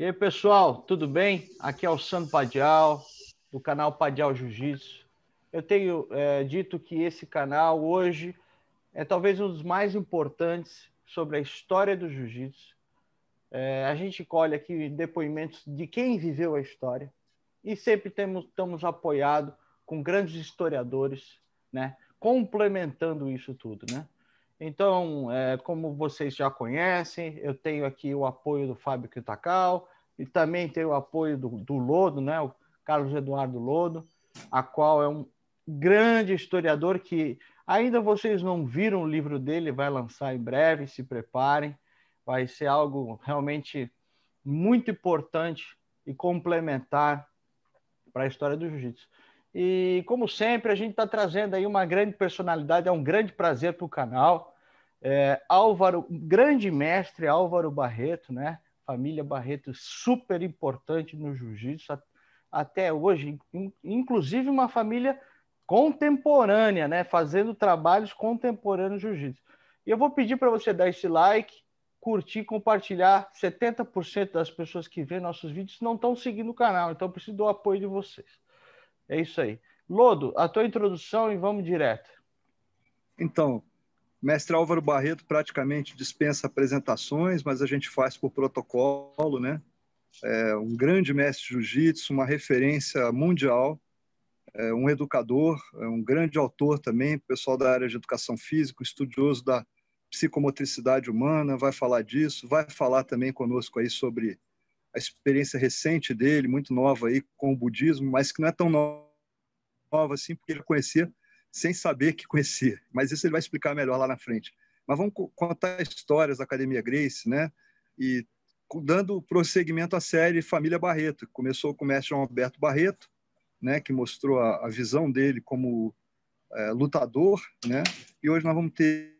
E aí, pessoal, tudo bem? Aqui é o Sandro Padial, do canal Padial Jiu-Jitsu. Eu tenho é, dito que esse canal hoje é talvez um dos mais importantes sobre a história do jiu-jitsu. É, a gente colhe aqui depoimentos de quem viveu a história e sempre temos, estamos apoiados com grandes historiadores, né, complementando isso tudo, né? Então, é, como vocês já conhecem, eu tenho aqui o apoio do Fábio Quitacal e também tenho o apoio do, do Lodo, né? o Carlos Eduardo Lodo, a qual é um grande historiador que ainda vocês não viram o livro dele, vai lançar em breve, se preparem. Vai ser algo realmente muito importante e complementar para a história do jiu-jitsu. E, como sempre, a gente está trazendo aí uma grande personalidade, é um grande prazer para o canal. É, Álvaro, grande mestre Álvaro Barreto, né? Família Barreto super importante no jiu-jitsu até hoje, inclusive uma família contemporânea, né? Fazendo trabalhos contemporâneos jiu-jitsu. E eu vou pedir para você dar esse like, curtir, compartilhar. 70% das pessoas que vêem nossos vídeos não estão seguindo o canal, então eu preciso do apoio de vocês. É isso aí. Lodo, a tua introdução e vamos direto. Então, mestre Álvaro Barreto praticamente dispensa apresentações, mas a gente faz por protocolo, né? É um grande mestre de jiu-jitsu, uma referência mundial, é um educador, é um grande autor também, pessoal da área de educação física, estudioso da psicomotricidade humana, vai falar disso, vai falar também conosco aí sobre a experiência recente dele, muito nova aí com o budismo, mas que não é tão nova assim, porque ele conhecia sem saber que conhecia. Mas isso ele vai explicar melhor lá na frente. Mas vamos contar histórias da Academia Grace, né? E dando prosseguimento à série Família Barreto. Começou com o mestre Alberto Barreto, né? Que mostrou a, a visão dele como é, lutador, né? E hoje nós vamos ter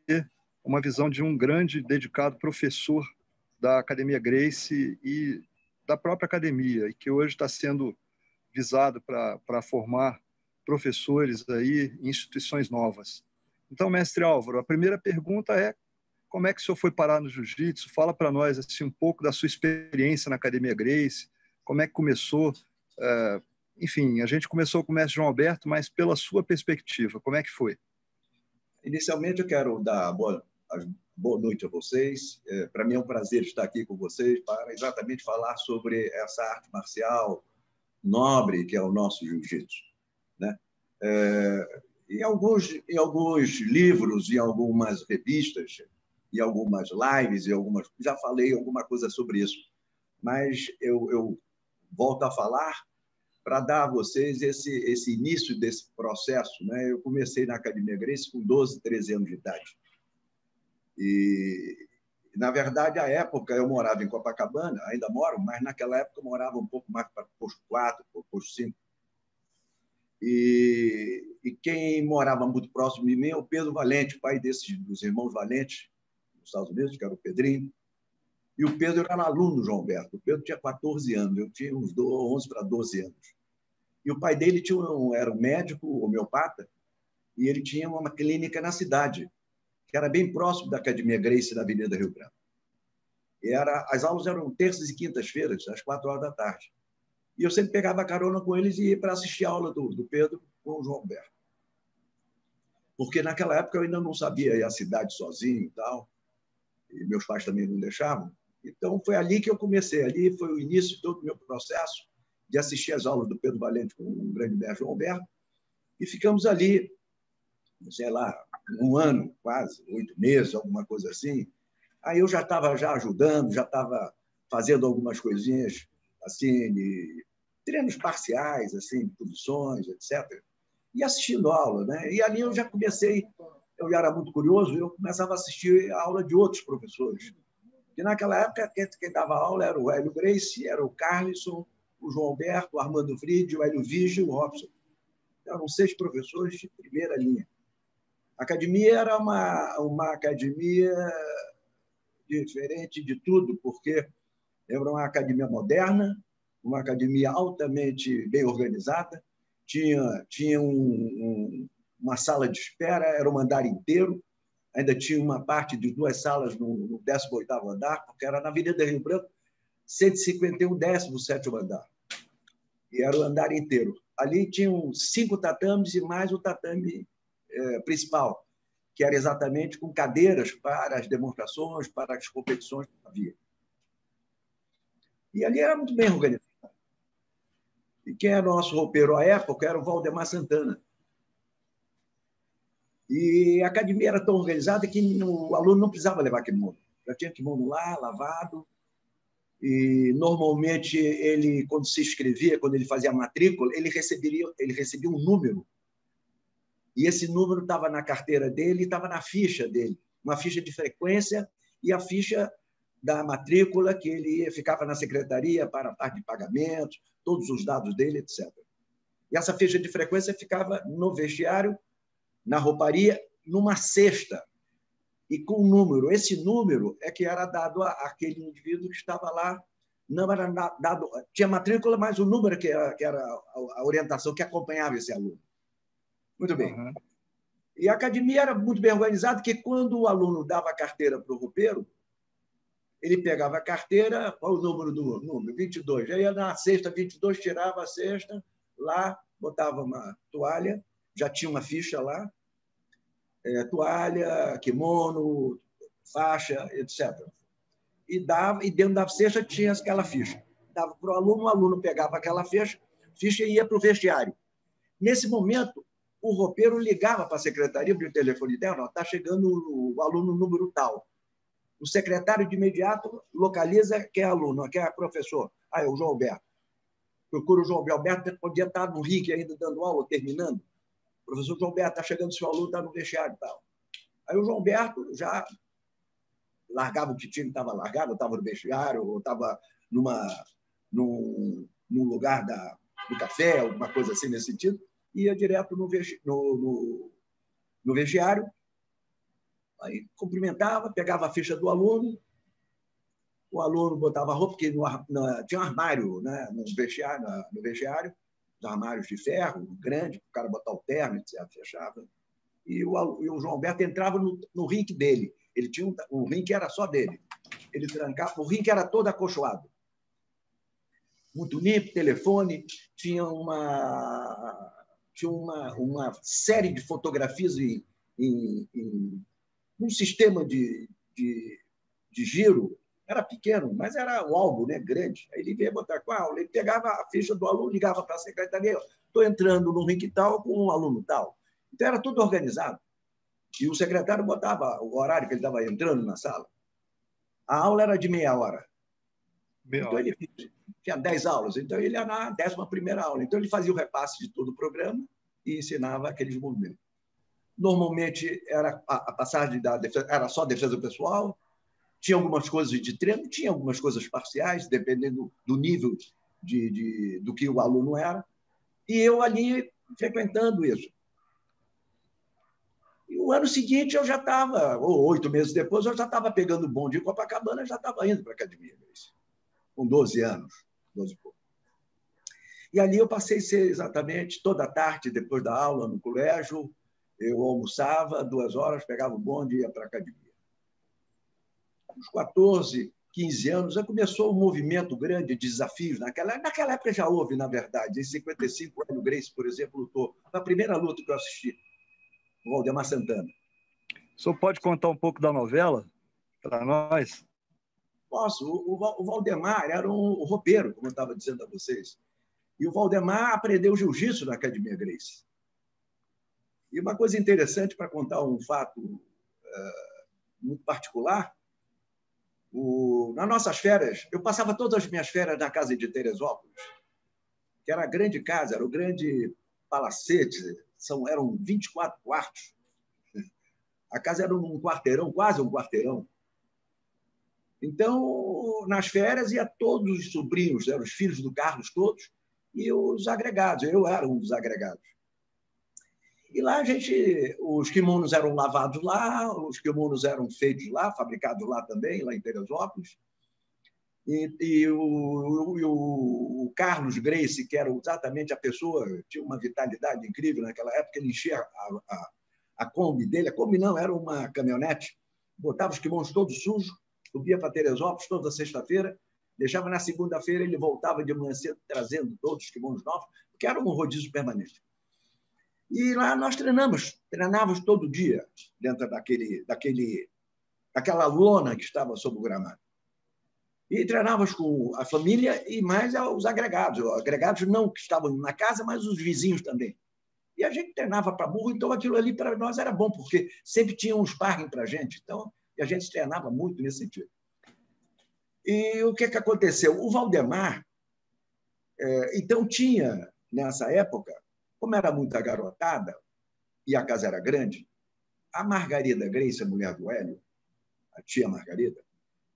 uma visão de um grande dedicado professor da Academia Grace e da própria academia e que hoje está sendo visado para formar professores aí instituições novas. Então, mestre Álvaro, a primeira pergunta é como é que o senhor foi parar no jiu-jitsu? Fala para nós assim, um pouco da sua experiência na Academia Grace, como é que começou? Uh, enfim, a gente começou com o mestre João Alberto, mas pela sua perspectiva, como é que foi? Inicialmente, eu quero dar boa, boa noite a vocês. É, para mim é um prazer estar aqui com vocês para exatamente falar sobre essa arte marcial nobre que é o nosso jiu-jitsu. Né? É, em, alguns, em alguns livros, em algumas revistas, em algumas lives, em algumas, já falei alguma coisa sobre isso, mas eu, eu volto a falar para dar a vocês esse, esse início desse processo. Né? Eu comecei na Academia Grace com 12, 13 anos de idade. E, na verdade, à época, eu morava em Copacabana, ainda moro, mas naquela época eu morava um pouco mais para posto 4, posto 5. E, e, quem morava muito próximo de mim é o Pedro Valente, pai desses, dos irmãos Valente, nos Estados Unidos, que era o Pedrinho. E o Pedro era aluno do João Alberto. O Pedro tinha 14 anos, eu tinha uns 11 para 12 anos. E o pai dele tinha um, era um médico homeopata e ele tinha uma clínica na cidade que era bem próximo da Academia Grace, na Avenida Rio Branco. E era, as aulas eram terças e quintas-feiras, às quatro horas da tarde. E eu sempre pegava carona com eles e ia para assistir a aula do, do Pedro com o João Alberto. Porque naquela época eu ainda não sabia ir à cidade sozinho e tal, e meus pais também não deixavam. Então foi ali que eu comecei, ali foi o início de todo o meu processo de assistir às aulas do Pedro Valente com o grande mestre João Alberto. E ficamos ali, sei lá, um ano, quase, oito meses, alguma coisa assim. Aí eu já estava já ajudando, já estava fazendo algumas coisinhas assim, de treinos parciais, assim, posições, etc. E assistindo aula, né? E ali eu já comecei, eu já era muito curioso, eu começava a assistir a aula de outros professores. E naquela época, quem, dava aula era o Hélio Grace, era o Carlisson, o João Alberto, o Armando Fride, o Hélio Vigio e o Robson. Eram seis professores de primeira linha. A academia era uma, uma academia diferente de tudo, porque era uma academia moderna, uma academia altamente bem organizada, tinha, tinha um, um, uma sala de espera, era um andar inteiro, ainda tinha uma parte de duas salas no, no 18º andar, porque era na Avenida Rio Branco, 151 décimo sétimo andar. E era o andar inteiro. Ali tinham cinco tatames e mais o tatame é, principal, que era exatamente com cadeiras para as demonstrações, para as competições que havia. E ali era muito bem organizado. E quem era nosso roupeiro à época era o Valdemar Santana. E a academia era tão organizada que o aluno não precisava levar kimono. Já tinha kimono lá, lavado. E normalmente ele, quando se inscrevia, quando ele fazia a matrícula, ele recebia, ele recebia um número. E esse número estava na carteira dele, estava na ficha dele, uma ficha de frequência e a ficha da matrícula que ele ficava na secretaria para a parte de pagamentos, todos os dados dele, etc. E essa ficha de frequência ficava no vestiário, na rouparia, numa cesta e com um número. Esse número é que era dado àquele indivíduo que estava lá. Não era dado, tinha matrícula, mas o número que era, que era a orientação que acompanhava esse aluno. Muito bem. Uhum. E a academia era muito bem organizada, porque quando o aluno dava a carteira para o roupeiro, ele pegava a carteira, qual o número do número? 22. Aí na sexta, 22, tirava a cesta, lá, botava uma toalha, já tinha uma ficha lá, é, toalha, kimono, faixa, etc. E, dava, e dentro da cesta tinha aquela ficha. Dava para o aluno, o aluno pegava aquela ficha, ficha e ia para o vestiário. Nesse momento, o roupeiro ligava para a secretaria de telefone dela, está chegando o aluno número tal o secretário de imediato localiza quem é aluno, quem é professor. Ah, é o João Alberto. Procura o João Alberto, podia estar no RIC ainda dando aula, terminando. Professor João Alberto está chegando, seu aluno está no vestiário e tal. Aí o João Alberto já largava o que tinha, estava largado, estava no vestiário, ou estava numa, num, num lugar da, do café, alguma coisa assim nesse sentido, ia direto no, no, no, no vestiário Aí cumprimentava, pegava a ficha do aluno, o aluno botava a roupa, porque no, no, tinha um armário né, no, vestiário, no vestiário, os armários de ferro, grande, para o cara botar o terno, etc., fechava. E o, e o João Alberto entrava no, no rink dele. Ele tinha um, rim que era só dele. Ele trancava, o que era todo acolchoado. Muito limpo, telefone, tinha uma, tinha uma, uma série de fotografias em, em, em um sistema de, de, de giro era pequeno, mas era o álbum né, grande. Aí ele veio botar com a aula, ele pegava a ficha do aluno, ligava para a secretaria, estou entrando no RIC tal com um aluno tal. Então era tudo organizado. E o secretário botava o horário que ele estava entrando na sala. A aula era de meia hora. Meia então hora. ele tinha dez aulas, então ele ia na décima primeira aula. Então ele fazia o repasse de todo o programa e ensinava aqueles movimentos normalmente era a, passagem da defesa, era só defesa pessoal, tinha algumas coisas de treino, tinha algumas coisas parciais, dependendo do nível de, de, do que o aluno era, e eu ali frequentando isso. E o ano seguinte eu já estava, ou oito meses depois, eu já estava pegando o bonde em Copacabana, já estava indo para a academia, com 12 anos, 12 e. E ali eu passei a ser exatamente toda a tarde, depois da aula no colégio, eu almoçava, duas horas, pegava o bonde e ia para a academia. Uns 14, 15 anos, já começou um movimento grande de desafios. Naquela, naquela época já houve, na verdade. Em 55, o Hélio Grace, por exemplo, lutou. Foi a primeira luta que eu assisti, o Valdemar Santana. O senhor pode contar um pouco da novela para nós? Posso. O, o, o Valdemar era um roupeiro, como eu estava dizendo a vocês. E o Valdemar aprendeu jiu-jitsu na Academia Grace. E uma coisa interessante para contar um fato uh, muito particular, o, nas nossas férias, eu passava todas as minhas férias na casa de Teresópolis, que era a grande casa, era o grande palacete, são, eram 24 quartos. A casa era um quarteirão, quase um quarteirão. Então, nas férias, ia todos os sobrinhos, eram os filhos do Carlos todos, e os agregados. Eu era um dos agregados. E lá a gente, os kimonos eram lavados lá, os kimonos eram feitos lá, fabricados lá também, lá em Teresópolis. E, e, o, o, o, Carlos Grace, que era exatamente a pessoa, tinha uma vitalidade incrível naquela época, ele enchia a, a, a Kombi dele, a Kombi não, era uma caminhonete, botava os kimonos todos sujos, subia para Teresópolis toda sexta-feira, Deixava na segunda-feira, ele voltava de manhã cedo trazendo todos os kimonos novos, porque era um rodízio permanente. E lá nós treinamos, treinávamos todo dia dentro daquele, daquele, daquela lona que estava sob o gramado. E treinávamos com a família e mais os agregados, agregados não que estavam na casa, mas os vizinhos também. E a gente treinava para burro, então aquilo ali para nós era bom, porque sempre tinha um sparring para a gente. Então, a gente treinava muito nesse sentido. E o que, que aconteceu? O Valdemar, é, então, tinha, nessa época, como era muita garotada e a casa era grande, a Margarida Grace, a mulher do Hélio, a tia Margarida,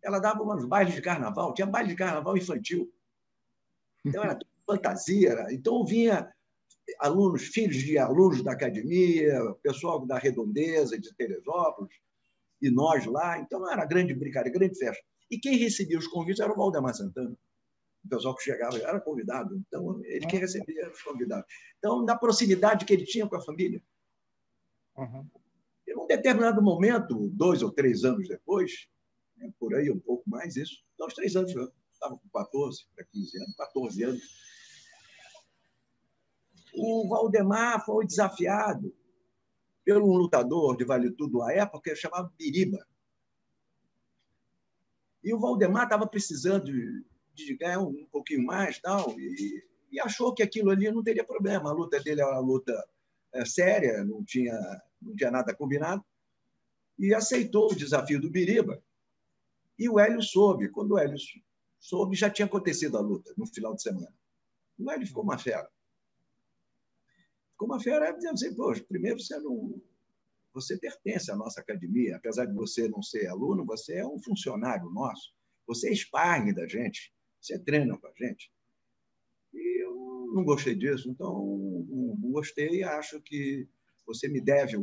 ela dava uns bailes de carnaval, tinha baile de carnaval infantil. Então era tudo fantasia. Era. Então vinha alunos, filhos de alunos da academia, pessoal da Redondeza, de Teresópolis, e nós lá. Então era grande brincadeira, grande festa. E quem recebia os convites era o Valdemar Santana o pessoal que chegava era convidado, então ele que recebia os convidados. Então, da proximidade que ele tinha com a família. Uhum. Em um determinado momento, dois ou três anos depois, né, por aí um pouco mais isso, dois, três anos, eu estava com 14 para 15 anos, 14 anos, o Valdemar foi desafiado pelo um lutador de Vale Tudo à época, chamado Biriba. E o Valdemar estava precisando de de ganhar um pouquinho mais tal, e, e achou que aquilo ali não teria problema. A luta dele era uma luta é, séria, não tinha, não tinha nada combinado, e aceitou o desafio do Biriba. E o Hélio soube. Quando o Hélio soube, já tinha acontecido a luta no final de semana. O Hélio ficou uma fera. Ficou uma fera dizendo assim, poxa, primeiro você não... Você pertence à nossa academia, apesar de você não ser aluno, você é um funcionário nosso. Você é sparring da gente. Você treina com a gente. E eu não gostei disso, então não gostei e acho que você me deve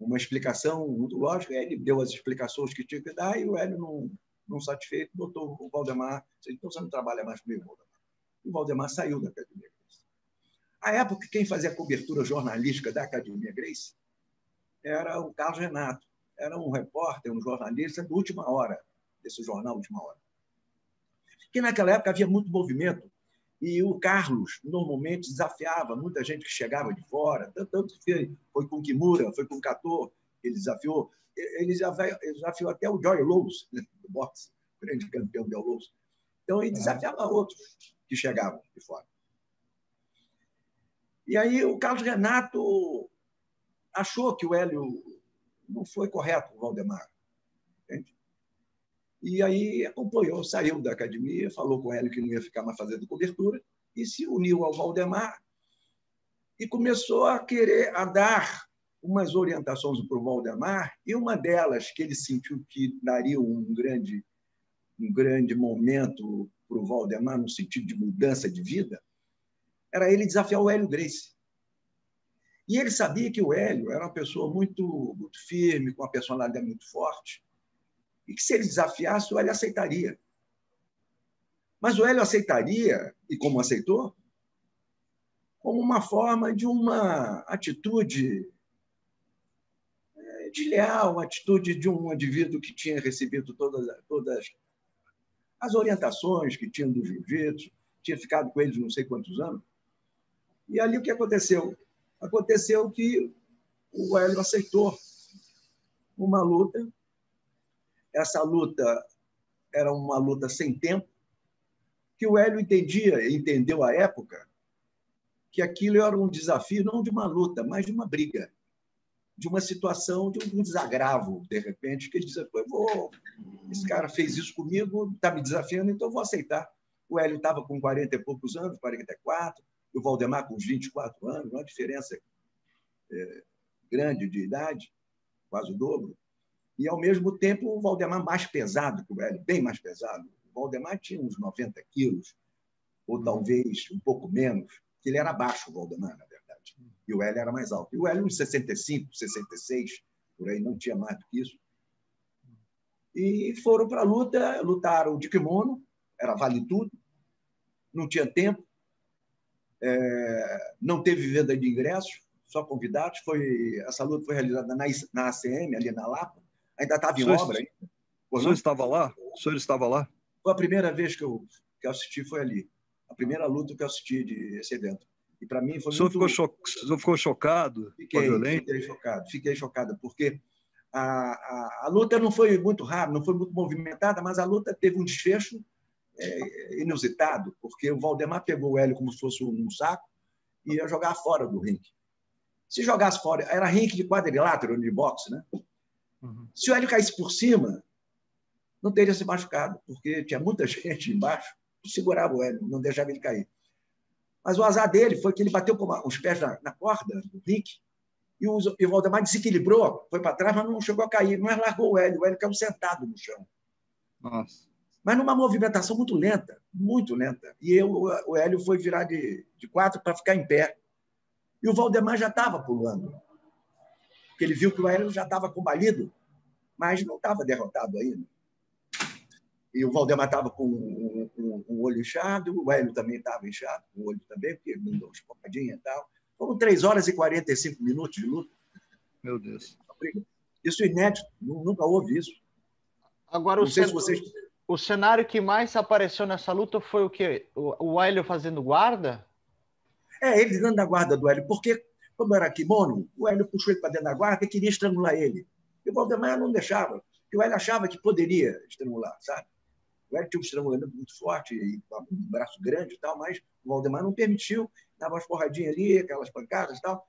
uma explicação muito lógica. Ele deu as explicações que tinha que dar e o Hélio, não, não satisfeito, botou o Valdemar. Então você não trabalha mais comigo, Valdemar. E o Valdemar saiu da Academia. À época, quem fazia a cobertura jornalística da Academia Grace era o Carlos Renato. Era um repórter, um jornalista de última hora, desse jornal Última Hora que naquela época havia muito movimento e o Carlos normalmente desafiava muita gente que chegava de fora, tanto que foi com Kimura, foi com Cator, ele desafiou, ele desafiou até o Joy Lowe's, né, do boxe, grande campeão de Lowe's. Então, ele desafiava outros que chegavam de fora. E aí o Carlos Renato achou que o Hélio não foi correto com o Valdemar. Entende? E aí acompanhou, saiu da academia, falou com ele que não ia ficar mais fazendo cobertura e se uniu ao Valdemar e começou a querer a dar umas orientações para o Valdemar e uma delas que ele sentiu que daria um grande um grande momento para o Valdemar no sentido de mudança de vida era ele desafiar o Hélio Grace. E ele sabia que o Hélio era uma pessoa muito, muito firme, com uma personalidade muito forte, e que se ele desafiasse, o Hélio aceitaria. Mas o Hélio aceitaria, e como aceitou, como uma forma de uma atitude é, de leal, atitude de um indivíduo que tinha recebido todas, todas as orientações que tinham do jiu-jitsu, tinha ficado com eles não sei quantos anos. E ali o que aconteceu? Aconteceu que o Hélio aceitou uma luta essa luta era uma luta sem tempo, que o Hélio entendia, entendeu à época, que aquilo era um desafio não de uma luta, mas de uma briga, de uma situação, de um desagravo, de repente, que ele dizia, vou, esse cara fez isso comigo, está me desafiando, então vou aceitar. O Hélio estava com 40 e poucos anos, 44, e o Valdemar com uns 24 anos, uma diferença é, grande de idade, quase o dobro e, ao mesmo tempo, o Valdemar mais pesado que o Hélio, bem mais pesado. O Valdemar tinha uns 90 quilos, ou talvez um pouco menos, que ele era baixo, o Valdemar, na verdade. E o Hélio era mais alto. E o Hélio, uns 65, 66, por aí, não tinha mais do que isso. E foram para a luta, lutaram de kimono, era vale tudo, não tinha tempo, é, não teve venda de ingressos, só convidados. Foi, essa luta foi realizada na, na ACM, ali na Lapa, Ainda estava em obra ainda. O senhor estava lá? O senhor estava lá? Foi a primeira vez que eu, que eu assisti, foi ali. A primeira luta que eu assisti desse evento. E para mim foi o muito... Ficou cho... O senhor ficou chocado? Fiquei, fiquei chocado, fiquei chocado, porque a, a, a, luta não foi muito rápida, não foi muito movimentada, mas a luta teve um desfecho é, inusitado, porque o Valdemar pegou o Hélio como se fosse um saco e ia jogar fora do ringue. Se jogasse fora, era ringue de quadrilátero, de boxe, né? Uhum. Se o Hélio caísse por cima, não teria se machucado, porque tinha muita gente embaixo que segurava o Hélio, não deixava ele cair. Mas o azar dele foi que ele bateu com os pés na, na corda do ringue e o, e o Valdemar desequilibrou, foi para trás, mas não chegou a cair, mas largou o Hélio. O Hélio caiu sentado no chão. Nossa. Mas numa movimentação muito lenta, muito lenta. E eu, o Hélio foi virar de, de quatro para ficar em pé. E o Valdemar já estava pulando. Porque ele viu que o Hélio já estava combalido, mas não estava derrotado ainda. E o Valdemar estava com um, um, um, olho inchado, o Hélio também estava inchado, com o olho também, porque mandou uma espopadinha e tal. Foram 3 horas e 45 minutos de luta. Meu Deus. Isso é inédito, nunca houve isso. Agora, o, cen... vocês... o, cenário que mais apareceu nessa luta foi o quê? O Hélio fazendo guarda? É, ele dando a guarda do Hélio, porque, como era kimono, o Hélio puxou ele para dentro da guarda e queria estrangular ele. E o Valdemar não deixava, porque o Hélio achava que poderia estrangular, sabe? O Hélio tinha um estrangulamento muito forte, e um braço grande e tal, mas o Valdemar não permitiu, dava umas porradinhas ali, aquelas pancadas e tal.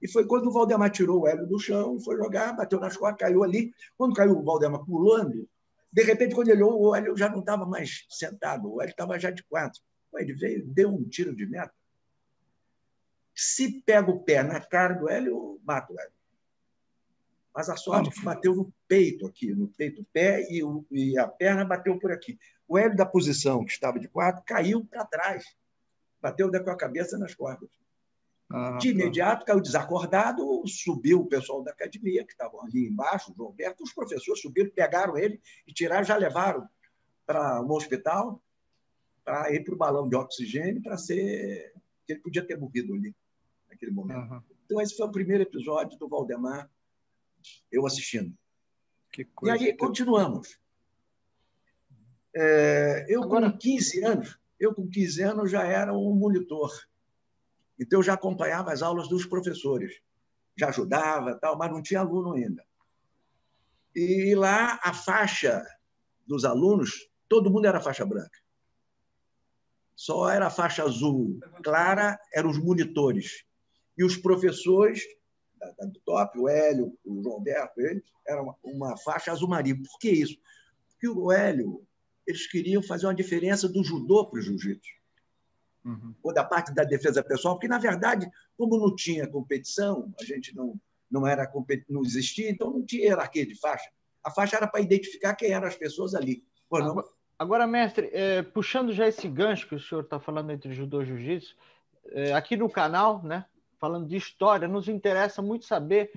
E foi quando o Valdemar tirou o Hélio do chão, foi jogar, bateu nas costas, caiu ali. Quando caiu o Valdemar pulando, de repente, quando ele olhou, o Hélio já não estava mais sentado, o Hélio estava já de quatro. Ele veio, deu um tiro de meta. Se pega o pé na cara do Hélio, mata o Hélio. Mas a sorte é que bateu no peito aqui, no peito, o pé e, o, e a perna bateu por aqui. O Hélio da posição, que estava de quatro, caiu para trás bateu com a cabeça nas cordas. Ah, de tá. imediato, caiu desacordado, subiu o pessoal da academia, que estavam ali embaixo, o João Berto, os professores subiram, pegaram ele e tiraram, já levaram para um hospital, para ir para o balão de oxigênio, para ser. que ele podia ter morrido ali, naquele momento. Uhum. Então, esse foi o primeiro episódio do Valdemar, eu assistindo. e aí, continuamos. É, eu, Agora... com 15 anos, eu, com 15 anos, já era um monitor. Então, eu já acompanhava as aulas dos professores. Já ajudava, tal, mas não tinha aluno ainda. E lá, a faixa dos alunos, todo mundo era faixa branca. Só era a faixa azul clara, eram os monitores. E os professores, do top, o Hélio, o João Alberto, ele, era uma, faixa azul marinho. Por que isso? Porque o Hélio eles queriam fazer uma diferença do judô para o jiu-jitsu. Uhum. Ou da parte da defesa pessoal, porque, na verdade, como não tinha competição, a gente não, não, era, não existia, então não tinha hierarquia de faixa. A faixa era para identificar quem eram as pessoas ali. Agora, agora, mestre, é, puxando já esse gancho que o senhor está falando entre judô e jiu-jitsu, é, aqui no canal, né, falando de história, nos interessa muito saber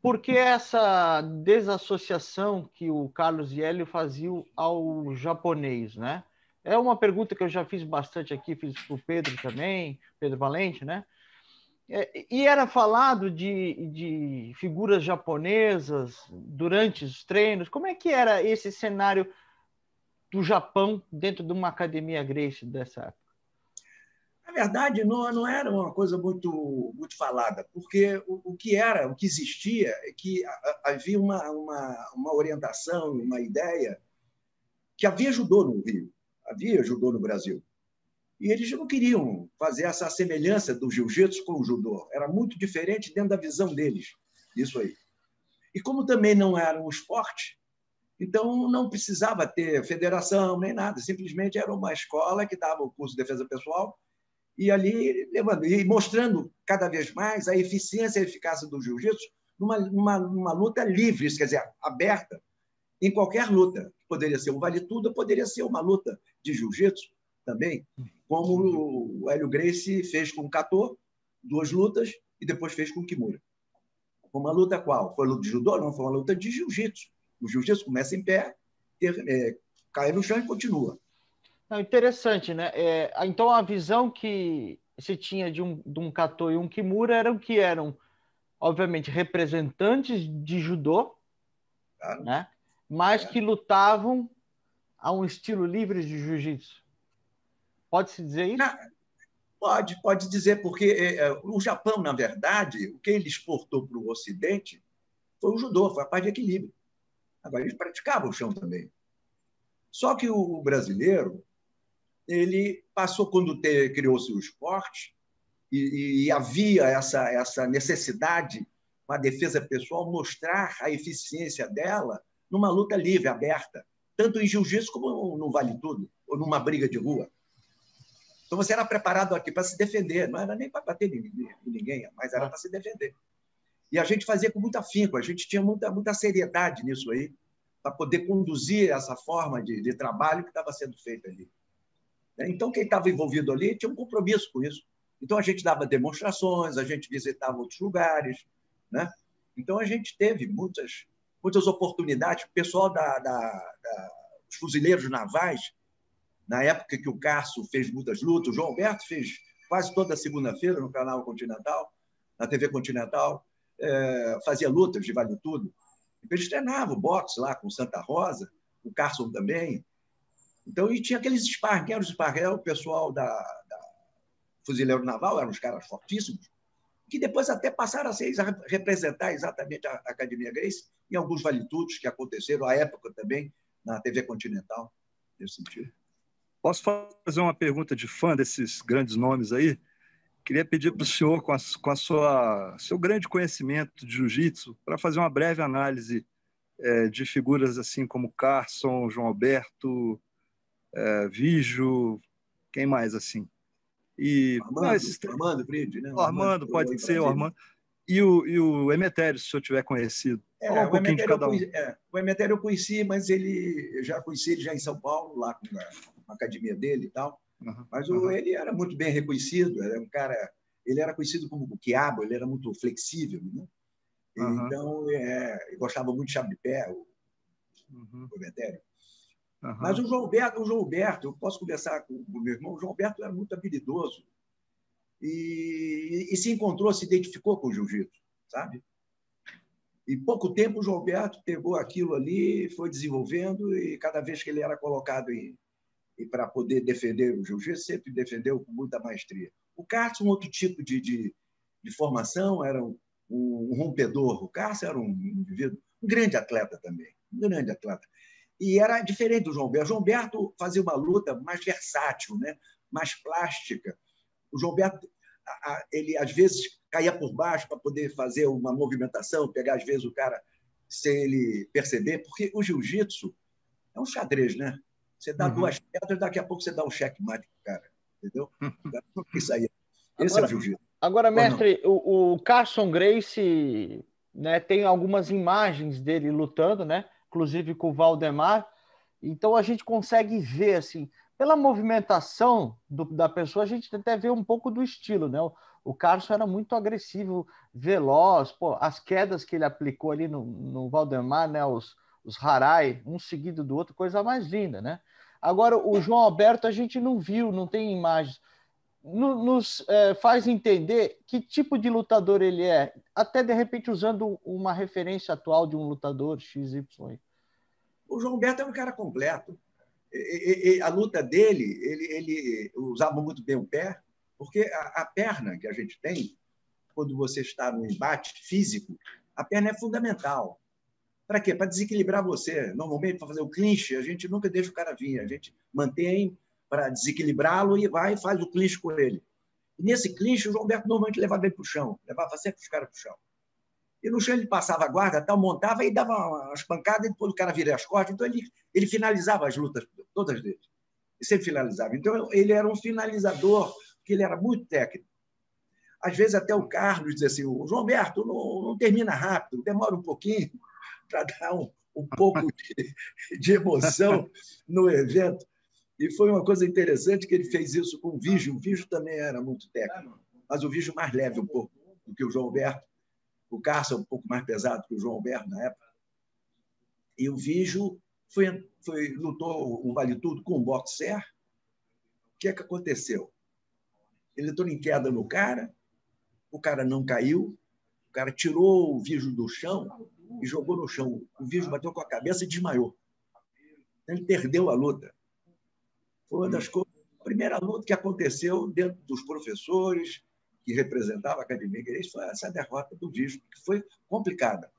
por que essa desassociação que o Carlos Hélio faziam ao japonês, né? É uma pergunta que eu já fiz bastante aqui, fiz para o Pedro também, Pedro Valente, né? É, e era falado de, de figuras japonesas durante os treinos. Como é que era esse cenário do Japão dentro de uma academia Grace dessa época? Verdade, não, não era uma coisa muito, muito falada, porque o, o que era, o que existia, é que havia uma, uma, uma orientação, uma ideia que havia judô no Rio, havia judô no Brasil. E eles não queriam fazer essa semelhança do jiu-jitsu com o judô. Era muito diferente dentro da visão deles, isso aí. E como também não era um esporte, então não precisava ter federação nem nada, simplesmente era uma escola que dava o curso de defesa pessoal e ali levando, e mostrando cada vez mais a eficiência e a eficácia do jiu-jitsu numa, numa, numa, luta livre, quer dizer, aberta, em qualquer luta. Poderia ser um vale tudo, poderia ser uma luta de jiu-jitsu também, como o Hélio Gracie fez com o Kato, duas lutas, e depois fez com o Kimura. Uma luta qual? Foi uma luta de judô? Não, foi uma luta de jiu-jitsu. O jiu-jitsu começa em pé, ter, é, cai no chão e continua. Não, interessante, né? É, então a visão que se tinha de um, de um Kato e um Kimura eram que eram, obviamente, representantes de judô, claro. né? mas é. que lutavam a um estilo livre de jiu-jitsu? Pode-se dizer isso? Não, pode, pode dizer, porque é, é, o Japão, na verdade, o que ele exportou para o Ocidente foi o judô, foi a parte de equilíbrio. Agora, eles praticavam o chão também. Só que o brasileiro, ele passou, quando criou-se o esporte, e, e, havia essa, essa necessidade, com a defesa pessoal, mostrar a eficiência dela numa luta livre, aberta, tanto em jiu-jitsu como no Vale Tudo, ou numa briga de rua. Então você era preparado aqui para se defender, não era nem para bater em ninguém, mas era para se defender. E a gente fazia com muito afinco, a gente tinha muita, muita seriedade nisso aí, para poder conduzir essa forma de, de trabalho que estava sendo feita ali. Então, quem estava envolvido ali tinha um compromisso com isso. Então, a gente dava demonstrações, a gente visitava outros lugares. Né? Então, a gente teve muitas, muitas oportunidades. O pessoal da, da, da os fuzileiros navais, na época que o Carso fez muitas lutas, o João Alberto fez quase toda segunda-feira no canal Continental, na TV Continental, é, fazia lutas de vale tudo. Eles treinavam boxe lá com Santa Rosa, o Carson também. Então, e tinha aqueles sparring, eram os sparring, o pessoal da, da Fuzileiro Naval, eram os caras fortíssimos, que depois até passaram a, ser, a representar exatamente a Academia Grace em alguns valetudos que aconteceram à época também na TV Continental, nesse sentido. Posso fazer uma pergunta de fã desses grandes nomes aí? Queria pedir para o senhor, com, a, com a sua seu grande conhecimento de jiu-jitsu, para fazer uma breve análise é, de figuras assim como Carson, João Alberto, é, Vijo, quem mais assim? E Armando, não, esses... Armando Bride, né? O Armando, pode ser o Armando. E o, e o Emetério, se senhor tiver conhecido. É, um o, Emetério um. é, o Emetério eu conheci, mas ele eu já conheci ele já em São Paulo, lá com a, a academia dele e tal. Uhum, Mas o, uhum. ele era muito bem reconhecido, era um cara, ele era conhecido como o quiabo, ele era muito flexível, né? Uhum. Então, é, gostava muito de chave de pé, o, uhum. o Metério. Mas o João Alberto, o João Alberto, eu posso conversar com o meu irmão, o João Alberto era muito habilidoso e, e se encontrou, se identificou com o jiu-jitsu, sabe? E pouco tempo o João Alberto pegou aquilo ali, foi desenvolvendo e cada vez que ele era colocado em, e para poder defender o jiu-jitsu, sempre defendeu com muita maestria. O Cássio, um outro tipo de, de, de formação, era um, um, rompedor. O Cássio era um indivíduo, um grande atleta também, um grande atleta. E era diferente do João Berto. O João Berto fazia uma luta mais versátil, né? mais plástica. O João Berto, ele às vezes caía por baixo para poder fazer uma movimentação, pegar às vezes o cara sem ele perceber, porque o jiu-jitsu é um xadrez, né? Você dá uhum. duas pedras, daqui a pouco você dá um checkmate pro cara. Entendeu? Isso aí. Esse agora, é o jiu-jitsu. Agora, mestre, o, o, Carson Grace né, tem algumas imagens dele lutando, né? Inclusive com o Valdemar. Então a gente consegue ver assim, pela movimentação do, da pessoa, a gente até vê um pouco do estilo, né? O, o Carson era muito agressivo, veloz, pô, as quedas que ele aplicou ali no, no Valdemar, né? Os, os harai, um seguido do outro, coisa mais linda, né? Agora, o João Alberto a gente não viu, não tem imagens. Nos é, faz entender que tipo de lutador ele é, até de repente usando uma referência atual de um lutador XY. O João Alberto é um cara completo. E, e, a luta dele, ele, ele, usava muito bem o pé, porque a, a perna que a gente tem, quando você está no embate físico, a perna é fundamental. Para quê? Para desequilibrar você. Normalmente, para fazer o clinch, a gente nunca deixa o cara vir, a gente mantém para desequilibrá-lo e vai e faz o clinch com ele. E nesse clinch, o João Alberto normalmente levava ele para o chão, levava sempre os caras para o chão. E no chão ele passava a guarda, tal, montava e dava umas pancadas, e depois o cara viria as costas. Então ele, ele finalizava as lutas, todas deles. Ele sempre finalizava. Então ele era um finalizador, porque ele era muito técnico. Às vezes até o Carlos dizia assim: o João Alberto não, não termina rápido, demora um pouquinho para dar um, um pouco de, de, emoção no evento. E foi uma coisa interessante que ele fez isso com o Vígio. O Vígio também era muito técnico, mas o Vígio mais leve um pouco do que o João Alberto. O Carça um pouco mais pesado que o João Alberto na época. E o Vígio foi, foi, lutou um vale tudo com o boxer. O que é que aconteceu? Ele entrou em queda no cara, o cara não caiu, o cara tirou o Vígio do chão, e jogou no chão. O Virgem bateu com a cabeça e desmaiou. Ele perdeu a luta. Foi uma das coisas, a primeira luta que aconteceu dentro dos professores que representavam a Academia Igreja foi essa derrota do Visco, que foi complicada.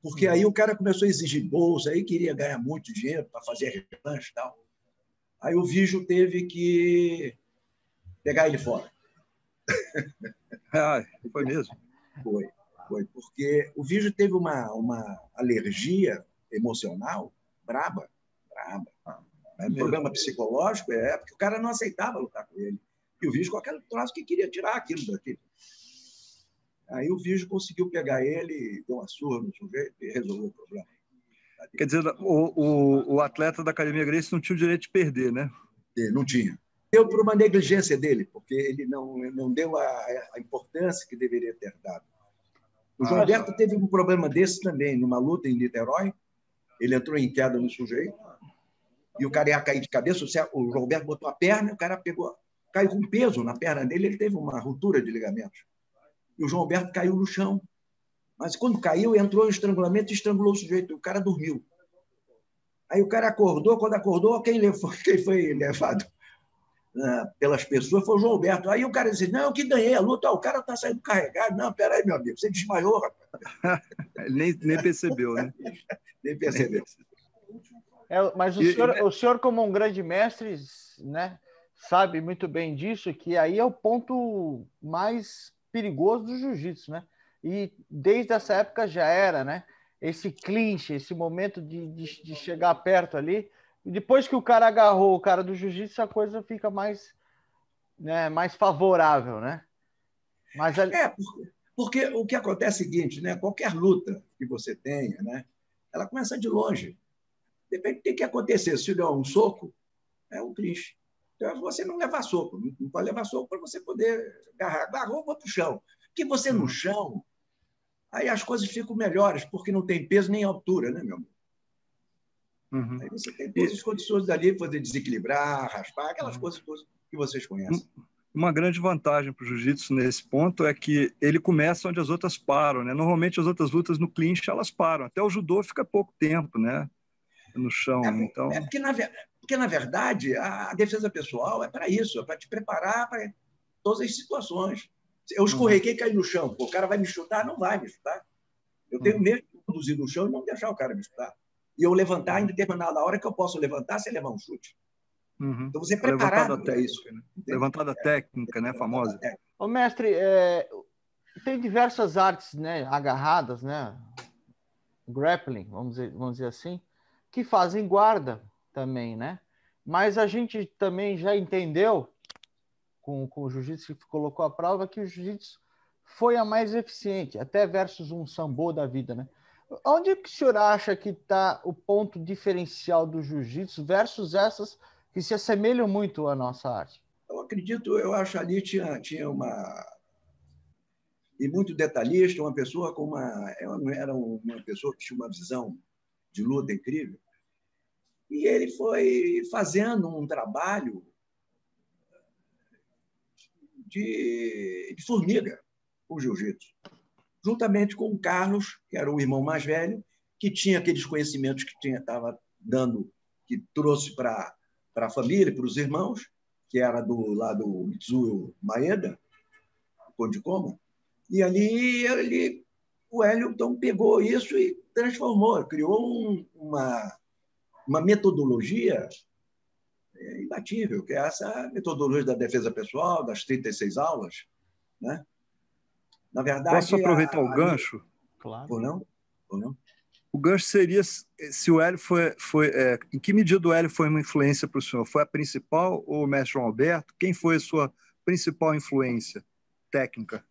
Porque aí o cara começou a exigir bolsa, aí queria ganhar muito dinheiro para fazer revanche e tal. Aí o Vigio teve que pegar ele fora. Ah, foi mesmo? Foi, foi. Porque o Vigio teve uma, uma alergia emocional braba, braba. É um problema psicológico, é porque o cara não aceitava lutar com ele. E o Vigio com aquele troço que queria tirar aquilo daqui. Aí o Vigio conseguiu pegar ele, deu uma surra no sujeito e resolveu o problema. Quer dizer, o, o, o atleta da Academia Grace não tinha o direito de perder, né? Não tinha. Deu por uma negligência dele, porque ele não, não deu a, a importância que deveria ter dado. O João Alberto teve um problema desse também, numa luta em Niterói. Ele entrou em queda no sujeito e o cara ia cair de cabeça. O João Alberto botou a perna e o cara pegou, caiu com peso na perna dele. Ele teve uma ruptura de ligamentos. E o João Alberto caiu no chão. Mas quando caiu, entrou em estrangulamento e estrangulou o sujeito. O cara dormiu. Aí o cara acordou. Quando acordou, quem, levou, quem foi levado uh, pelas pessoas foi o João Alberto. Aí o cara disse: Não, eu que ganhei a luta. o cara está saindo carregado. Não, peraí, meu amigo, você desmaiou, rapaz. nem, nem percebeu, né? nem percebeu. É, mas o, e, senhor, e... o senhor, como um grande mestre, né, sabe muito bem disso, que aí é o ponto mais perigoso do jiu-jitsu, né? E desde essa época já era, né? Esse clinch, esse momento de, de, de chegar perto ali. E depois que o cara agarrou o cara do jiu-jitsu, a coisa fica mais, né, mais favorável, né? Mas ali... É, porque, porque o que acontece é o seguinte, né? Qualquer luta que você tenha, né? Ela começa de longe. Depende do que, que acontecer. Se der um soco, é um clinch. Então, você não levar soco. Não pode levar soco para você poder agarrar. Agarrou, vou para o chão. Porque você no uhum. chão, aí as coisas ficam melhores, porque não tem peso nem altura, né, meu amor? Uhum. Aí você tem todas as condições ali para poder desequilibrar, raspar, aquelas uhum. coisas que vocês conhecem. Uma grande vantagem para o jiu-jitsu nesse ponto é que ele começa onde as outras param, né? Normalmente as outras lutas no clinch elas param. Até o judô fica pouco tempo, né? No chão. É, então... é porque, na, porque, na verdade, a defesa pessoal é para isso, é para te preparar para todas as situações. Eu escorreguei e caí no chão. Pô, o cara vai me chutar? Não vai me chutar. Eu tenho medo de conduzir no chão e não deixar o cara me chutar. E eu levantar em determinada hora que eu posso levantar sem levar um chute. Uhum. Então você é preparado para isso. Né? Levantada técnica, né? Famosa. Ô, mestre, é... tem diversas artes né, agarradas, né? Grappling, vamos dizer, vamos dizer assim, que fazem guarda também, né? Mas a gente também já entendeu com, com o jiu-jitsu que colocou a prova que o jiu-jitsu foi a mais eficiente, até versus um sambo da vida, né? Onde que o senhor acha que está o ponto diferencial do jiu-jitsu versus essas que se assemelham muito à nossa arte? Eu acredito, eu acho ali tinha, tinha uma e muito detalhista, uma pessoa com uma era uma pessoa que tinha uma visão de luta incrível. E ele foi fazendo um trabalho de, de formiga o jiu-jitsu, juntamente com o Carlos, que era o irmão mais velho, que tinha aqueles conhecimentos que estava dando, que trouxe para a família, para os irmãos, que era do lado do Mitsuyo Maeda, Conde Como, e ali ele, o Hélio então pegou isso e transformou, criou um, uma, uma metodologia é imbatível, que é essa metodologia da defesa pessoal, das 36 aulas. Né? Na verdade. Posso aproveitar a, o gancho? Claro. Ou não? Ou não? O gancho seria se o Hélio foi. foi é, em que medida o Hélio foi uma influência para o senhor? Foi a principal ou o mestre João Alberto? Quem foi a sua principal influência técnica?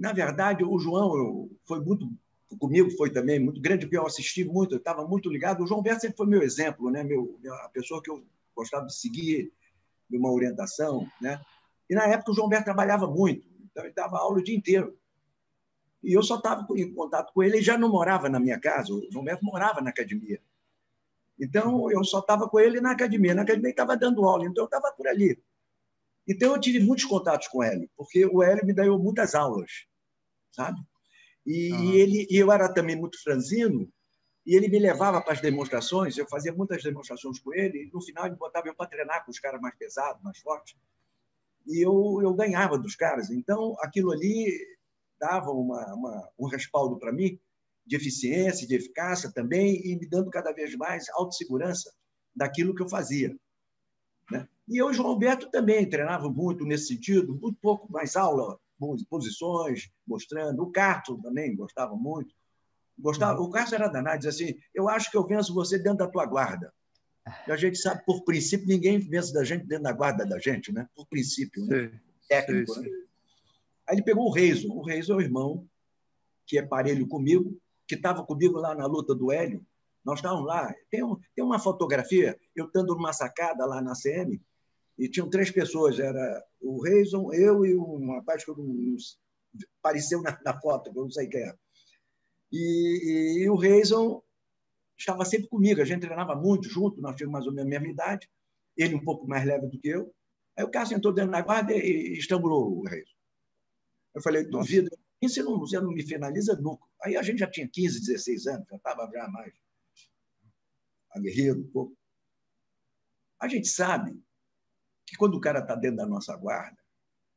Na verdade, o João foi muito. Comigo foi também muito grande, porque eu assisti muito, eu estava muito ligado. O João Alberto sempre foi meu exemplo, né? meu, a pessoa que eu gostava de seguir de uma orientação, né? E na época o João Berto trabalhava muito, então ele dava aula o dia inteiro. E eu só estava em contato com ele, ele já não morava na minha casa, o João Berto morava na academia. Então eu só estava com ele na academia, na academia ele estava dando aula, então eu estava por ali. Então eu tive muitos contatos com ele, porque o Hélio me deu muitas aulas, sabe? E, uhum. ele, e eu era também muito franzino, E ele me levava para as demonstrações, eu fazia muitas demonstrações com ele, e no final ele botava eu para treinar com os caras mais pesados, mais fortes. E eu, eu ganhava dos caras. Então, aquilo ali dava uma, uma um respaldo para mim de eficiência, de eficácia também, e me dando cada vez mais autossegurança daquilo que eu fazia. Né? E eu e o João Alberto também treinava muito nesse sentido, muito pouco mais aula, posições, mostrando. O Carto também gostava muito. Gostava, o Carto era danado, dizia assim: Eu acho que eu venço você dentro da tua guarda. E a gente sabe, por princípio, ninguém vence da gente dentro da guarda da gente, né? por princípio, né? técnico. Sim, sim. Né? Aí ele pegou o Reizo. O Reizo é o irmão que é parelho comigo, que estava comigo lá na luta do Hélio. Nós estávamos lá. Tem, um, tem uma fotografia, eu estando numa sacada lá na CM, e tinham três pessoas. Era o Reison, eu e um rapaz que não, apareceu na, na, foto, que eu não sei quem é. E, e, e o Reison estava sempre comigo. A gente treinava muito junto, nós tínhamos mais ou menos a mesma idade. Ele um pouco mais leve do que eu. Aí o Cássio entrou dentro da guarda e, e estrangulou o Reison. Eu falei, duvido, e se não, você não me finaliza nunca. Aí a gente já tinha 15, 16 anos, já estava já mais aguerrido um pouco. A gente sabe que quando o cara está dentro da nossa guarda,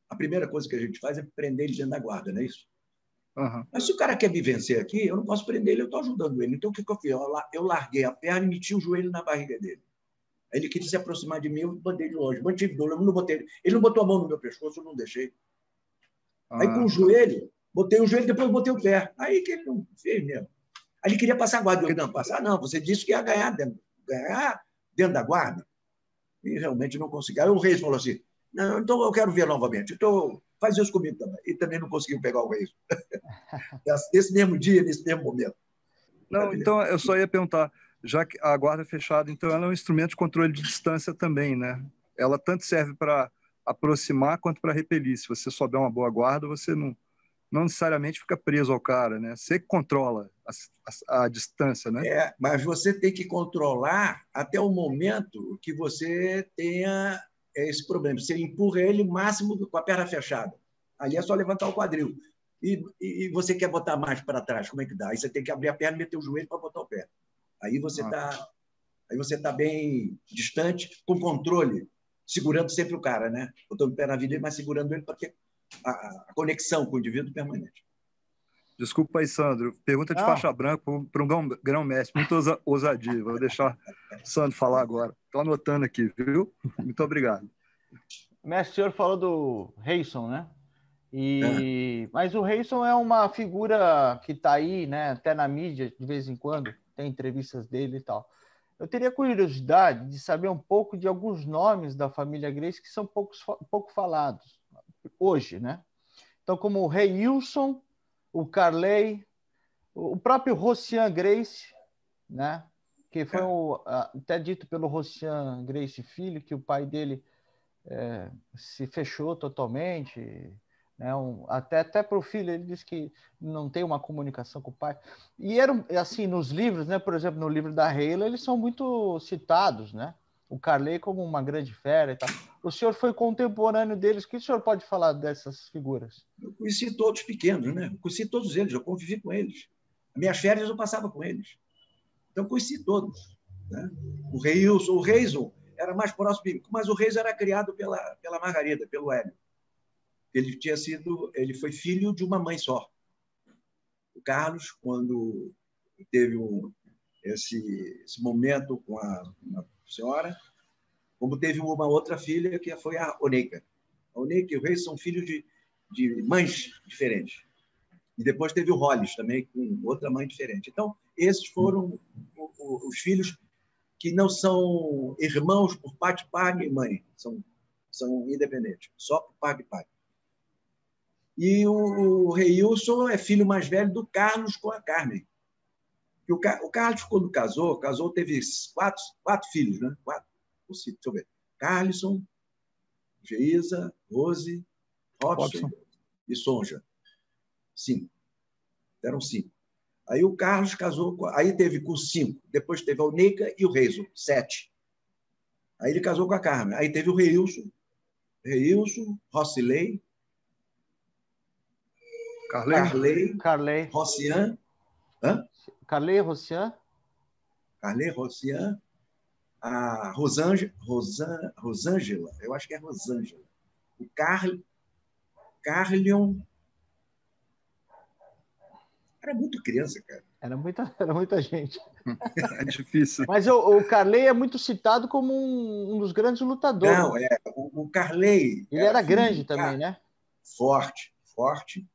a primeira coisa que a gente faz é prender ele dentro da guarda, não é isso? Uhum. Mas se o cara quer me vencer aqui, eu não posso prender ele, eu estou ajudando ele. Então, o que, que eu fiz? Eu larguei a perna e meti o joelho na barriga dele. Ele queria se aproximar de mim, eu botei de longe. Mantive dor, eu não botei ele. Não botou a mão no meu pescoço, eu não deixei. Aí, com o ah. joelho, botei o joelho, depois botei o pé. Aí que ele não fez mesmo. Aí ele queria passar a guarda. Eu, não, passar não, você disse que ia ganhar dentro, ganhar dentro da guarda. E realmente não conseguiu. Aí o Reis falou assim, não, então eu quero ver novamente. Então, faz isso comigo também. E também não conseguiu pegar o Reis. Nesse mesmo dia, nesse mesmo momento. Não, então eu só ia perguntar, já que a guarda é fechada, então ela é um instrumento de controle de distância também, né? Ela tanto serve para aproximar quanto para repelir. Se você souber uma boa guarda, você não, não necessariamente fica preso ao cara, né? Você controla a, a, distância, né? É, mas você tem que controlar até o momento que você tenha esse problema. Você empurra ele máximo com a perna fechada. Ali é só levantar o quadril. E, e, e você quer botar mais para trás, como é que dá? Aí você tem que abrir a perna e meter o joelho para botar o pé. Aí você está ah. aí você tá bem distante, com controle, segurando sempre o cara, né? Botando o pé na vida, mas segurando ele para que a, a conexão com o indivíduo permanente. Desculpa aí, Sandro. Pergunta de faixa branca para um grão-mestre. Muito ousadia. Vou deixar o Sandro falar agora. Estou anotando aqui, viu? Muito obrigado. Mestre, o senhor falou do Reison, né? E... É. Mas o Reison é uma figura que está aí, né? Até na mídia, de vez em quando, tem entrevistas dele e tal. Eu teria curiosidade de saber um pouco de alguns nomes da família Grace que são poucos, pouco falados hoje, né? Então, como o Rei Wilson, o Carley, o próprio Rocian Grace, né? Que foi o, até dito pelo Rocian Grace Filho que o pai dele é, se fechou totalmente, né? Um, até até para o filho ele disse que não tem uma comunicação com o pai. E eram assim nos livros, né? Por exemplo, no livro da Reila eles são muito citados, né? O Carley como uma grande fera e tal. O senhor foi contemporâneo deles. O que o senhor pode falar dessas figuras? Eu conheci todos pequenos, né? Eu conheci todos eles, eu convivi com eles. As minhas férias eu passava com eles. Então, conheci todos. Né? O Reilson, o Reison era mais próximo, mas o Reis era criado pela, pela Margarida, pelo Hélio. Ele tinha sido, ele foi filho de uma mãe só. O Carlos, quando teve um, esse, esse momento com a, a senhora, como teve uma outra filha que foi a Oneika. A Oneika e o Rei são filhos de, de mães diferentes. E depois teve o Hollis também, com outra mãe diferente. Então, esses foram os filhos que não são irmãos por pai de pai e mãe, são, são independentes, só por pai de pai. E o, o Rei Wilson é filho mais velho do Carlos com a Carmen. E o, o Carlos, quando casou, casou, teve quatro, quatro filhos, né? Quatro. Deixa eu ver. Carlson, Geisa, Rose, Robson, Robson. e Sonja. Cinco. Eram cinco. Aí o Carlos casou, com, aí teve com cinco. Depois teve a Unica e o Reiso, sete. Aí ele casou com a Carmen. Aí teve o Reilson, Reilson, Rossilei, Carley, Carley, Carley. Rossian, Hã? Carley Rossian? Carley, Rocian, a Rosângela, Rosan, Rosângela, eu acho que é Rosângela, o Carl, Carlion. Era muito criança, cara. Era muita, era muita gente. É difícil. Mas o, o Carley é muito citado como um, um dos grandes lutadores. Não, é. O, o Carley. Ele era, era grande também, né? Forte, forte.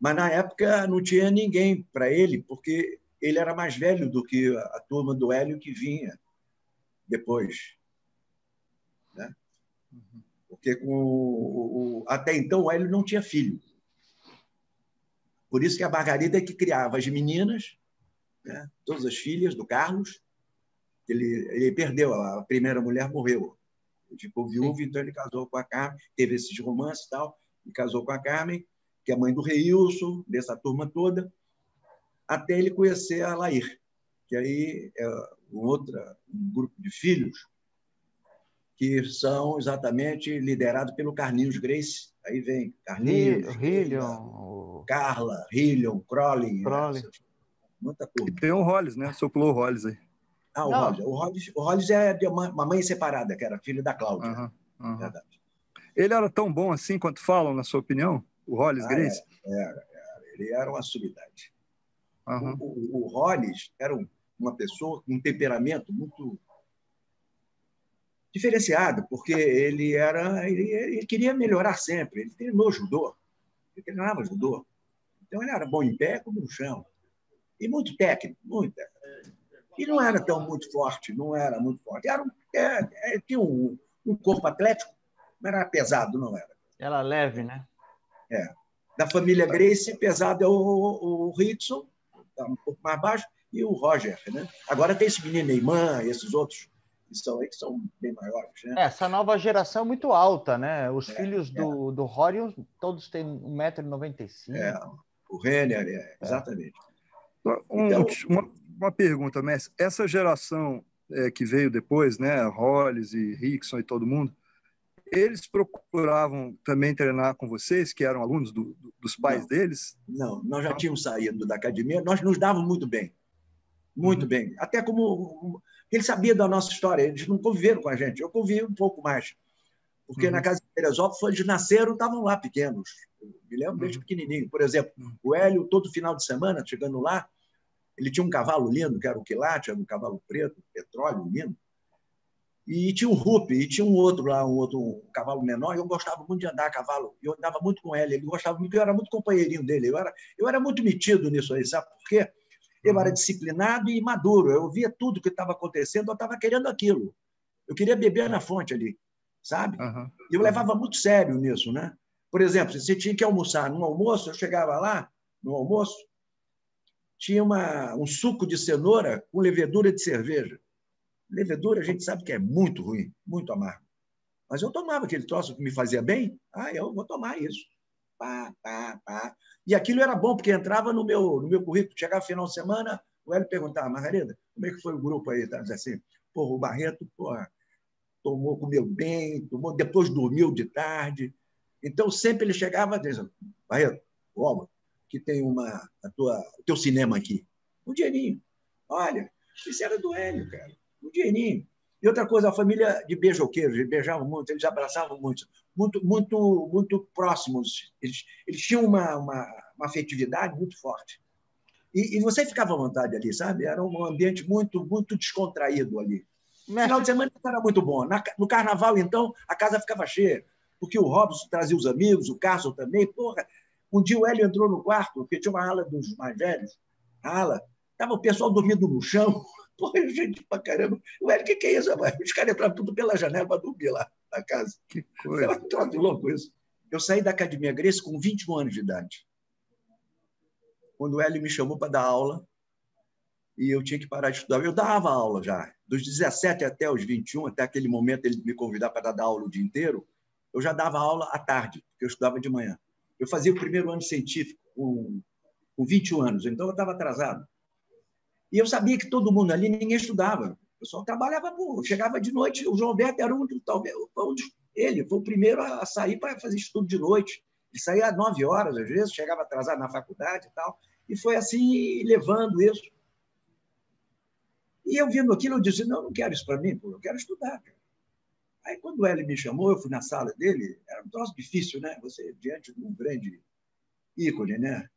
Mas na época não tinha ninguém para ele, porque ele era mais velho do que a turma do Hélio que vinha depois. Né? Porque com o, o, até então o Hélio não tinha filho. Por isso que a Margarida é que criava as meninas, né? todas as filhas do Carlos. Ele, ele perdeu, a primeira mulher morreu. Ele ficou viúvo, então ele casou com a Carmen, teve esses romances e tal, e casou com a Carmen, que é mãe do Reilson, dessa turma toda, até ele conhecer a Lair, que aí é um outro um grupo de filhos que são exatamente liderados pelo Carlinhos Grace. Aí vem Carlinhos, Hillion, Carla, Hillion, Crowley. Crowley. Né? Muita turma. E tem o Hollis, né? Soplou o Hollis aí. Ah, o Hollis. O Hollis, o Hollis é de uma, uma mãe separada, que era filho da Cláudia. Uhum, uhum. Verdade. Ele era tão bom assim quanto falam, na sua opinião? O Hollis ah, Grace? Era, era, era, Ele era uma sumidade. Uhum. O, o, o Hollis era uma pessoa com um temperamento muito diferenciado, porque ele era ele, ele, queria melhorar sempre. Ele treinou judô, ele treinava judô. Então ele era bom em pé como no chão. E muito técnico, muito técnico. E não era tão muito forte, não era muito forte. Era um, é, é, tinha um, um corpo atlético, mas era pesado, não era. Era leve, né? É. Da família Grace, pesado é o, o, o Rickson, tá um pouco mais baixo, e o Roger. Né? Agora tem esse menino Neymar, esses outros que são, que são bem maiores. Né? É, essa nova geração é muito alta, né? Os é, filhos é. do, do Horion, todos têm 1,95m. É, o Renner, é, exatamente. Um, então, uma, uma pergunta, Messi. Essa geração é, que veio depois, né? Hollis e Rickson e todo mundo, eles procuravam também treinar com vocês, que eram alunos do, do, dos pais não, deles? Não, nós já tínhamos saído da academia, nós nos dávamos muito bem. Muito uhum. bem. Até como. Ele sabia da nossa história, eles não conviveram com a gente. Eu convivi um pouco mais. Porque uhum. na casa de Teresópolis, eles nasceram, estavam lá pequenos. Eu me lembro desde uhum. pequenininho. Por exemplo, uhum. o Hélio, todo final de semana, chegando lá, ele tinha um cavalo lindo, que era o quilate, era um cavalo preto, petróleo lindo. E tinha um Rupi, e tinha um outro lá, um outro um cavalo menor, e eu gostava muito de andar a cavalo. Eu andava muito com ele, ele gostava muito, eu era muito companheirinho dele. Eu era, eu era muito metido nisso aí, sabe por quê? Eu era uhum. disciplinado e maduro. Eu via tudo que estava acontecendo, eu estava querendo aquilo. Eu queria beber na fonte ali, sabe? Uhum. E eu levava muito sério nisso, né? Por exemplo, se você tinha que almoçar no almoço, eu chegava lá, no almoço, tinha uma, um suco de cenoura com levedura de cerveja. Levedura a gente sabe que é muito ruim, muito amargo. Mas eu tomava aquele troço que me fazia bem, ah, eu vou tomar isso. Pá, pá, pá. E aquilo era bom, porque entrava no meu, no meu currículo. Chegava final de semana, o Hélio perguntava, Margarida, como é que foi o grupo aí? Tá? Assim, porra, o Barreto porra, tomou, comeu bem, tomou, depois dormiu de tarde. Então, sempre ele chegava dizendo, Barreto, Oma, que tem uma, a tua, o teu cinema aqui. Um dinheirinho. Olha, isso era do Hélio, cara. Um dinheirinho. E outra coisa, a família de beijoqueiros, eles beijavam muito, eles abraçavam muito, muito, muito, muito próximos. Eles, eles tinham uma, uma, uma afetividade muito forte. E, e, você ficava à vontade ali, sabe? Era um ambiente muito, muito descontraído ali. No final de semana era muito bom. Na, no carnaval, então, a casa ficava cheia, porque o Robson trazia os amigos, o Carson também. Porra, um dia o Hélio entrou no quarto, porque tinha uma ala dos mais velhos, a ala, estava o pessoal dormindo no chão, Porra, gente pra caramba. Ué, o que, que é isso? Os caras entravam tudo pela janela para dormir lá na casa. Que coisa. É um troço louco isso. Eu saí da Academia Grace com 21 anos de idade. Quando o Hélio me chamou para dar aula, e eu tinha que parar de estudar. Eu dava aula já. Dos 17 até os 21, até aquele momento ele me convidar para dar aula o dia inteiro, eu já dava aula à tarde, porque eu estudava de manhã. Eu fazia o primeiro ano científico com, com 21 anos, então eu estava atrasado. E eu sabia que todo mundo ali, ninguém estudava. O pessoal trabalhava, por, chegava de noite. O João Alberto era um, talvez, ele foi o primeiro a sair para fazer estudo de noite. Ele saía às nove horas, às vezes, chegava atrasado na faculdade e tal. E foi assim, levando isso. E eu vendo aquilo, eu disse, não, não quero isso para mim, pô, eu quero estudar. Cara. Aí, quando ele me chamou, eu fui na sala dele, era um troço difícil, né? Você, diante de um grande ícone, né?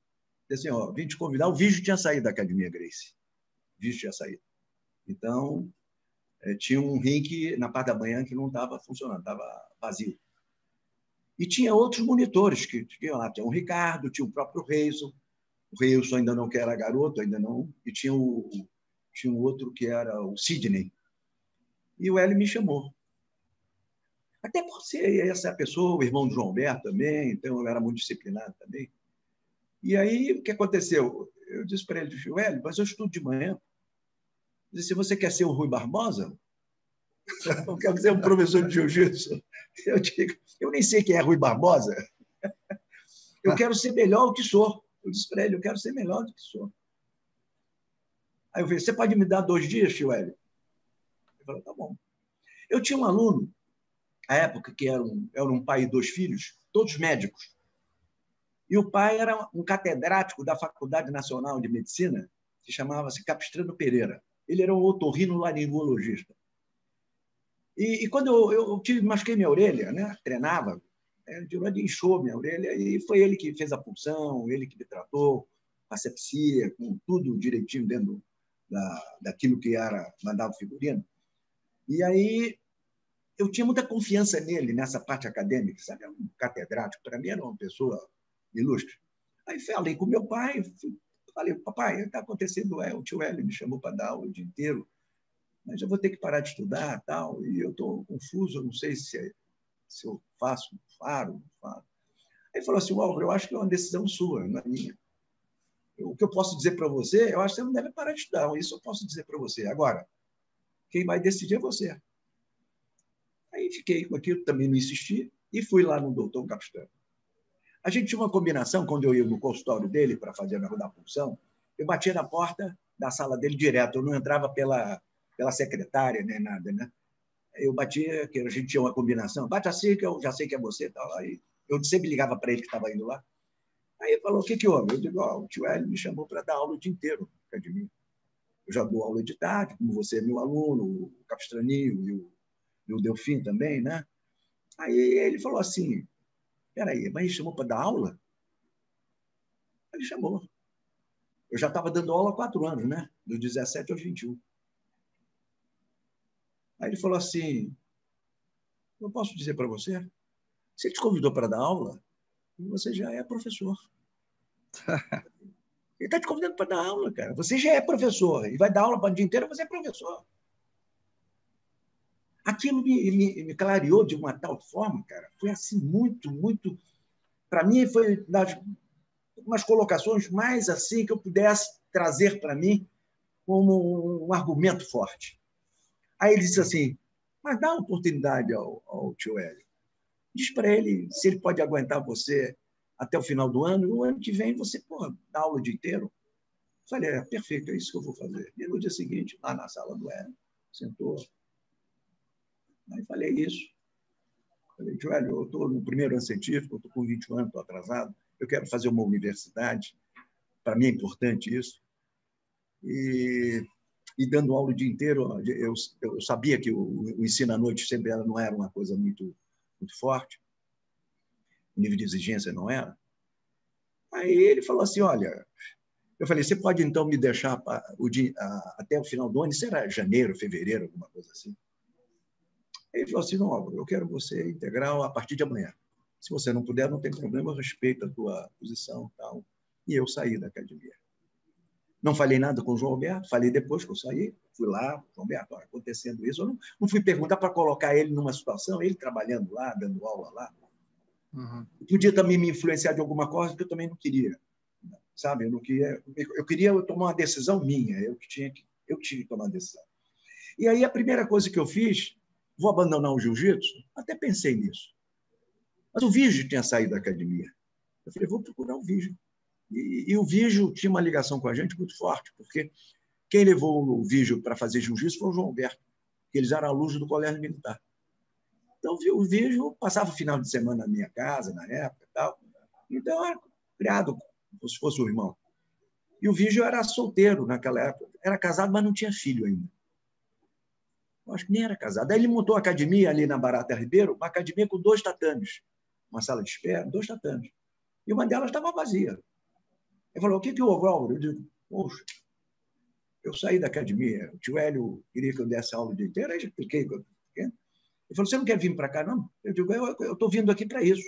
Disse assim, ó, vim te convidar. O vídeo tinha saído da Academia Grace. O vídeo tinha saído. Então, é, tinha um rink na parte da manhã que não estava funcionando, estava vazio. E tinha outros monitores que tinha lá. Tinha o Ricardo, tinha o próprio Reison. O Reison ainda não que era garoto, ainda não. E tinha o, tinha um outro que era o Sidney. E o Hélio me chamou. Até por ser essa pessoa, o irmão de João Alberto também, então eu era muito disciplinado também. E aí, o que aconteceu? Eu disse para ele, Hélio, mas eu estudo de manhã. Disse, você quer ser o Rui Barbosa? Eu quero ser um professor de jiu-jitsu. Eu digo, eu nem sei quem é Rui Barbosa. Eu quero ser melhor do que sou. Eu disse para ele, eu quero ser melhor do que sou. Aí eu falei, você pode me dar dois dias, tio Hélio? Ele falou, tá bom. Eu tinha um aluno, à época, que era um, era um pai e dois filhos, todos médicos. E o pai era um catedrático da Faculdade Nacional de Medicina, que chamava-se Capistrano Pereira. Ele era um otorrino-laringologista. E, e, quando eu, eu tive, machuquei minha orelha, né? treinava, né? inchou minha orelha, e foi ele que fez a punção, ele que me tratou, asepsia, com tudo direitinho dentro da, daquilo que era mandava figurino. E aí eu tinha muita confiança nele nessa parte acadêmica, sabe? um catedrático, para mim era uma pessoa ilustre. Aí falei com meu pai, falei, papai, está acontecendo, é, o tio Hélio me chamou para dar aula o dia inteiro, mas eu vou ter que parar de estudar tal, e eu estou confuso, não sei se, se eu faço, faro, faro. Aí falou assim, Álvaro, eu acho que é uma decisão sua, não é minha o que eu posso dizer para você, eu acho que você não deve parar de estudar. Isso eu posso dizer para você. Agora, quem vai decidir é você. Aí fiquei com aquilo, também não insisti, e fui lá no doutor Capistrano. A gente tinha uma combinação, quando eu ia no consultório dele para fazer a minha punção, eu batia na porta da sala dele direto, eu não entrava pela, pela secretária, nem nada, né? Eu batia, que a gente tinha uma combinação, bate assim que eu já sei que é você, tal. Aí eu sempre ligava para ele que estava indo lá. Aí ele falou: o que, que houve? Eu digo: oh, o tio Hélio me chamou para dar aula o dia inteiro na academia. Eu já dou aula de tarde, como você é meu aluno, o Capistraninho e o, e o Delfim também, né? Aí ele falou assim: peraí, mas ele chamou para dar aula? Ele chamou. Eu já estava dando aula há quatro anos, né? Dos 17 aos 21. Aí ele falou assim: eu posso dizer para você? Se ele te convidou para dar aula, você já é professor. Ele está te convidando para dar aula, cara. Você já é professor e vai dar aula para o dia inteiro, você é professor. Aquilo me, me, me clareou de uma tal forma, cara. Foi assim, muito, muito. Para mim, foi das umas colocações mais assim que eu pudesse trazer para mim como um argumento forte. Aí ele disse assim: mas dá uma oportunidade ao, ao tio Hélio. Diz para ele se ele pode aguentar você até o final do ano, e o ano que vem você porra, dá aula o dia inteiro. Falei, é perfeito, é isso que eu vou fazer. E no dia seguinte, lá na sala do Hélio, sentou. Aí falei isso. Falei, Joelho, eu estou no primeiro ano científico, estou com 21 anos, estou atrasado, eu quero fazer uma universidade, para mim é importante isso. E, e dando aula o dia inteiro, eu, eu sabia que o, o ensino à noite sempre era, não era uma coisa muito muito forte, o nível de exigência não era. Aí ele falou assim: Olha, eu falei, você pode então me deixar o dia, até o final do ano? Isso era janeiro, fevereiro, alguma coisa assim. Ele falou assim: Não, eu quero você integral a partir de amanhã. Se você não puder, não tem problema, respeito a tua posição tal. E eu saí da academia. Não falei nada com o João Alberto, falei depois que eu saí, fui lá, João Alberto, acontecendo isso. Eu não, não fui perguntar para colocar ele numa situação, ele trabalhando lá, dando aula lá. Uhum. Podia também me influenciar de alguma coisa que eu também não queria. Sabe? Eu não queria, eu queria tomar uma decisão minha, eu que tinha que, eu tive que tomar uma decisão. E aí a primeira coisa que eu fiz, vou abandonar o jiu-jitsu? Até pensei nisso. Mas o Vígio tinha saído da academia. Eu falei, vou procurar o Vígio. E, e o Vígio tinha uma ligação com a gente muito forte, porque quem levou o Vígio para fazer jiu-jitsu foi o João Alberto, que eles eram alunos do Colégio Militar. Então, o Vígio passava o final de semana na minha casa, na época tal. Então, era criado como se fosse o irmão. E o Vígio era solteiro naquela época. Era casado, mas não tinha filho ainda. Acho que nem era casado. Aí ele montou uma academia ali na Barata Ribeiro, uma academia com dois tatames. Uma sala de espera, dois tatames. E uma delas estava vazia. Ele falou: O que, que houve, Álvaro? Eu digo: Poxa, eu saí da academia, o tio Hélio queria que eu desse aula o dia inteiro, aí já expliquei. Ele falou: Você não quer vir para cá, não? Eu digo: Eu estou vindo aqui para isso.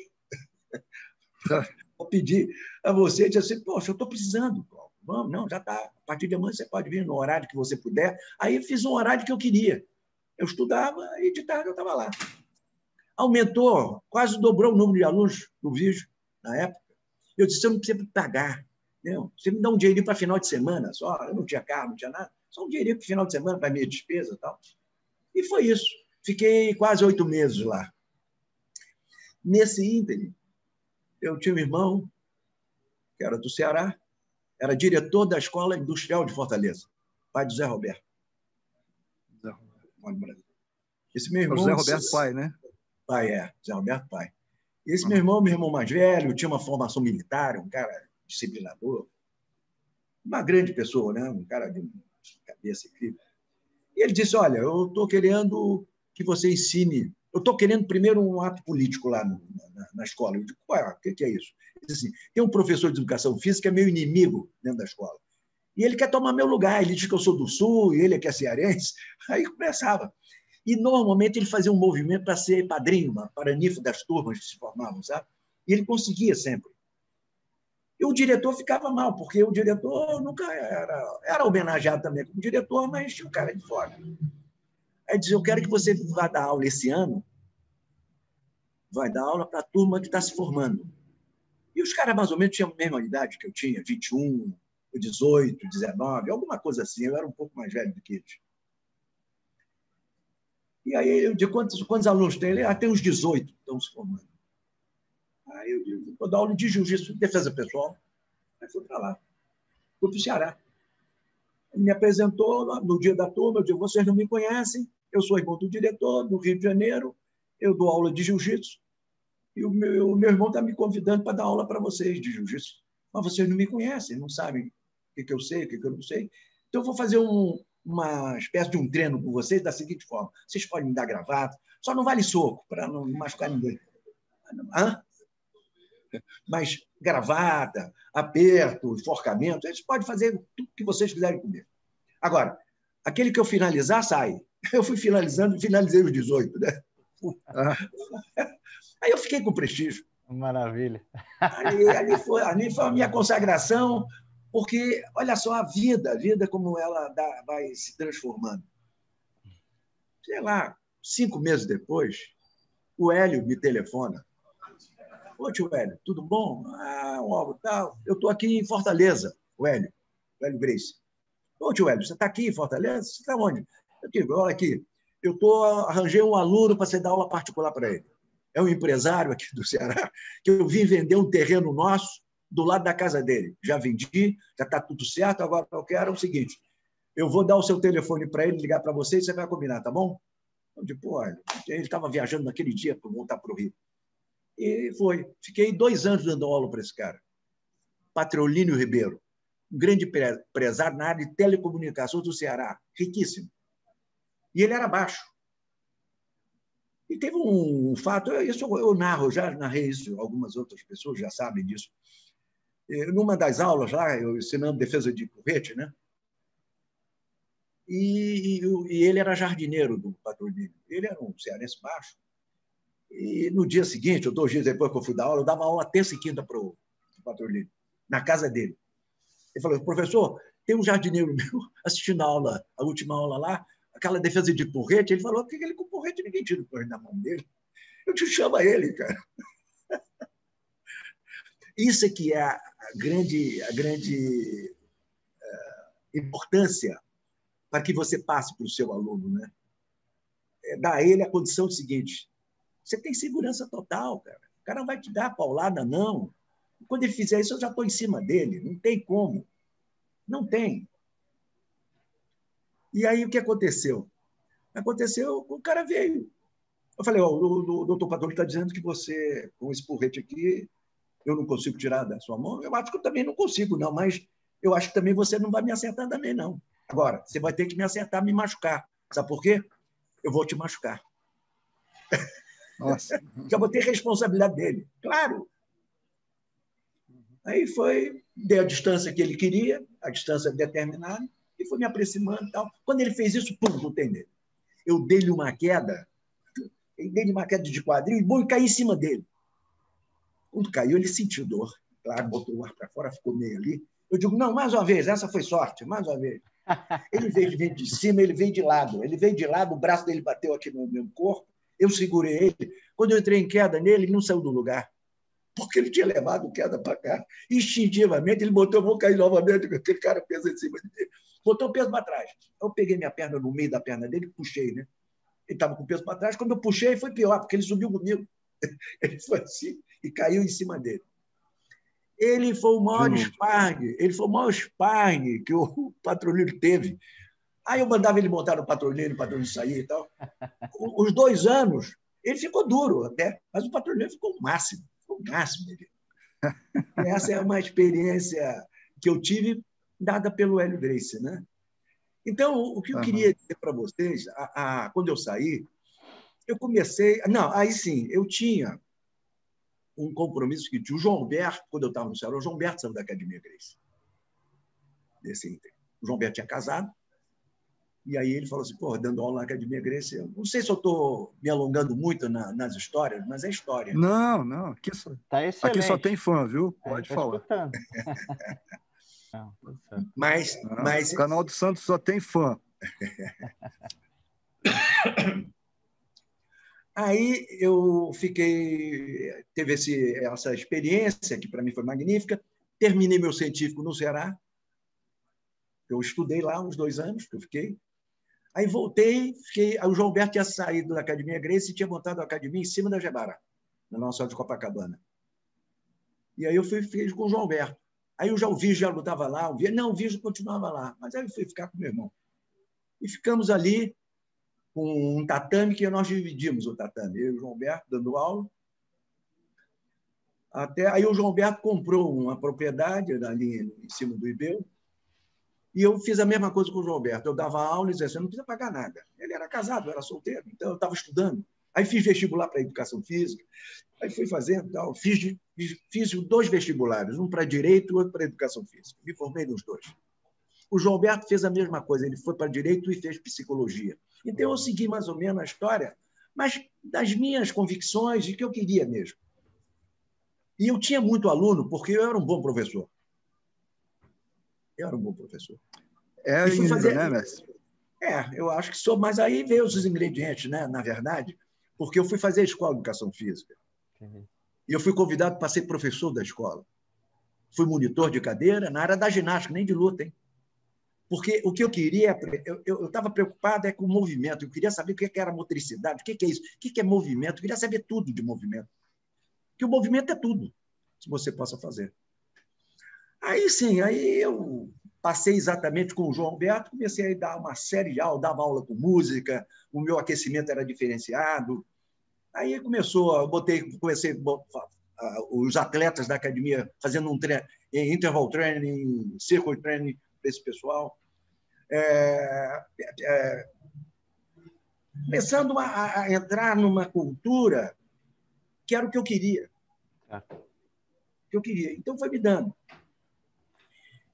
Vou pedir a você, disse assim: Poxa, eu estou precisando. Vamos, não, já está. A partir de amanhã você pode vir no horário que você puder. Aí eu fiz um horário que eu queria. Eu estudava e de tarde eu estava lá. Aumentou, quase dobrou o número de alunos no vídeo na época. Eu disse: Eu não preciso pagar Entendeu? Você me dá um dinheirinho para final de semana só. Eu não tinha carro, não tinha nada. Só um dinheirinho para final de semana, para minha despesa e tal. E foi isso. Fiquei quase oito meses lá. Nesse ínterim, eu tinha um irmão, que era do Ceará, era diretor da Escola Industrial de Fortaleza, pai do Zé Roberto. Zé Roberto. Esse meu irmão. Zé Roberto pai, né? Pai, é. Zé Roberto pai. Esse meu irmão, meu irmão mais velho, tinha uma formação militar, um cara disciplinador, uma grande pessoa, né? um cara de cabeça incrível. E ele disse: Olha, eu estou querendo que você ensine. Eu estou querendo primeiro um ato político lá no, na, na, escola. Eu digo: Ué, o que, que é isso? Ele disse assim: Tem um professor de educação física que é meu inimigo dentro da escola. E ele quer tomar meu lugar. Ele diz que eu sou do Sul e ele é que é cearense. Aí começava. E normalmente ele fazia um movimento para ser padrinho, paraninfo das turmas que se formavam, sabe? E ele conseguia sempre. E o diretor ficava mal, porque o diretor nunca era, era homenageado também como diretor, mas tinha um cara de fora. Aí dizia, eu quero que você vá dar aula esse ano, vai dar aula para a turma que está se formando. E os caras mais ou menos tinham a mesma idade que eu tinha, 21, 18, 19, alguma coisa assim. Eu era um pouco mais velho do que eles. E aí eu digo, quantos, quantos alunos tem? Ele, ah, tem uns 18 que estão se formando. Aí eu digo, vou dar aula de jiu-jitsu, defesa pessoal. Aí fui para lá. Fui para o Ceará. Ele me apresentou no dia da turma, eu digo, vocês não me conhecem, eu sou irmão do diretor do Rio de Janeiro, eu dou aula de jiu-jitsu, e o meu, o meu irmão está me convidando para dar aula para vocês de jiu-jitsu. Mas vocês não me conhecem, não sabem o que, eu sei, o que, eu não sei. Então, eu vou fazer um, uma espécie de um treino com vocês da seguinte forma: vocês podem me dar gravata, só não vale soco, para não machucar ninguém. Hã? Mas gravata, aperto, enforcamento, eles podem fazer tudo que vocês quiserem comer. Agora, aquele que eu finalizar, sai. Eu fui finalizando, finalizei os 18, né? Aí eu fiquei com prestígio. Maravilha. Ali, ali, foi, ali foi a minha consagração, porque, olha só, a vida, a vida como ela dá, vai se transformando. Sei lá, cinco meses depois, o Hélio me telefona. Ô, tio Hélio, tudo bom? Ah, um álbum tal. Eu estou aqui em Fortaleza, o Hélio, o Hélio Grace. Ô, tio Hélio, você está aqui em Fortaleza? Você está onde? Eu digo, olha aqui, eu tô, arranjei um aluno para você dar aula particular para ele. É um empresário aqui do Ceará, que eu vim vender um terreno nosso do lado da casa dele. Já vendi, já está tudo certo, agora eu quero o seguinte, eu vou dar o seu telefone para ele, ligar para você e você vai combinar, tá bom? Eu digo, pô, ele estava viajando naquele dia para voltar para o Rio. E foi. Fiquei dois anos dando aula para esse cara. Patrolínio Ribeiro, um grande empresário na área de telecomunicações do Ceará, riquíssimo. E ele era baixo. E teve um fato, isso eu narro, já narrei isso, algumas outras pessoas já sabem disso. Numa das aulas lá, eu ensinando defesa de correte, né? E, e, ele era jardineiro do patrulhinho. Ele era um cearense baixo. E no dia seguinte, ou dois dias depois que eu fui dar aula, eu dava aula terça e quinta para o patrulheiro, na casa dele. Ele falou, professor, tem um jardineiro meu assistindo a aula, a última aula lá, aquela defesa de porrete. Ele falou, por que ele com porrete? Ninguém tira o porrete da mão dele. Eu te chamo ele, cara. Isso é que é a grande, a grande uh, importância para que você passe para o seu aluno, né? É dar a ele a condição seguinte: você tem segurança total, cara. O cara não vai te dar paulada, não. Quando ele fizer isso, eu já estou em cima dele. Não tem como. Não tem. E aí, o que aconteceu? Aconteceu, o cara veio. Eu falei, ó, o, o doutor Patrulho está dizendo que você, com esse porrete aqui, eu não consigo tirar da sua mão. Eu acho que eu também não consigo, não, mas eu acho que também você não vai me acertar também, não. Agora, você vai ter que me acertar, me machucar. Sabe por quê? eu vou te machucar. Nossa. Já botei responsabilidade dele, claro. Aí foi, dei a distância que ele queria, a distância determinada, e foi me aproximando e tal. Quando ele fez isso, pum, botei nele. Eu dei-lhe uma queda, eu dei-lhe uma queda de quadril e bom, e caí em cima dele. Quando caiu, ele sentiu dor. Claro, botou o ar para fora, ficou meio ali. Eu digo, não, mais uma vez, essa foi sorte, mais uma vez. Ele veio de, de cima, ele veio de lado. Ele veio de lado, o braço dele bateu aqui no meu corpo, eu segurei ele. Quando eu entrei em queda nele, ele não saiu do lugar porque ele tinha levado queda para cá. Instintivamente, ele botou, vou cair novamente, aquele cara pesa em cima de mim. Botou o peso para trás. Eu peguei minha perna no meio da perna dele puxei, né? Ele estava com o peso para trás. Quando eu puxei, foi pior, porque ele subiu comigo. Ele foi assim e caiu em cima dele. Ele foi o maior hum. sparring, ele foi o maior sparring que o patrulheiro teve. Aí eu mandava ele montar no patrulheiro, o patrulheiro sair e tal. Os dois anos, ele ficou duro até, mas o patrulheiro ficou o máximo o máximo. Essa é uma experiência que eu tive dada pelo Hélio Grace. Né? Então, o que eu uhum. queria dizer para vocês, a, a, quando eu saí, eu comecei. Não, aí sim, eu tinha um compromisso que o João Berto, quando eu estava no Ceará, o João Berto saiu da Academia Grace. Desse, o João Berto tinha casado, e aí ele falou assim, pô, dando aula na Academia Grécia. Não sei se eu estou me alongando muito na, nas histórias, mas é história. Não, não. Aqui só, tá aqui só tem fã, viu? É, Pode é, falar. não, mas, não, mas... O canal do Santos só tem fã. Aí eu fiquei, teve esse, essa experiência que para mim foi magnífica. Terminei meu científico no Ceará. Eu estudei lá uns dois anos, que eu fiquei. Aí voltei, fiquei, o João Alberto tinha saído da Academia Grace e tinha montado a academia em cima da Gebara, na nossa de Copacabana. E aí eu fui, fiz com o João Alberto. Aí eu já o já lutava lá, o não, o Vígio continuava lá, mas aí eu fui ficar com meu irmão. E ficamos ali com um tatame que nós dividimos o tatame, eu e o João Alberto dando aula. Até aí o João Alberto comprou uma propriedade ali em cima do Ibeu, e eu fiz a mesma coisa com o João Alberto. Eu dava aula e dizia assim, não precisa pagar nada. Ele era casado, era solteiro, então eu estava estudando. Aí fiz vestibular para educação física, aí fui fazendo tal. Fiz, fiz dois vestibulares, um para direito e outro para educação física. Me formei nos dois. O João Alberto fez a mesma coisa, ele foi para direito e fez psicologia. Então eu segui mais ou menos a história, mas das minhas convicções de que eu queria mesmo. E eu tinha muito aluno, porque eu era um bom professor. Eu era um bom professor. É ainda, fazer... né, mestre? É, eu acho que sou, mas aí veio os ingredientes, né, na verdade, porque eu fui fazer a escola de educação física. Uhum. E eu fui convidado para ser professor da escola. Fui monitor de cadeira na área da ginástica, nem de luta, hein? Porque o que eu queria, eu estava preocupado é com o movimento, eu queria saber o que era motricidade, o que é isso, o que é movimento, eu queria saber tudo de movimento. Porque o movimento é tudo que você possa fazer. Aí sim, aí eu passei exatamente com o João Alberto, comecei a dar uma série de aulas, dava aula com música, o meu aquecimento era diferenciado. Aí começou, eu botei, comecei os atletas da academia fazendo um treino, interval training, circuit training para esse pessoal. É, é, começando a, a, entrar numa cultura que era o que eu queria. É. Que eu queria. Então foi me dando.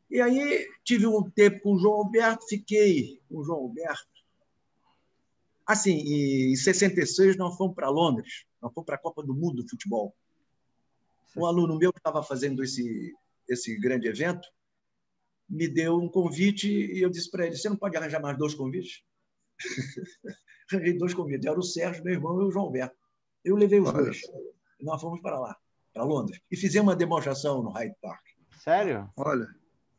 E aí tive um tempo com o João Alberto, fiquei com o João Alberto. Assim, em 66 nós fomos para Londres, nós fomos para a Copa do Mundo do Futebol. Um aluno meu que estava fazendo esse, esse grande evento me deu um convite e eu disse para ele: Você não pode arranjar mais dois convites? Arranjei dois convites. Era o Sérgio, meu irmão, e o João Alberto. Eu levei os Olha. dois. E nós fomos para lá, para Londres. E fizemos uma demonstração no Hyde Park. Sério? Olha.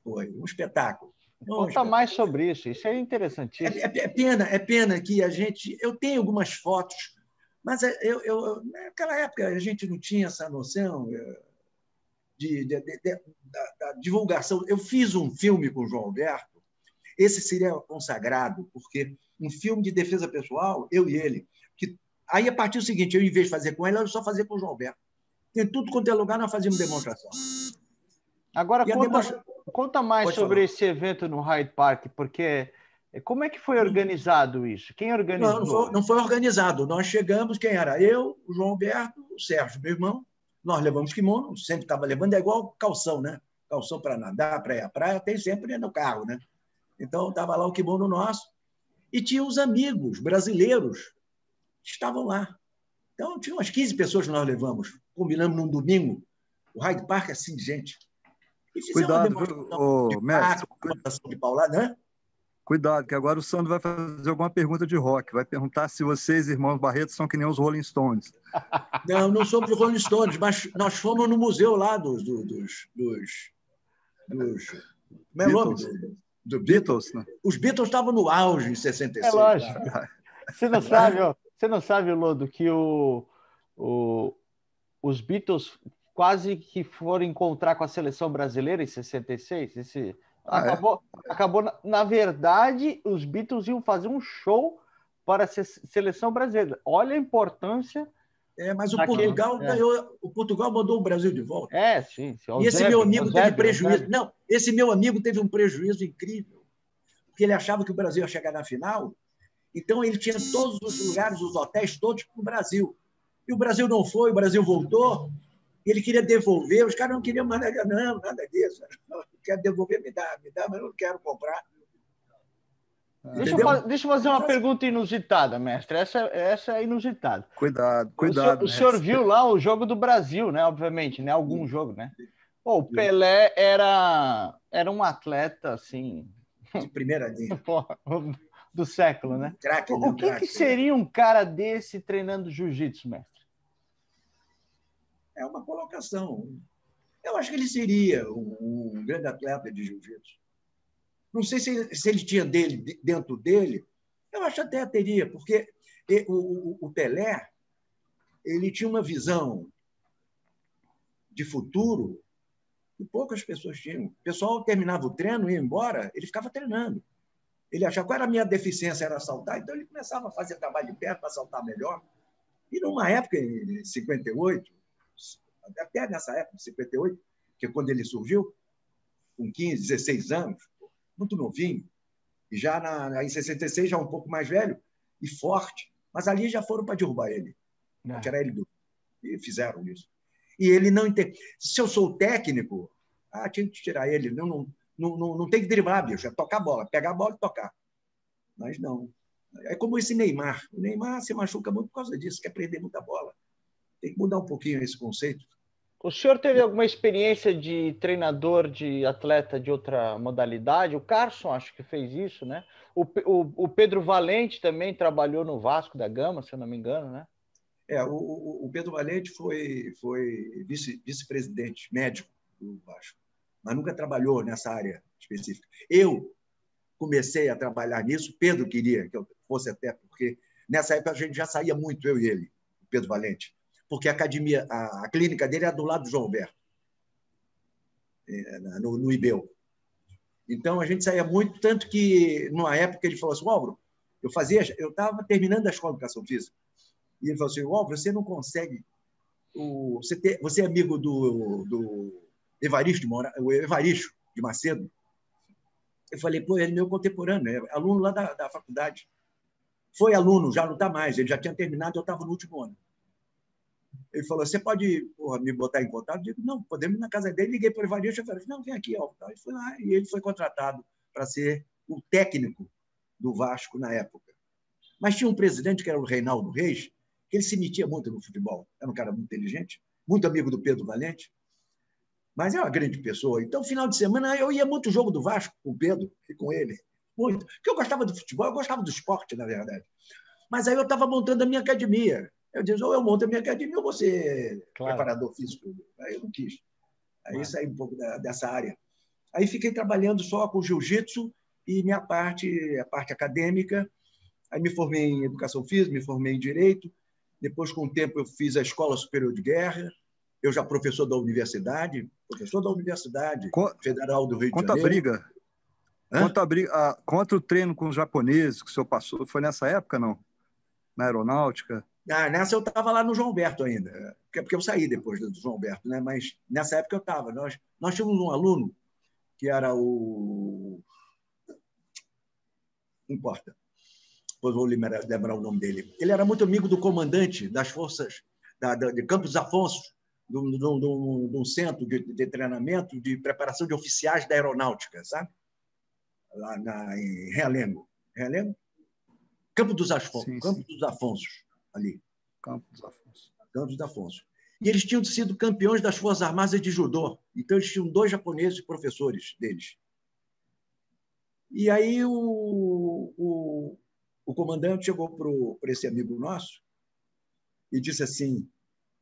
Foi um espetáculo. Conta mais sobre isso, isso é interessantíssimo. É, é, é, pena, é pena que a gente. Eu tenho algumas fotos, mas é, eu, eu, naquela época a gente não tinha essa noção é, de, de, de, divulgação. Eu fiz um filme com o João Alberto, esse seria consagrado, porque um filme de defesa pessoal, eu e ele. Que, aí, a partir do seguinte, eu, em vez de fazer com ele, eu só fazia com o João Alberto. Tem tudo quanto é lugar, nós fazíamos demonstração. Agora, conta, conta mais Pode sobre falar. esse evento no Hyde Park, porque Como é que foi organizado isso? Quem organizou? Não, não, foi, não foi organizado. Nós chegamos, quem era? Eu, o João Alberto, o Sérgio, meu irmão. Nós levamos kimono, sempre estava levando, é igual calção, né? Calção para nadar, para ir à praia, tem sempre no carro, né? Então, estava lá o kimono nosso. E tinha os amigos brasileiros que estavam lá. Então, tinha umas 15 pessoas que nós levamos. Combinamos num domingo. O Hyde Park é assim, gente. Cuidado, de, mestre, de paulada, né? Cuidado, que agora o Sandro vai fazer alguma pergunta de rock. Vai perguntar se vocês, irmãos Barreto, são que nem os Rolling Stones. Não, não somos os Rolling Stones, mas nós fomos no museu lá dos. dos, dos, dos, como é o nome? Do, Beatles, né? Os Beatles estavam no auge em 66. É lógico. Você não sabe, ó, você não sabe, Lodo, que o, o, os Beatles quase que foram encontrar com a seleção brasileira em 66? Esse, ah, é? acabou, é? acabou na, na, verdade, os Beatles iam fazer um show para a seleção brasileira. Olha a importância. É, mas o Portugal é. ganhou, o Portugal mandou o Brasil de volta. É, sim. sim. E esse meu amigo teve prejuízo. Não, esse meu amigo teve um prejuízo incrível, porque ele achava que o Brasil ia chegar na final, então ele tinha todos os lugares, os hotéis todos para o Brasil. E o Brasil não foi, o Brasil voltou, ele queria devolver, os caras não queriam mais nada, não, nada disso. Não, quer devolver, me dá, me dá, mas eu não quero comprar. Deixa eu, deixa eu, fazer uma pergunta inusitada, mestre. Essa, essa é inusitada. Cuidado, cuidado. O senhor, o senhor viu lá o jogo do Brasil, né? Obviamente, né? Algum jogo, né? Pô, o Pelé era, era um atleta assim. De primeira linha. do século, né? Craque, o que, que seria um cara desse treinando jiu-jitsu, mestre? É uma colocação. Eu acho que ele seria um, um grande atleta de jiu-jitsu. Não sei se, se, ele tinha dele dentro dele, eu acho até teria, porque o, o, o Pelé ele tinha uma visão de futuro que poucas pessoas tinham. O pessoal terminava o treino, ia embora, ele ficava treinando. Ele achava qual era a minha deficiência, era saltar, então ele começava a fazer trabalho de perna para saltar melhor. E numa época, em 58, até nessa época, 58, que é quando ele surgiu, com 15, 16 anos, muito novinho, e já na, em 66 já um pouco mais velho e forte, mas ali já foram para derrubar ele, é. tirar ele do. E fizeram isso. E ele não entende. Se eu sou técnico, ah, tinha que tirar ele. Não, não, não, não, não tem que driblar, bicho, é tocar a bola, pegar a bola e tocar. Mas não. É como esse Neymar. O Neymar se machuca muito por causa disso, quer prender muita bola. Tem que mudar um pouquinho esse conceito. O senhor teve alguma experiência de treinador de atleta de outra modalidade? O Carson acho que fez isso, né? O, o, o Pedro Valente também trabalhou no Vasco da Gama, se eu não me engano, né? É, o, o Pedro Valente foi, foi vice-presidente vice médico do Vasco, mas nunca trabalhou nessa área específica. Eu comecei a trabalhar nisso, Pedro queria que eu fosse até, porque nessa época a gente já saía muito, eu e ele, o Pedro Valente porque a academia, a, a clínica dele é do lado do João Alberto, é, no, no IBEU. Então a gente saía muito, tanto que numa época ele falou assim, Álvaro, eu fazia, eu estava terminando a escola de educação física, e ele falou assim, Álvaro, você não consegue, o, você, ter, você é amigo do, do Evaristo de Mora, o Evaristo de Macedo? Eu falei, pô, ele é meu contemporâneo, é aluno lá da, da faculdade. Foi aluno, já não está mais, ele já tinha terminado, eu estava no último ano. Ele falou: Você pode porra, me botar em contato? Eu digo: Não, podemos ir na casa dele. Liguei para o Evaristo e falei: Não, vem aqui. Ó. Ele foi lá e ele foi contratado para ser o técnico do Vasco na época. Mas tinha um presidente que era o Reinaldo Reis, que ele se metia muito no futebol. Era um cara muito inteligente, muito amigo do Pedro Valente, mas é uma grande pessoa. Então, final de semana, eu ia muito jogo do Vasco com o Pedro e com ele. Muito. Porque eu gostava do futebol, eu gostava do esporte, na verdade. Mas aí eu estava montando a minha academia. Eu disse, ou eu monto a minha academia ou você claro. preparador físico. Aí eu não quis. Aí claro. saí um pouco da, dessa área. Aí fiquei trabalhando só com jiu-jitsu e minha parte, a parte acadêmica. Aí me formei em educação física, me formei em direito. Depois, com o tempo, eu fiz a Escola Superior de Guerra. Eu já professor da universidade, professor da Universidade Federal do Rio de Janeiro. Conta a briga. Conta a briga, ah, contra o treino com os japoneses que o senhor passou. Foi nessa época, não? Na aeronáutica? Ah, nessa eu estava lá no João Alberto ainda, porque eu saí depois do João Alberto, né? mas nessa época eu estava. Nós, nós tínhamos um aluno que era o. não importa. Depois vou lembrar, o nome dele. Ele era muito amigo do comandante das forças da, da, de Campos Afonso, de um centro de, de, treinamento, de preparação de oficiais da aeronáutica, sabe? Lá na, em Realengo. Realengo? Campo dos Afonso, Campo dos Afonsos, ali. Campo dos Afonso. Campo dos Afonso. E eles tinham sido campeões das Forças Armadas de Judô. Então, eles tinham dois japoneses professores deles. E aí o, o, o comandante chegou para esse amigo nosso e disse assim: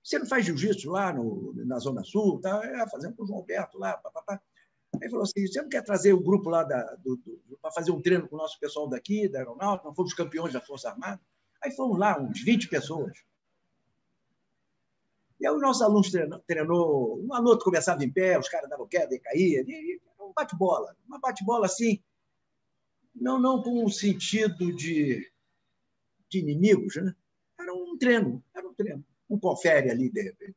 Você não faz jiu-jitsu lá no, na Zona Sul? Tá? É, fazendo com o João Alberto lá. Papapá. Aí falou assim: Você não quer trazer o grupo lá para fazer um treino com o nosso pessoal daqui, da Aeronáutica? Nós fomos campeões da Força Armada. Aí fomos lá, uns 20 pessoas. E aí os nossos alunos treinou, treinou um aluno começava em pé, os caras davam queda e caía, e, um bate-bola, uma bate-bola assim, não, não com o sentido de, de inimigos, né? Era um treino, era um treino, um confere ali de repente.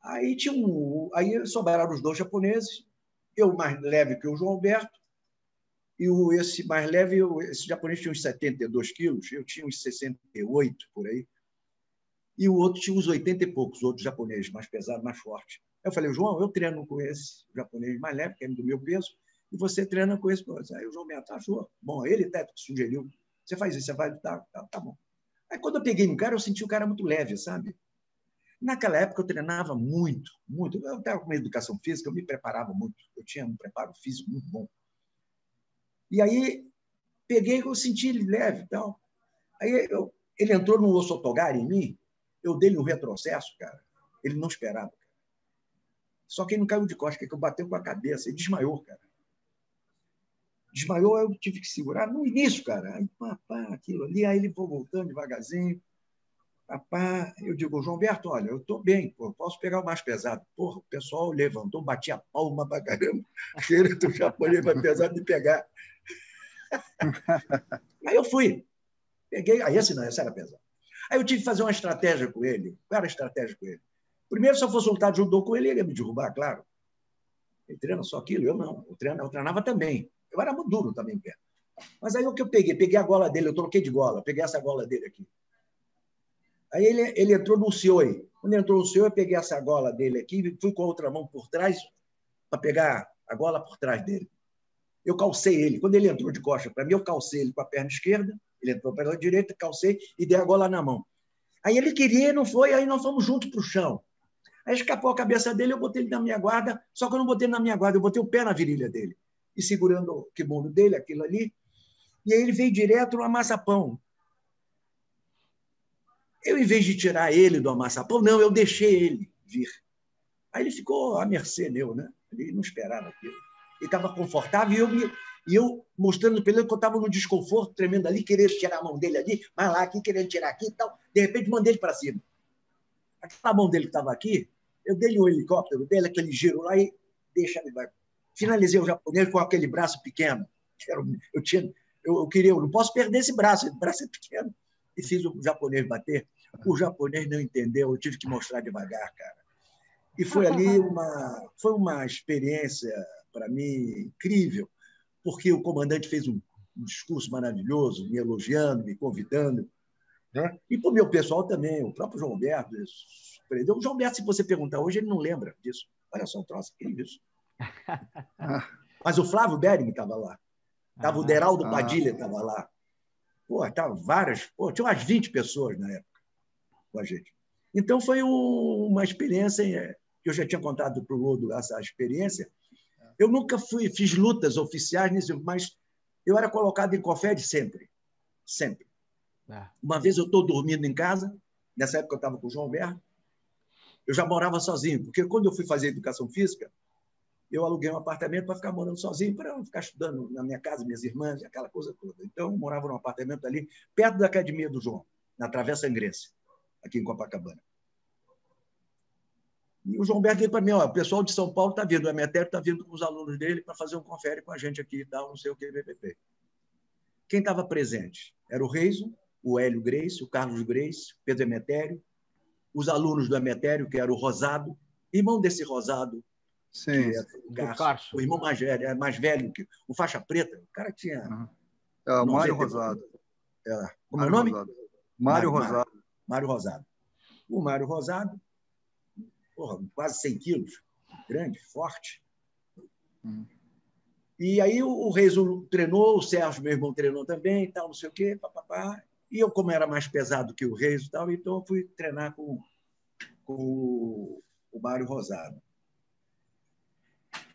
Aí tinha um, aí sobraram os dois japoneses, eu mais leve que o João Alberto, e o, esse mais leve, esse japonês tinha uns 72 quilos, eu tinha uns 68 por aí, e o outro tinha uns 80 e poucos, o outro japonês mais pesado, mais forte. Eu falei, João, eu treino com esse japonês mais leve, que é do meu peso, e você treina com esse. Aí o João Beto achou. Bom, ele até sugeriu. Você faz isso, você vai. Tá, tá, tá bom. Aí quando eu peguei no cara, eu senti o cara muito leve, sabe? Naquela época eu treinava muito, muito. Eu estava com educação física, eu me preparava muito. Eu tinha um preparo físico muito bom. E aí peguei, eu senti ele leve e tal. Aí eu, ele entrou no ossotogar em mim, eu dei um retrocesso, cara. Ele não esperava. Cara. Só que ele não caiu de costas, que eu bateu com a cabeça, ele desmaiou, cara desmaiou, eu tive que segurar no início, cara. Aí, pá, pá, aquilo ali, aí ele foi voltando devagarzinho. Pá, pá. Eu digo, João Berto, olha, eu estou bem, pô, posso pegar o mais pesado. Porra, o pessoal levantou, batia palma pra caramba. Cheiro do japonês mais pesado de pegar. aí eu fui. Peguei, aí esse não, esse era pesado. Aí eu tive que fazer uma estratégia com ele. Qual era a estratégia com ele? Primeiro, se eu fosse soltar de judô com ele, ele ia me derrubar, claro. Ele treina só aquilo, eu não. Eu, treino, eu treinava também. Eu era muito duro também, pé. Mas aí o que eu peguei? Peguei a gola dele, eu troquei de gola, peguei essa gola dele aqui. Aí ele, ele entrou no Cioi. Quando entrou no Cioi, eu peguei essa gola dele aqui, fui com a outra mão por trás para pegar a gola por trás dele. Eu calcei ele. Quando ele entrou de costa para mim, eu calcei ele com a perna esquerda, ele entrou pela direita, calcei e dei a gola na mão. Aí ele queria, não foi, aí nós fomos juntos para o chão. Aí escapou a cabeça dele, eu botei ele na minha guarda, só que eu não botei ele na minha guarda, eu botei o pé na virilha dele e segurando o kimono dele, aquilo ali. E aí ele veio direto no amassapão. Eu, em vez de tirar ele do amassapão, não, eu deixei ele vir. Aí ele ficou à mercê meu, né? Ele não esperava aquilo. Ele estava confortável e eu, me, e eu mostrando para ele que eu estava num desconforto tremendo ali, querendo tirar a mão dele ali, mas lá aqui, querendo tirar aqui e tal. De repente, mandei ele para cima. Aquela mão dele que estava aqui, eu dei o helicóptero dele, aquele giro lá e deixa ele vai finalizei o japonês com aquele braço pequeno. Eu, tinha, eu, eu, queria, eu não posso perder esse braço, esse braço é pequeno. E fiz o japonês bater. O japonês não entendeu, eu tive que mostrar devagar, cara. E foi ali uma, foi uma experiência, para mim, incrível, porque o comandante fez um, um discurso maravilhoso, me elogiando, me convidando. Né? E para o meu pessoal também, o próprio João Alberto. O João Alberto, se você perguntar hoje, ele não lembra disso. Olha só um troço incrível isso. Mas o Flávio Bering estava lá. Estava ah, o Deraldo ah, Padilha estava lá. Pô, estavam várias. Pô, tinha umas 20 pessoas na época com a gente. Então foi um, uma experiência é, que eu já tinha contado para o Lodo essa experiência. Eu nunca fui, fiz lutas oficiais, mas eu era colocado em confere sempre. Sempre. É. Uma vez eu estou dormindo em casa, nessa época eu estava com o João Alberto, eu já morava sozinho, porque quando eu fui fazer educação física, eu aluguei um apartamento para ficar morando sozinho, para não ficar estudando na minha casa, minhas irmãs, aquela coisa toda. Então, eu morava num apartamento ali, perto da academia do João, na Travessa Angrense, aqui em Copacabana. E o João Berto disse para mim: ó, o pessoal de São Paulo está vindo, o Emetério está vindo com os alunos dele para fazer um confere com a gente aqui e tal, não sei o que, VPP. Quem estava presente? Era o Reiso, o Hélio Grace, o Carlos Grace, o Pedro Emetério, os alunos do Emetério, que era o Rosado, irmão desse Rosado, Sim. É o, Carso, o irmão mais velho, é mais velho que o faixa preta. O cara tinha. Uhum. É, o Mário Rosado. É, como é o nome? Rosado. Mário, Mário Rosado. Mário Rosado. O Mário Rosado, porra, quase 100 quilos, grande, forte. Hum. E aí o, o Reis treinou, o Sérgio, meu irmão, treinou também, tal, não sei o quê, papapá. E eu, como era mais pesado que o Reis tal, então fui treinar com, com o, o Mário Rosado.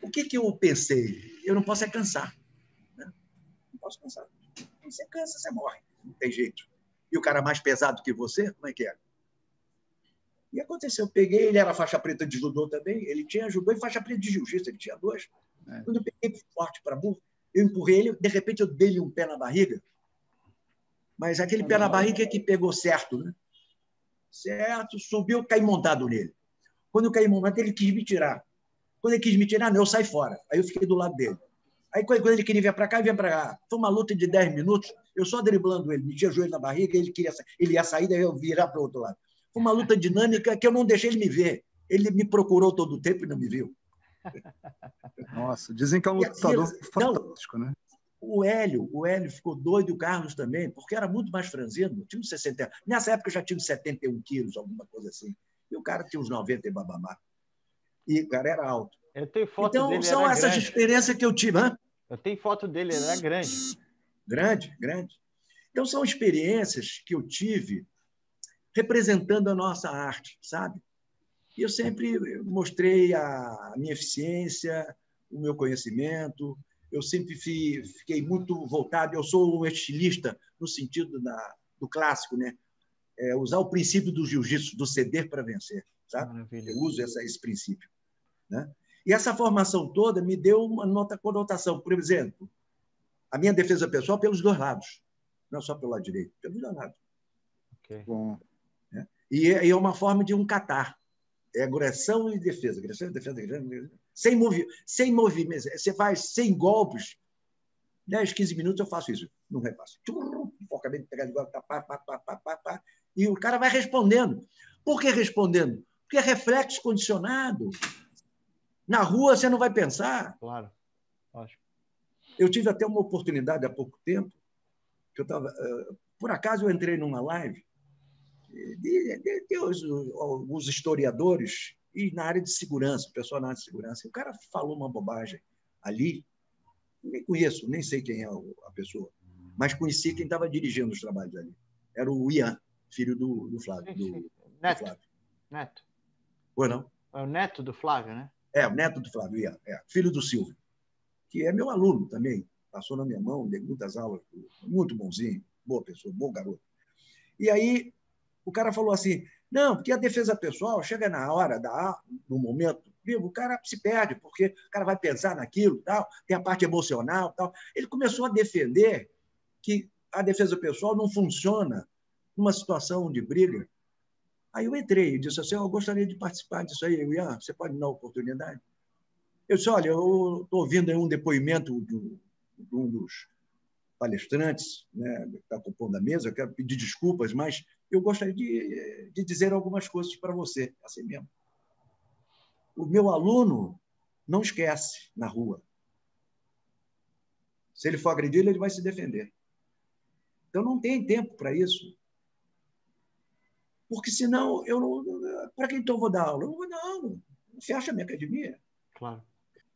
O que, que eu pensei? Eu não posso é cansar. Né? Não posso cansar. Você cansa, você morre. Não tem jeito. E o cara mais pesado que você, como é que é? E aconteceu, eu peguei, ele era faixa preta de judô também, ele tinha judô e faixa preta de jiu-jitsu, ele tinha dois. É. Quando eu peguei forte para burro, eu empurrei ele, de repente eu dei-lhe um pé na barriga, mas aquele pé na barriga é que pegou certo, né? Certo, subiu, caí montado nele. Quando eu caí montado, ele quis me tirar. Quando ele quis me tirar, não, eu saí fora. Aí eu fiquei do lado dele. Aí quando ele queria vir para cá, vinha para cá. Foi uma luta de 10 minutos, eu só driblando ele, metia o joelho na barriga, ele queria ele ia sair, daí eu virar para o outro lado. Foi uma luta dinâmica que eu não deixei ele me ver. Ele me procurou todo o tempo e não me viu. Nossa, dizem que é um lutador fantástico, não, né? O Hélio, o Hélio ficou doido, o Carlos também, porque era muito mais franzino, tinha uns 60. Nessa época eu já tinha uns 71 quilos, alguma coisa assim. E o cara tinha uns 90 e babamá. E o cara era alto. Eu tenho foto então, dele. Então, são essas grande. experiências que eu tive. Hã? Eu tenho foto dele, ele era grande. Grande, grande. Então, são experiências que eu tive representando a nossa arte, sabe? E eu sempre mostrei a minha eficiência, o meu conhecimento, eu sempre fiquei muito voltado, eu sou um estilista no sentido da, do clássico, né? É, usar o princípio do jiu-jitsu, do ceder para vencer, sabe? Maravilha. Eu uso essa, esse princípio. Né? E essa formação toda me deu uma nota conotação. Por exemplo, a minha defesa pessoal pelos dois lados, não só pelo lado direito, pelos dois lados. Okay. Bom. E é, e é uma forma de um catar. É agressão e defesa. Agressão e defesa. Agressão, sem, movi sem movimento. Você faz sem golpes. 10, 15 minutos eu faço isso. Não repasso. Focamento, pegar de golpe, pá, pá, pá, pá, pá, pá, e o cara vai respondendo. Por que respondendo? Porque é reflexo condicionado. Na rua você não vai pensar. Claro. Acho. Eu tive até uma oportunidade há pouco tempo, que eu estava. Eh, por acaso eu entrei numa live de, de, de os, os, historiadores e na área de segurança, o pessoal na área de segurança. O cara falou uma bobagem ali, nem conheço, nem sei quem é a pessoa, mas conheci quem estava dirigindo os trabalhos ali. Era o Ian, filho do, do Flávio. Do, neto. Do Flávio. Neto. Ou não? É o neto do Flávio, né? É, neto do Flávio, Ian, é, filho do Silvio, que é meu aluno também. Passou na minha mão, dei muitas aulas, muito bonzinho, boa pessoa, bom garoto. E aí o cara falou assim: não, porque a defesa pessoal chega na hora, da, no momento, o cara se perde, porque o cara vai pensar naquilo, tal, tem a parte emocional. tal. Ele começou a defender que a defesa pessoal não funciona numa situação de briga. Aí eu entrei e disse assim: eu gostaria de participar disso aí, Ian, você pode me dar oportunidade? Eu disse: olha, eu estou ouvindo um depoimento de um dos palestrantes né, que está compondo a mesa, eu quero pedir desculpas, mas eu gostaria de, de dizer algumas coisas para você, assim mesmo. O meu aluno não esquece na rua. Se ele for agredido, ele vai se defender. Então não tem tempo para isso. Porque senão eu não. Para quem então eu vou dar aula? Eu não vou dar aula. Fecha a minha academia. Claro.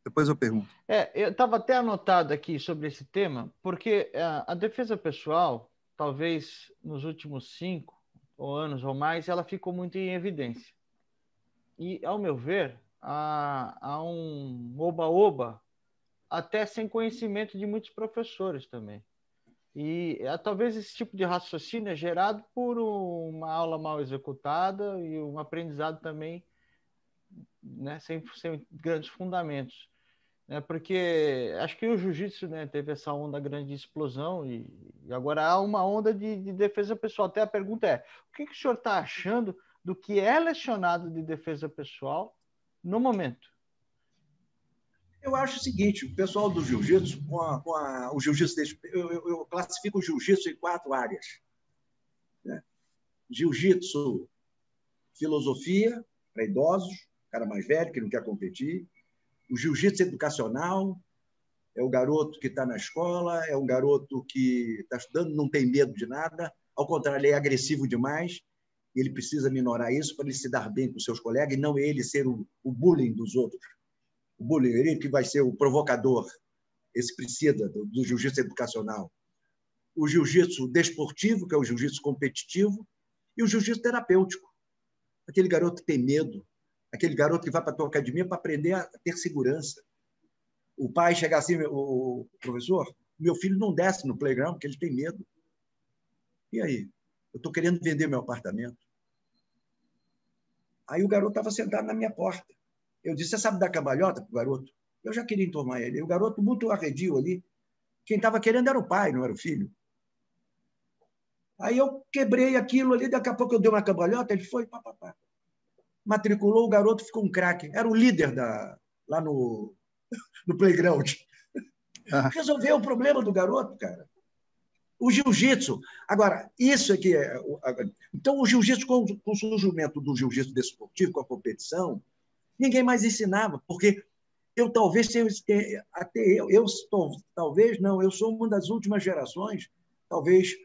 Depois eu pergunto. É, eu estava até anotado aqui sobre esse tema, porque a, é, a defesa pessoal, talvez nos últimos cinco ou anos ou mais, ela ficou muito em evidência. E, ao meu ver, há, há um oba-oba, até sem conhecimento de muitos professores também. E é, talvez esse tipo de raciocínio é gerado por uma aula mal executada e um aprendizado também né, sem, sem grandes fundamentos né? Porque acho que o jiu-jitsu né, teve essa onda grande de explosão e, e agora há uma onda de, de, defesa pessoal. Até a pergunta é: o que, que o senhor está achando do que é lecionado de defesa pessoal no momento? Eu acho o seguinte: o pessoal do jiu-jitsu, com, a, com a, o jiu-jitsu, eu, eu, eu, classifico o jiu-jitsu em quatro áreas: né? jiu-jitsu, filosofia para idosos, cara mais velho que não quer competir o jiu-jitsu educacional, é o garoto que está na escola, é o garoto que está estudando, não tem medo de nada, ao contrário, ele é agressivo demais, ele precisa minorar isso para ele se dar bem com seus colegas e não ele ser o, o bullying dos outros. O ele que vai ser o provocador, esse precisa do, do jiu-jitsu educacional. O jiu-jitsu desportivo, que é o jiu-jitsu competitivo, e o jiu-jitsu terapêutico. Aquele garoto que tem medo, aquele garoto que vai para a tua academia para aprender a ter segurança. O pai chegar assim, o professor, meu filho não desce no playground porque ele tem medo. E aí? Eu estou querendo vender meu apartamento. Aí o garoto estava sentado na minha porta. Eu disse: Você sabe dar cambalhota para o garoto? Eu já queria entornar ele. O garoto muito arredio ali. Quem estava querendo era o pai, não era o filho. Aí eu quebrei aquilo ali, daqui a pouco eu dei uma cambalhota, ele foi, pá, pá, pá. matriculou, o garoto ficou um craque. Era o líder da, lá no, no playground. Ah. Resolveu o problema do garoto, cara. O jiu-jitsu. Agora, isso é que é. Então, o jiu-jitsu, com, com o surgimento do jiu-jitsu desportivo, com a competição, ninguém mais ensinava, porque eu talvez tenha, até eu, eu estou, talvez não, eu sou uma das últimas gerações, talvez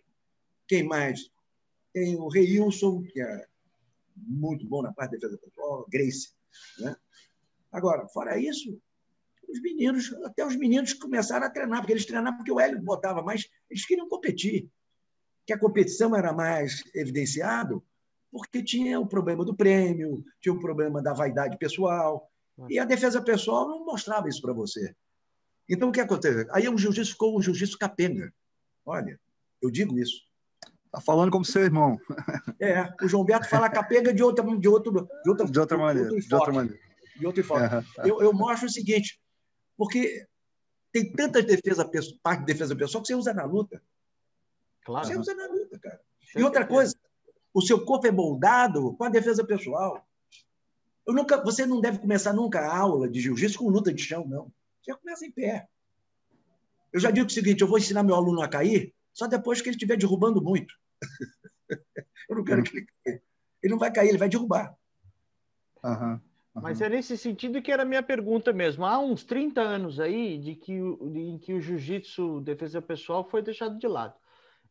quem mais? Tem o Reilson, que é muito bom na parte de defesa pessoal, Grace. Né? Agora, fora isso, os meninos, até os meninos começaram a treinar, porque eles treinavam porque o Hélio botava mais, eles queriam competir. Que a competição era mais evidenciado porque tinha o problema do prêmio, tinha o problema da vaidade pessoal, e a defesa pessoal não mostrava isso para você. Então, o que aconteceu? Aí o jiu-jitsu ficou um jiu-jitsu capenga. Olha, eu digo isso. Está falando como seu irmão. É, o João Beto fala capenga de outra, de outro, de outra, de outra maneira. De outra maneira. De outro enfoque. Uhum. Eu, eu mostro o seguinte: porque tem tanta defesa, parte de defesa pessoal que você usa na luta. Claro. Você usa na luta, cara. E outra coisa, o seu corpo é moldado com a defesa pessoal. Eu nunca, você não deve começar nunca a aula de jiu-jitsu com luta de chão, não. Você começa em pé. Eu já digo o seguinte: eu vou ensinar meu aluno a cair só depois que ele estiver derrubando muito. eu não quero que ele caia. Ele não vai cair, ele vai derrubar. Uhum. Uhum. Mas é nesse sentido que era a minha pergunta mesmo. Há uns 30 anos aí de que, de, em que o jiu-jitsu, defesa pessoal, foi deixado de lado.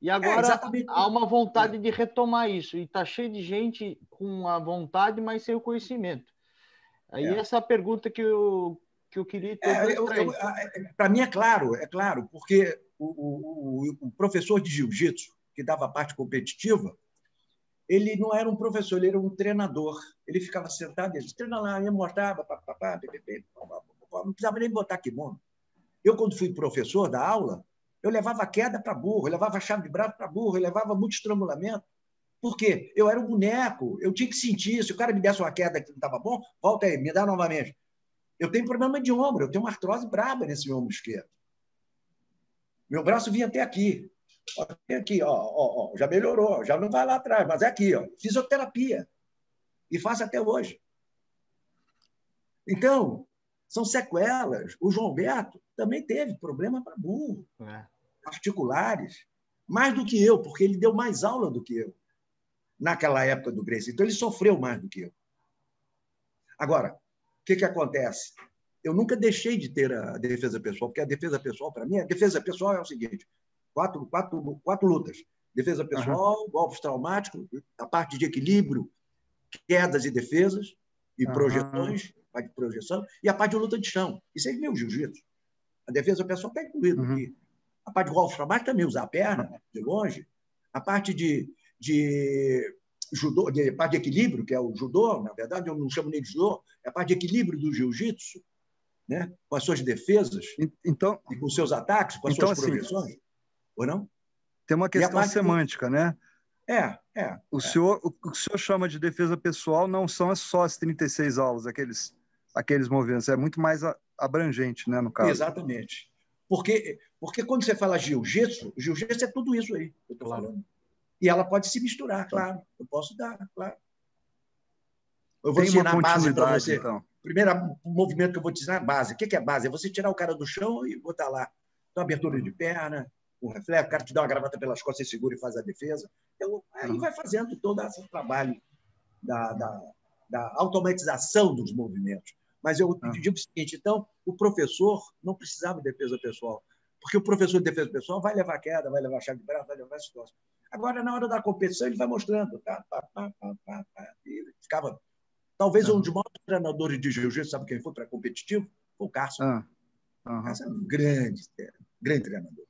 E é, agora é, há uma vontade de retomar isso. E está cheio de gente com a vontade, mas sem o conhecimento. Aí é. essa é pergunta que eu, que eu queria ter. É, Para mim é claro, é claro, porque o, o, o professor de jiu-jitsu, que dava a parte competitiva, ele não era um professor, ele era um treinador. Ele ficava sentado, ele treina lá, ia mostrava, papapá, não precisava nem botar kimono. Eu, quando fui professor da aula, eu levava queda para burro, eu levava chave de braço para burro, eu levava muito estrangulamento. Por quê? Eu era um boneco, eu tinha que sentir. Se o cara me desse uma queda que não estava bom, volta aí, me dá novamente. Eu tenho problema de ombro, eu tenho uma artrose braba nesse ombro esquerdo. Meu braço vinha até aqui. Aqui, ó, ó, ó, já melhorou, já não vai lá atrás, mas é aqui, ó, fisioterapia. E faço até hoje. Então, são sequelas. O João Beto também teve problema para burro, é. articulares, mais do que eu, porque ele deu mais aula do que eu naquela época do Grace. Então, ele sofreu mais do que eu. Agora, o que, que acontece? Eu nunca deixei de ter a defesa pessoal, porque a defesa pessoal, para mim, a defesa pessoal é o seguinte: quatro, quatro, quatro lutas. Defesa pessoal, uhum. golpes traumáticos, a parte de equilíbrio, quedas e defesas, e uhum. projeções, parte de projeção, e a parte de luta de chão. Isso é meu jiu-jitsu. A defesa pessoal está incluída uhum. aqui. A parte de golpes traumáticos também, usar a perna de longe. A parte de, de judô, de parte de equilíbrio, que é o judô, na verdade, eu não chamo nem de judô, é a parte de equilíbrio do jiu-jitsu, né? com as suas defesas então, e com os seus ataques, com as então, suas assim, progressões. Ou não? Tem uma questão semântica, né? É, é. O, é. Senhor, o, o senhor chama de defesa pessoal não são só as 36 aulas, aqueles, aqueles movimentos, é muito mais abrangente, né, no caso. Exatamente. Porque, porque quando você fala jiu-jitsu, jiu-jitsu é tudo isso aí que eu estou falando. E ela pode se misturar, claro. Eu posso dar, claro. Eu vou Tem ensinar a base para você. Então. Primeiro movimento que eu vou te ensinar é a base. O que é base? É você tirar o cara do chão e botar lá. Então, abertura de perna, um reflexo, o cara te dá uma gravata pelas costas, você segura e faz a defesa. Então, aí vai fazendo todo esse trabalho da, da, da automatização dos movimentos. Mas eu ah. digo o seguinte: então, o professor não precisava de defesa pessoal, porque o professor de defesa pessoal vai levar queda, vai levar chave de braço, vai levar situação. Agora, na hora da competição, ele vai mostrando. Tá, tá, tá, tá, tá, tá. E ficava. Talvez um dos maiores treinadores de jiu-jitsu, sabe quem foi para competitivo? Foi o Carson. Ah. Uhum. Carson é um grande, grande treinador.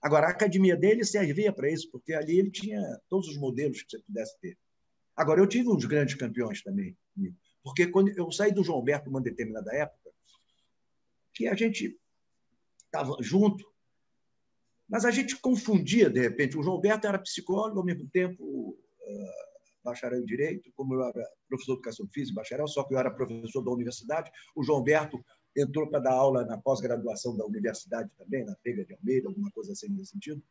Agora, a academia dele servia para isso, porque ali ele tinha todos os modelos que você pudesse ter. Agora, eu tive uns grandes campeões também, porque quando eu saí do João Alberto numa determinada época, que a gente estava junto, mas a gente confundia, de repente. O João Alberto era psicólogo, ao mesmo tempo uh, bacharel em Direito, como eu era professor de Educação Física, bacharel, só que eu era professor da universidade. O João Alberto entrou para dar aula na pós-graduação da universidade também, na Pega de Almeida, alguma coisa assim nesse sentido,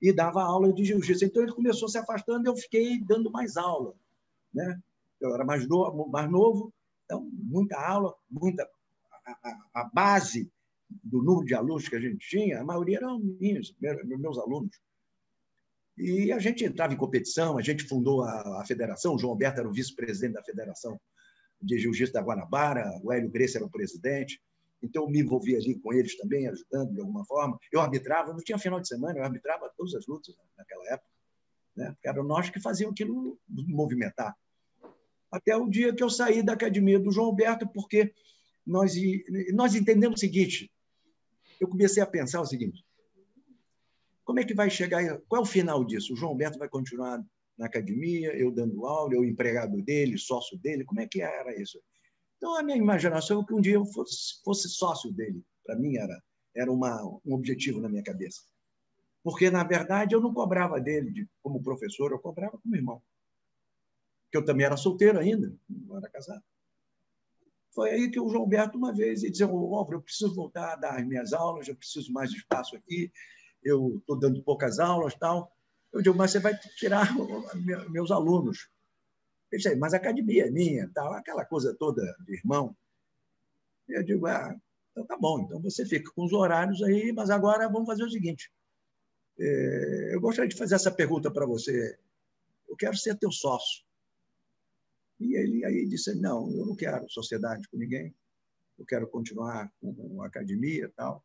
e dava aula de jiu-jitsu. Então ele começou se afastando e eu fiquei dando mais aula. Né? Eu era mais novo, mais novo então muita aula, muita. A, a, base do número de alunos que a gente tinha, a maioria eram minhas, meus alunos. E a gente entrava em competição, a gente fundou a, a federação, o João Alberto era o vice-presidente da federação de jiu-jitsu da Guanabara, o Hélio Grace era o presidente, então eu me envolvia ali com eles também, ajudando de alguma forma. Eu arbitrava, não tinha final de semana, eu arbitrava todas as lutas naquela época, né? porque eram nós que faziam aquilo movimentar. Até o dia que eu saí da academia do João Alberto, porque nós, nós entendemos o seguinte, eu comecei a pensar o seguinte: como é que vai chegar? Qual é o final disso? O João Alberto vai continuar na academia, eu dando aula, eu empregado dele, sócio dele? Como é que era isso? Então, a minha imaginação é que um dia eu fosse, fosse sócio dele. Para mim, era, era uma, um objetivo na minha cabeça. Porque, na verdade, eu não cobrava dele de, como professor, eu cobrava como irmão. Porque eu também era solteiro ainda, não era casado. Foi aí que o João Alberto, uma vez, ele disse: oh, eu preciso voltar a dar as minhas aulas, eu preciso mais espaço aqui, eu estou dando poucas aulas tal. Eu digo, mas você vai tirar meus alunos. Disse, mas a academia é minha, tal, aquela coisa toda de irmão. Eu digo, ah, então tá bom, então você fica com os horários aí, mas agora vamos fazer o seguinte. É, eu gostaria de fazer essa pergunta para você. Eu quero ser teu sócio. E ele aí disse: Não, eu não quero sociedade com ninguém, eu quero continuar com a academia e tal.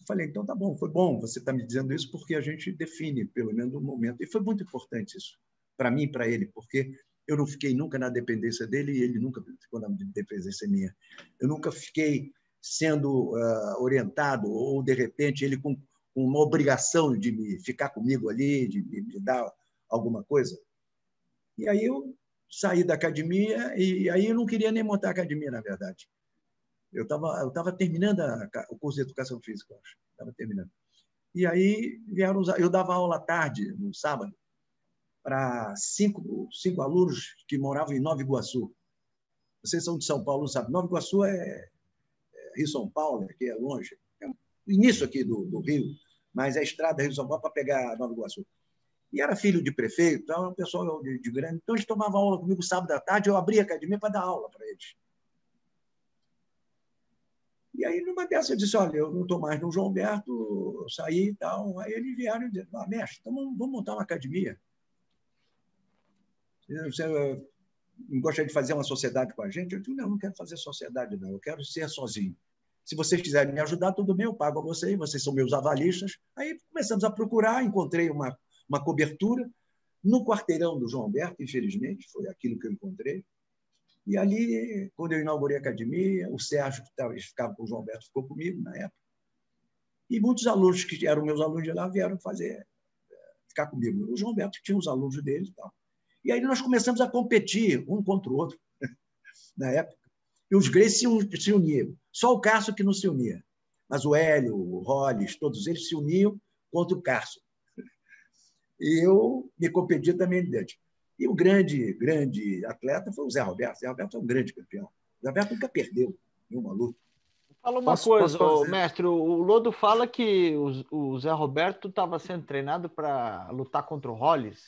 Eu falei: Então tá bom, foi bom você estar tá me dizendo isso, porque a gente define, pelo menos, um momento. E foi muito importante isso, para mim e para ele, porque eu não fiquei nunca na dependência dele e ele nunca ficou na dependência minha. Eu nunca fiquei sendo uh, orientado ou, de repente, ele com, com, uma obrigação de me ficar comigo ali, de me dar alguma coisa. E aí eu saí da academia e aí eu não queria nem montar a academia, na verdade. Eu estava eu tava terminando a, o curso de educação física, acho. Estava terminando. E aí vieram eu dava aula à tarde, no sábado, para cinco, cinco alunos que moravam em Nova Iguaçu. Vocês são de São Paulo, não sabem. Nova Iguaçu é, é Rio São Paulo, que é longe. É o início aqui do, do Rio, mas é a estrada Rio São Paulo para pegar Nova Iguaçu. E era filho de prefeito, então era um pessoal de, de grande. Então eles tomavam aula comigo sábado à tarde, eu abria a academia para dar aula para eles. E aí, numa dessas, eu disse: Olha, eu não estou mais no João Alberto, eu saí e tal. Aí eles vieram e disseram: ah, Mestre, então vamos montar uma academia. Você gostaria de fazer uma sociedade com a gente? Eu disse: Não, não quero fazer sociedade, não. Eu quero ser sozinho. Se vocês quiserem me ajudar, tudo bem, eu pago a vocês, vocês são meus avalistas. Aí começamos a procurar, encontrei uma uma cobertura no quarteirão do João Alberto, infelizmente, foi aquilo que eu encontrei. E ali, quando eu inaugurei a academia, o Sérgio, que ficava com o João Alberto, ficou comigo na época. E muitos alunos que eram meus alunos de lá vieram fazer, eh, ficar comigo. O João Alberto tinha os alunos dele e tal. E aí nós começamos a competir um contra o outro, na época. E os Greys se, uniam. Só o Cássio que não se unia. Mas o Hélio, o Rolles, todos eles se uniam contra o Cássio e eu me competi também dentro. E o grande, grande atleta foi o Zé Roberto. O Zé Roberto é um grande campeão. O Zé Roberto nunca perdeu nenhuma luta. Fala uma posso, coisa, posso mestre. O Lodo fala que o, o Zé Roberto estava sendo treinado para lutar contra o Hollis.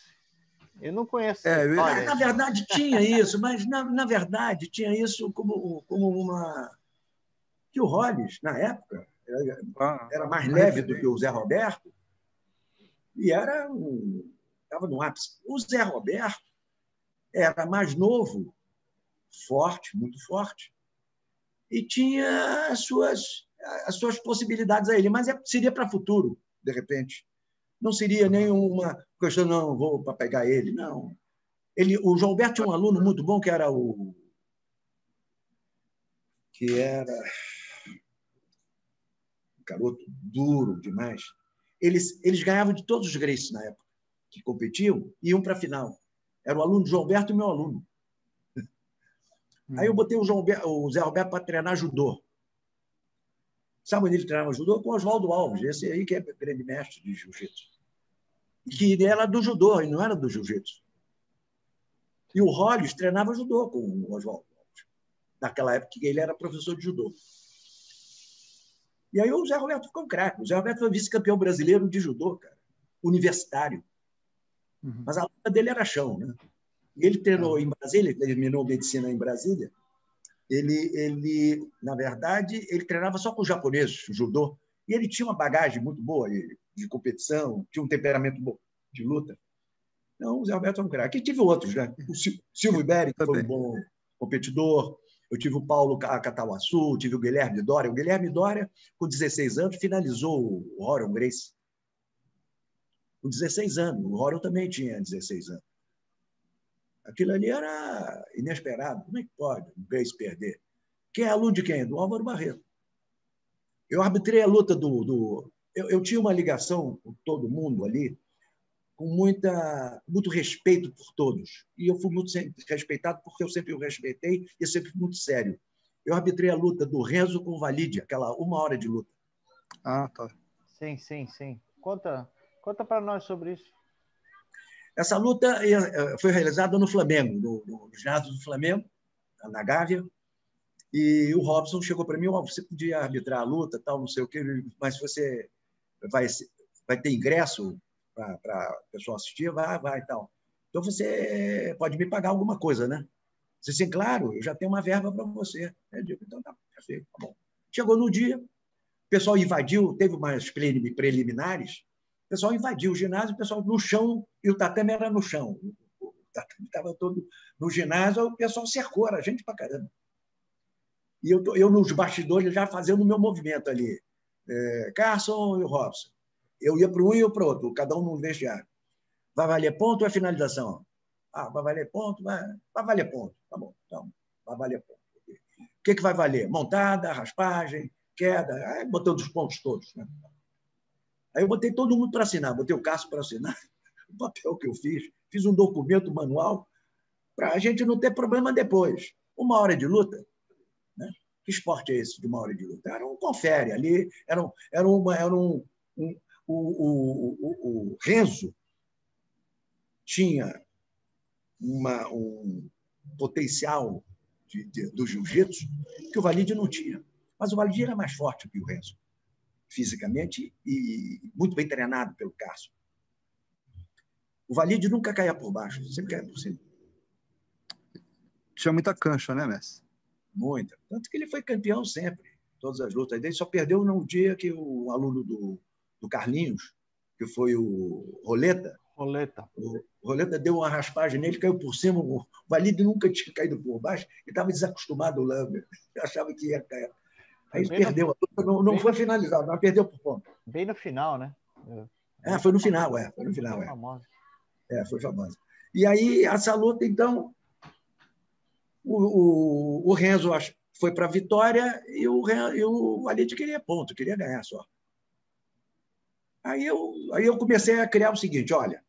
Eu não conheço. É, na verdade, tinha isso, mas na, na verdade tinha isso como, como uma. Que o Hollis, na época, era, ah, era mais leve do que o Zé Roberto, e era um, estava no ápice. O Zé Roberto era mais novo, forte, muito forte, e tinha as suas, as suas possibilidades a ele, mas é, seria para futuro, de repente. Não seria nenhuma questão, não, vou para pegar ele, não. Ele, o João Alberto tinha um aluno muito bom que era o. que era. Um garoto duro demais. Eles, eles ganhavam de todos os Grace na época, que competiam e iam para a final. Era o aluno do João Alberto e meu aluno. Aí eu botei o, João o Zé Roberto para treinar judô. Sabe onde ele treinava judô? Com o Oswaldo Alves, esse aí que é grande mestre de jiu-jitsu. Que ele era do judô, e não era do jiu-jitsu. E o Hollis treinava judô com o Oswaldo. Naquela época que ele era professor de judô. E aí o Zé Roberto ficou um craque. O Zé Roberto foi vice-campeão brasileiro de judô, cara. Universitário. Uhum. Mas a luta dele era chão, né? Ele treinou em Brasília, terminou medicina em Brasília. Ele, ele, na verdade, ele treinava só com os japoneses, judô. E ele tinha uma bagagem muito boa de competição, tinha um temperamento bom de luta. Então, o Zé Alberto é um craque. E tive outros, né? O Silvio Iberi, foi um bom competidor. Eu tive o Paulo Catauaçu, tive o Guilherme Dória. O Guilherme Dória, com 16 anos, finalizou o Horon Grace. Com 16 anos. O Horon também tinha 16 anos. Aquilo ali era inesperado. Como é que pode o Grace perder? Quem é aluno de quem? Do Álvaro Barreto. Eu arbitrei a luta do. do... Eu, eu, tinha uma ligação com todo mundo ali, com muita, muito respeito por todos. E eu fui muito respeitado porque eu sempre o respeitei e sempre fui muito sério. Eu arbitrei a luta do Renzo com o Valide, aquela uma hora de luta. Ah, tá. Sim, sim, sim. Conta, conta para nós sobre isso. Essa luta eh, eh, foi realizada no Flamengo, no, no ginásio do Flamengo, na Gávea, e o Robson chegou para mim, oh, você podia arbitrar a luta, tal, não sei o quê, mas você vai, vai ter ingresso para o pessoal assistir? Vai, vai, tal. Então você pode me pagar alguma coisa, né? Você sim, claro, eu já tenho uma verba para você. Eu digo, então tá, perfeito, tá bom. Chegou no dia, o pessoal invadiu, teve umas preliminares, o pessoal invadiu o ginásio, o pessoal no chão, e o tatame era no chão. O tatame estava todo no ginásio, o pessoal cercou, era gente pra caramba. E eu, eu nos bastidores já fazendo o meu movimento ali. É, Carson e o Robson. Eu ia para um e eu para outro, cada um no vestiário. Vai valer ponto ou é finalização? Ah, vai valer ponto? Vai, vai valer ponto. Tá bom, então, vai valer ponto. O que, que vai valer? Montada, raspagem, queda. Aí botei os pontos todos. Né? Aí eu botei todo mundo para assinar, botei o Cássio para assinar, o papel que eu fiz, fiz um documento manual para a gente não ter problema depois. Uma hora de luta, né? Que esporte é esse de uma hora de luta? Era um confere ali, era, um, era, uma, era um, um o, o, o, o Renzo tinha uma, um potencial de, de, do jiu-jitsu que o Valide não tinha. Mas o Valide era mais forte que o Renzo fisicamente e muito bem treinado pelo Cássio. O Valide nunca caía por baixo, sempre caía por cima. Tinha muita cancha, né, Messi? Muita. Tanto que ele foi campeão sempre, todas as lutas dele. Só perdeu no dia que o aluno do, do Carlinhos, que foi o Roleta. Roleta. O Roleta deu uma raspagem nele, caiu por cima. O Valide nunca tinha caído por baixo e estava desacostumado o Lambert. Achava que ia cair. Aí ele perdeu. No... Não, não foi finalizado, mas perdeu por ponto. Bem no final, né? É, foi no final, é. Foi no final, é. É, foi famosa. E aí, essa luta, então, o, o, Renzo foi para a vitória e o, e o Valide queria ponto, queria ganhar só. Aí eu, aí eu comecei a criar o seguinte: olha,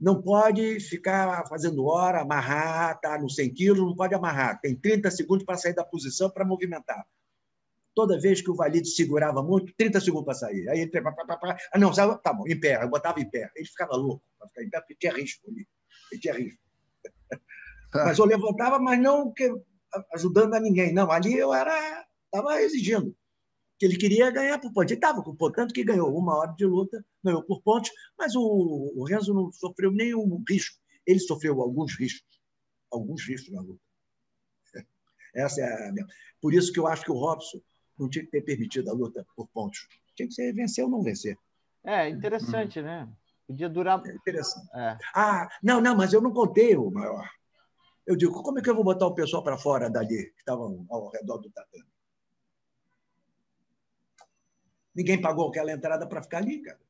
não pode ficar fazendo hora, amarrar, tá no 100 quilos, não pode amarrar. Tem 30 segundos para sair da posição para movimentar toda vez que o Valide segurava muito, 30 segundos para sair. Aí ele. Pá, pá, pá, ah, não, saiu, tá bom, em pé, eu botava em pé. Ele ficava louco para ficar em pé, porque tinha risco ali. Ele tinha risco. Mas eu levantava, mas não que, ajudando a ninguém. Não, ali eu era. Estava exigindo. Que ele queria ganhar por pontos. Ele estava com pontos, tanto que ganhou uma hora de luta, ganhou por pontos, mas o, o Renzo não sofreu nenhum risco. Ele sofreu alguns riscos. Alguns riscos na luta. Essa é a minha. Por isso que eu acho que o Robson não tinha que ter permitido a luta por pontos. Tinha que ser vencer ou não vencer. É, interessante, uhum. né? Podia durar. É interessante. É. Ah, não, não, mas eu não contei o maior. Eu digo, como é que eu vou botar o pessoal para fora dali, que estavam ao redor do tatame? Ninguém pagou aquela entrada para ficar ali, cara.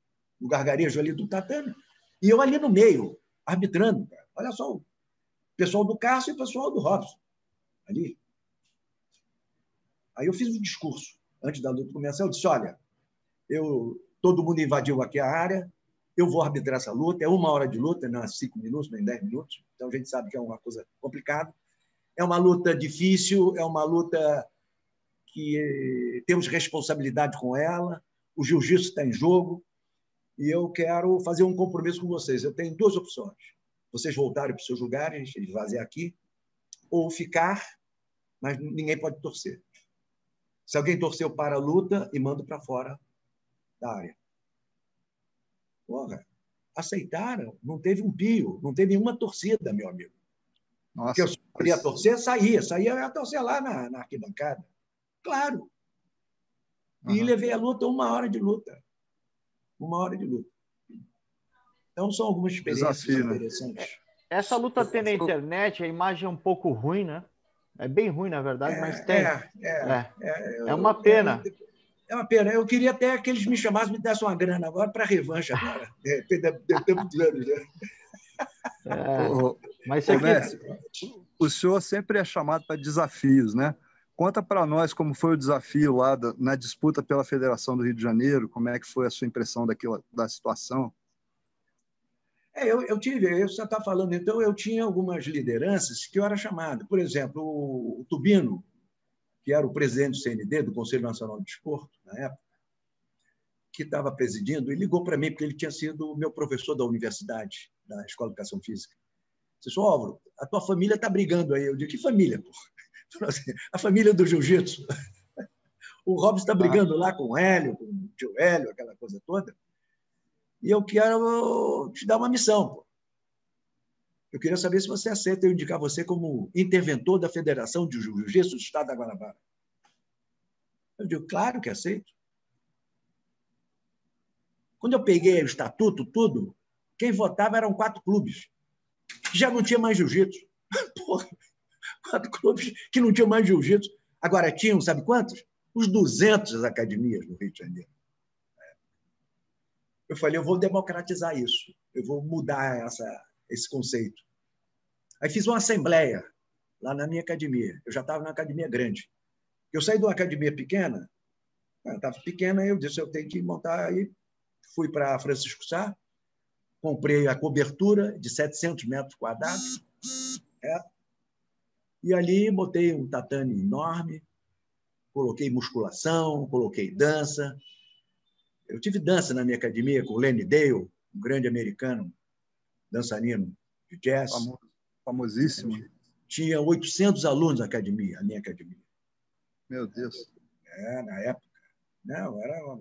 No gargarejo ali do tatame. E eu ali no meio, arbitrando, cara. Olha só, o pessoal do Cássio e o pessoal do Robson. Ali. Aí eu fiz um discurso antes da luta começar. Eu disse: olha, eu, todo mundo invadiu aqui a área, eu vou arbitrar essa luta. É uma hora de luta, não é cinco minutos, nem dez minutos. Então a gente sabe que é uma coisa complicada. É uma luta difícil, é uma luta que eh, temos responsabilidade com ela. O jiu-jitsu está em jogo e eu quero fazer um compromisso com vocês. Eu tenho duas opções: vocês voltarem para os seus lugares, esvaziar aqui, ou ficar, mas ninguém pode torcer. Se alguém torceu para a luta, e mando para fora da área. Porra, aceitaram, não teve um pio, não teve nenhuma torcida, meu amigo. Nossa, Porque eu queria torcer, saía, saía, eu ia torcer lá na, na arquibancada. Claro. E uhum. levei a luta uma hora de luta. Uma hora de luta. Então, são algumas experiências Desafio, né? interessantes. Essa luta tem na internet, a imagem é um pouco ruim, né? É bem ruim, na verdade, é, mas tem. É, é, é. é, é uma pena. É uma pena. Eu queria até que eles me chamassem e me dessem uma grana agora para revanche agora. De anos já. É, mas aqui... o senhor sempre é chamado para desafios, né? Conta para nós como foi o desafio lá da, na disputa pela Federação do Rio de Janeiro, como é que foi a sua impressão daquilo, da situação? É, eu, eu tive, você está falando, então eu tinha algumas lideranças que eu era chamado. Por exemplo, o, o Tubino, que era o presidente do CND, do Conselho Nacional de Desporto, na época, que estava presidindo, e ligou para mim, porque ele tinha sido meu professor da universidade, da Escola de Educação Física. Disse, Álvaro, a tua família está brigando aí. Eu digo, que família, pô? Assim, a família do jiu-jitsu. O Robson está brigando lá com o Hélio, com o tio Hélio, aquela coisa toda. E eu quero te dar uma missão. Pô. Eu queria saber se você aceita eu indicar você como interventor da Federação de Jiu-Jitsu do Estado da Guanabara. Eu digo, claro que aceito. Quando eu peguei o estatuto, tudo, quem votava eram quatro clubes. Já não tinha mais jiu-jitsu. quatro clubes que não tinham mais jiu-jitsu. Agora tinham, sabe quantos? Os 200 academias no Rio de Janeiro. Eu falei, eu vou democratizar isso. Eu vou mudar essa, esse conceito. Aí fiz uma assembleia lá na minha academia. Eu já estava na academia grande. Eu saí de uma academia pequena, estava pequena, eu disse, eu tenho que montar aí. Fui para Francisco Sá, comprei a cobertura de 700 metros quadrados, é, e ali botei um tatame enorme, coloquei musculação, coloquei dança. Eu tive dança na minha academia com o Lenny Dale, um grande americano, dançarino de jazz. Famosíssimo. Tinha 800 alunos na academia, a minha academia. Meu Deus. É, na época. Não, era uma,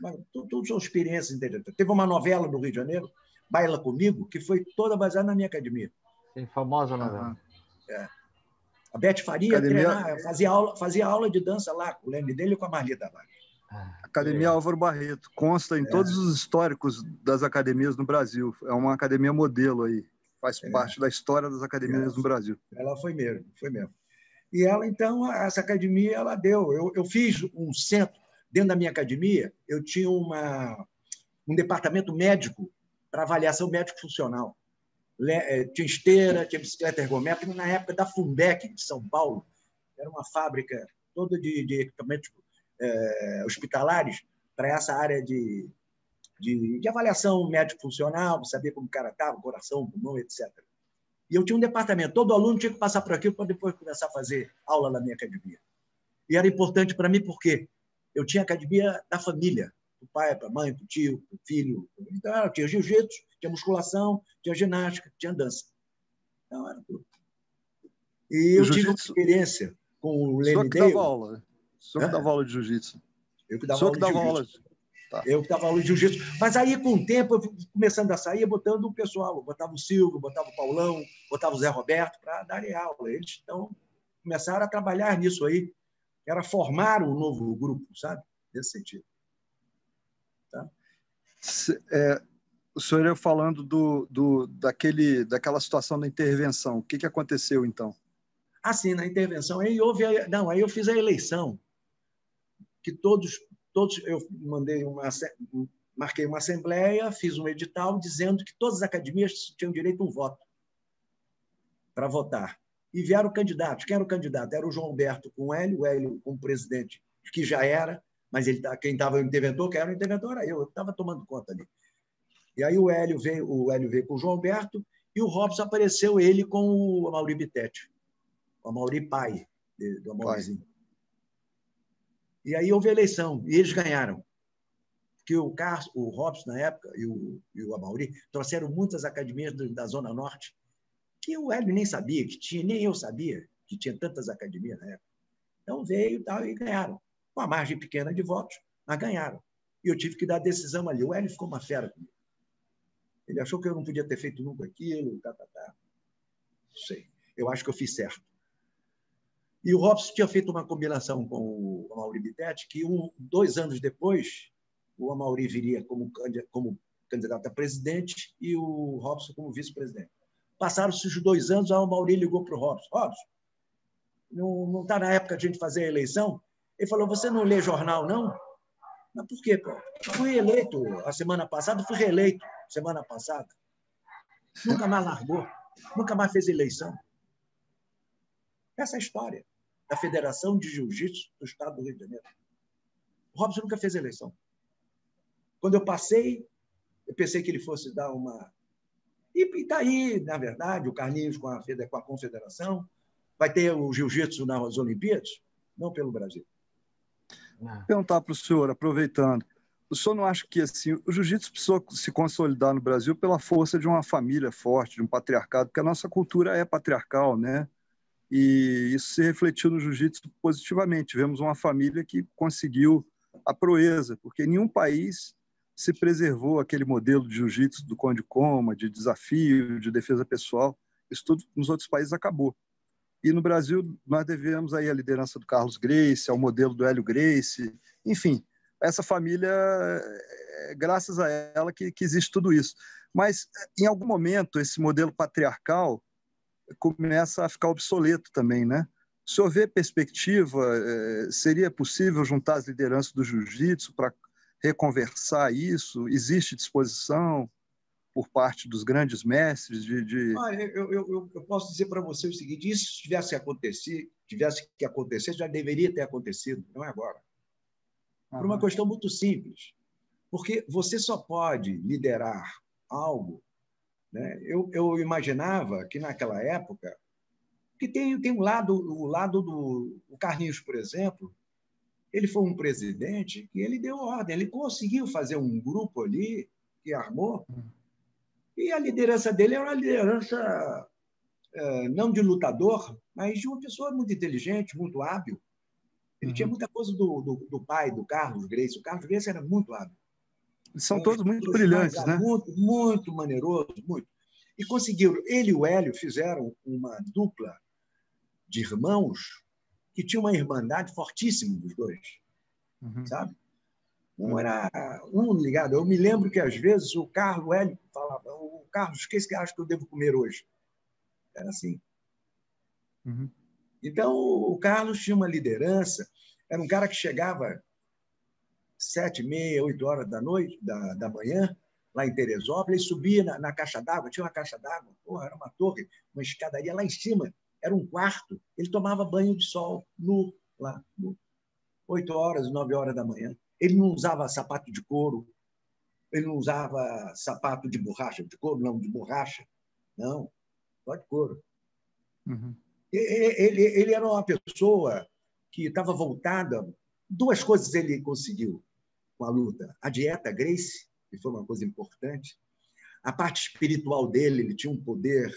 uma, tudo são experiências interessantes. Teve uma novela no Rio de Janeiro, Baila Comigo, que foi toda baseada na minha academia. Sim, famosa novela. É. A Beth Faria academia... fazia, aula, fazia aula de dança lá, com o Leme dele e com a Marlita Vargas. Academia é. Álvaro Barreto. Consta em é. todos os históricos das academias no Brasil. É uma academia modelo aí. Faz é. parte da história das academias no Brasil. Ela foi mesmo, foi mesmo. E ela, então, essa academia, ela deu. Eu, eu fiz um centro, dentro da minha academia, eu tinha uma, um departamento médico para avaliação médico-funcional. É, tinha esteira, tinha bicicleta ergométrica, na época da Fumbec, de São Paulo, era uma fábrica toda de, de equipamentos é, hospitalares para essa área de, de, de avaliação médico-funcional, saber como o cara estava, coração, pulmão, etc. E eu tinha um departamento, todo aluno tinha que passar por aquilo para depois começar a fazer aula na minha academia. E era importante para mim porque eu tinha academia da família, do pai, para a mãe, para o tio, para o filho. Então, tinha jiu-jitsu, tinha musculação, tinha ginástica, tinha dança. Então, era tudo. E eu tive uma experiência com o Lenny Dale. Dava aula. Senhor que dava aula de jiu-jitsu. Eu que dava aula de jiu-jitsu. Tá. Eu que dava aula de jiu-jitsu. Mas aí, com o tempo, eu fui começando a sair, botando o pessoal. Eu botava o Silvio, botava o Paulão, botava o Zé Roberto para darem aula. Eles então, começaram a trabalhar nisso aí. Era formar um novo grupo, sabe? Nesse sentido. Tá? É, o senhor ia falando do, do, daquele, daquela situação da intervenção. O que, que aconteceu, então? Assim, na intervenção, aí houve. A, não, aí eu fiz a eleição, que todos todos, eu mandei uma, marquei uma assembleia, fiz um edital dizendo que todas as academias tinham direito a um voto para votar. E vieram candidatos. Quem era o candidato? Era o João Alberto com o Hélio, o Hélio como presidente, que já era, mas ele, tá, quem estava o interventor, quem era o interventor era eu, eu estava tomando conta ali. E aí o Hélio veio, o Hélio veio com o João Alberto e o Robson apareceu ele com o Mauri Bittetti, o Mauri pai do Maurizinho. E aí houve a eleição e eles ganharam. Porque o, Carlos, o Robson, na época, e o, e o Amauri trouxeram muitas academias da Zona Norte, que o Hélio nem sabia que tinha, nem eu sabia que tinha tantas academias na época. Então veio tal, e ganharam. Com a margem pequena de votos, mas ganharam. E eu tive que dar a decisão ali. O Hélio ficou uma fera comigo. Ele achou que eu não podia ter feito nunca aquilo, tá, tá, tá. Não sei. Eu acho que eu fiz certo. E o Robson tinha feito uma combinação com o Amaury Bittetti, que um, dois anos depois, o Amaury viria como, como candidato a presidente e o Robson como vice-presidente. Passaram-se os dois anos, o Amaury ligou para o Robson. Robson, não está na época de a gente fazer a eleição? Ele falou, você não lê jornal, não? Mas por quê, pô? Fui eleito a semana passada, fui reeleito semana passada. Nunca mais largou, nunca mais fez eleição. Essa é a história da Federação de Jiu-Jitsu do Estado do Rio de Janeiro. O Robson nunca fez eleição. Quando eu passei, eu pensei que ele fosse dar uma. E está aí, na verdade, o Carlinhos com a, com a Confederação. Vai ter o jiu-jitsu nas Olimpíadas? Não pelo Brasil. Vou perguntar para o senhor, aproveitando. O senhor não acha que assim, o jiu-jitsu precisou se consolidar no Brasil pela força de uma família forte, de um patriarcado, porque a nossa cultura é patriarcal, né? E isso se refletiu no jiu-jitsu positivamente. Tivemos uma família que conseguiu a proeza, porque nenhum país se preservou aquele modelo de jiu-jitsu do Conde Coma, de desafio, de defesa pessoal. Isso tudo nos outros países acabou. E no Brasil nós devemos aí a liderança do Carlos Grace, ao modelo do Hélio Grace, enfim, essa família, é graças a ela que, que existe tudo isso. Mas em algum momento esse modelo patriarcal começa a ficar obsoleto também, né? Senhor vê perspectiva? É, seria possível juntar as lideranças do jiu-jitsu para reconversar isso? Existe disposição por parte dos grandes mestres de... de... Ah, eu, eu, eu, posso dizer para você o seguinte, isso se tivesse acontecido, tivesse que acontecer, já deveria ter acontecido, não é agora. Por uma questão muito simples. Porque você só pode liderar algo né? Eu, eu imaginava que naquela época que tem, tem um lado, o lado do o Carlinhos, por exemplo, ele foi um presidente que ele deu ordem, ele conseguiu fazer um grupo ali que armou, e a liderança dele era uma liderança é, não de lutador, mas de uma pessoa muito inteligente, muito hábil. Ele uhum. tinha muita coisa do, do, do, pai, do Carlos Grace. O Carlos Grace era muito hábil. São todos muito brilhantes, né? Muito, muito maneiroso, muito. E conseguiram. Ele e o Hélio fizeram uma dupla de irmãos que tinha uma irmandade fortíssima dos dois, uhum. sabe? Um era um ligado. Eu me lembro que às vezes o Carlos, Hélio falava: "O Carlos, o que você acha que eu devo comer hoje?" Era assim. Uhum. Então o Carlos tinha uma liderança. Era um cara que chegava sete, meia, oito horas da noite, da, da manhã, lá em Teresópolis, subia na, na caixa d'água, tinha uma caixa d'água, porra, era uma torre, uma escadaria lá em cima, era um quarto, ele tomava banho de sol nu, lá, nu. oito horas, nove horas da manhã. Ele não usava sapato de couro, ele não usava sapato de borracha, de couro não, de borracha, não, só de couro. Uhum. Ele, ele era uma pessoa que estava voltada, duas coisas ele conseguiu com a luta. A dieta Grace, que foi uma coisa importante. A parte espiritual dele, ele tinha um poder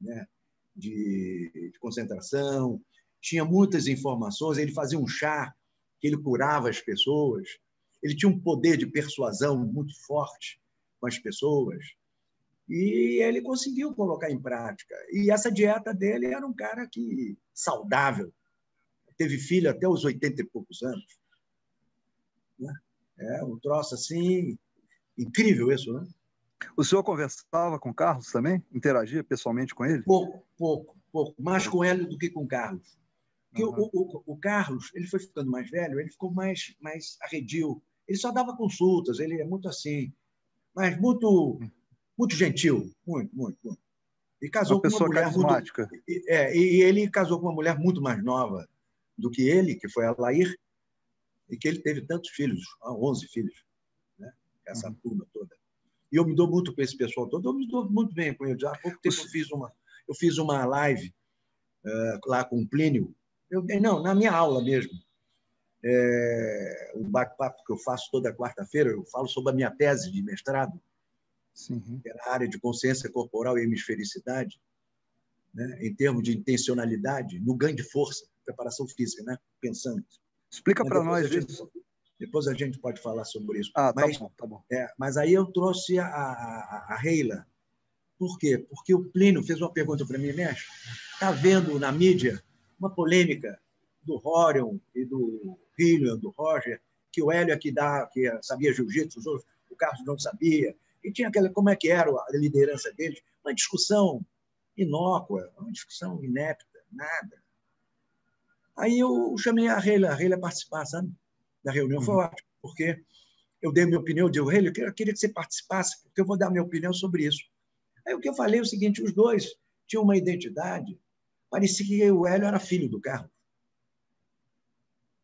né, de, de concentração, tinha muitas informações, ele fazia um chá que ele curava as pessoas, ele tinha um poder de persuasão muito forte com as pessoas e ele conseguiu colocar em prática. E essa dieta dele era um cara que saudável, teve filho até os 80 e poucos anos. Né? É um troço assim, incrível isso, né? O senhor conversava com o Carlos também? Interagia pessoalmente com ele? Pouco, pouco, pouco. Mais com ele do que com o Carlos. Porque uhum. o, o, o, Carlos, ele foi ficando mais velho, ele ficou mais, mais arredio. Ele só dava consultas, ele é muito assim, mas muito, muito gentil, muito, muito, muito. E casou uma com uma mulher carismática. Muito, é, e ele casou com uma mulher muito mais nova do que ele, que foi a Lair, e que ele teve tantos filhos, 11 filhos, né? essa uhum. turma toda. E eu me dou muito com esse pessoal todo, eu me dou muito bem com eles. Há pouco tempo eu fiz uma, eu fiz uma live uh, lá com o Plínio, eu, não, na minha aula mesmo. É, o bate-papo que eu faço toda quarta-feira, eu falo sobre a minha tese de mestrado, Sim. que é na área de consciência corporal e hemisfericidade, né, em termos de intencionalidade, no ganho de força, preparação física, né, pensando. Explica para nós gente, isso. Depois a gente pode falar sobre isso. Ah, tá mas, bom, tá bom. É, mas aí eu trouxe a, a, a Reila. Por quê? Porque o Plínio fez uma pergunta para mim, mestre. Está vendo na mídia uma polêmica do Horion e do William, do Roger, que o Hélio aqui dá, que sabia jiu-jitsu, o Carlos não sabia, e tinha aquela, como é que era a liderança deles, uma discussão inócua, uma discussão inepta, nada. Aí eu chamei a Reila, a Reila participar, sabe? Da reunião foi uhum. ótimo, porque eu dei minha opinião, eu digo, Reila, eu queria que você participasse, porque eu vou dar minha opinião sobre isso. Aí o que eu falei é o seguinte, os dois tinham uma identidade, parecia que o Hélio era filho do Carlos.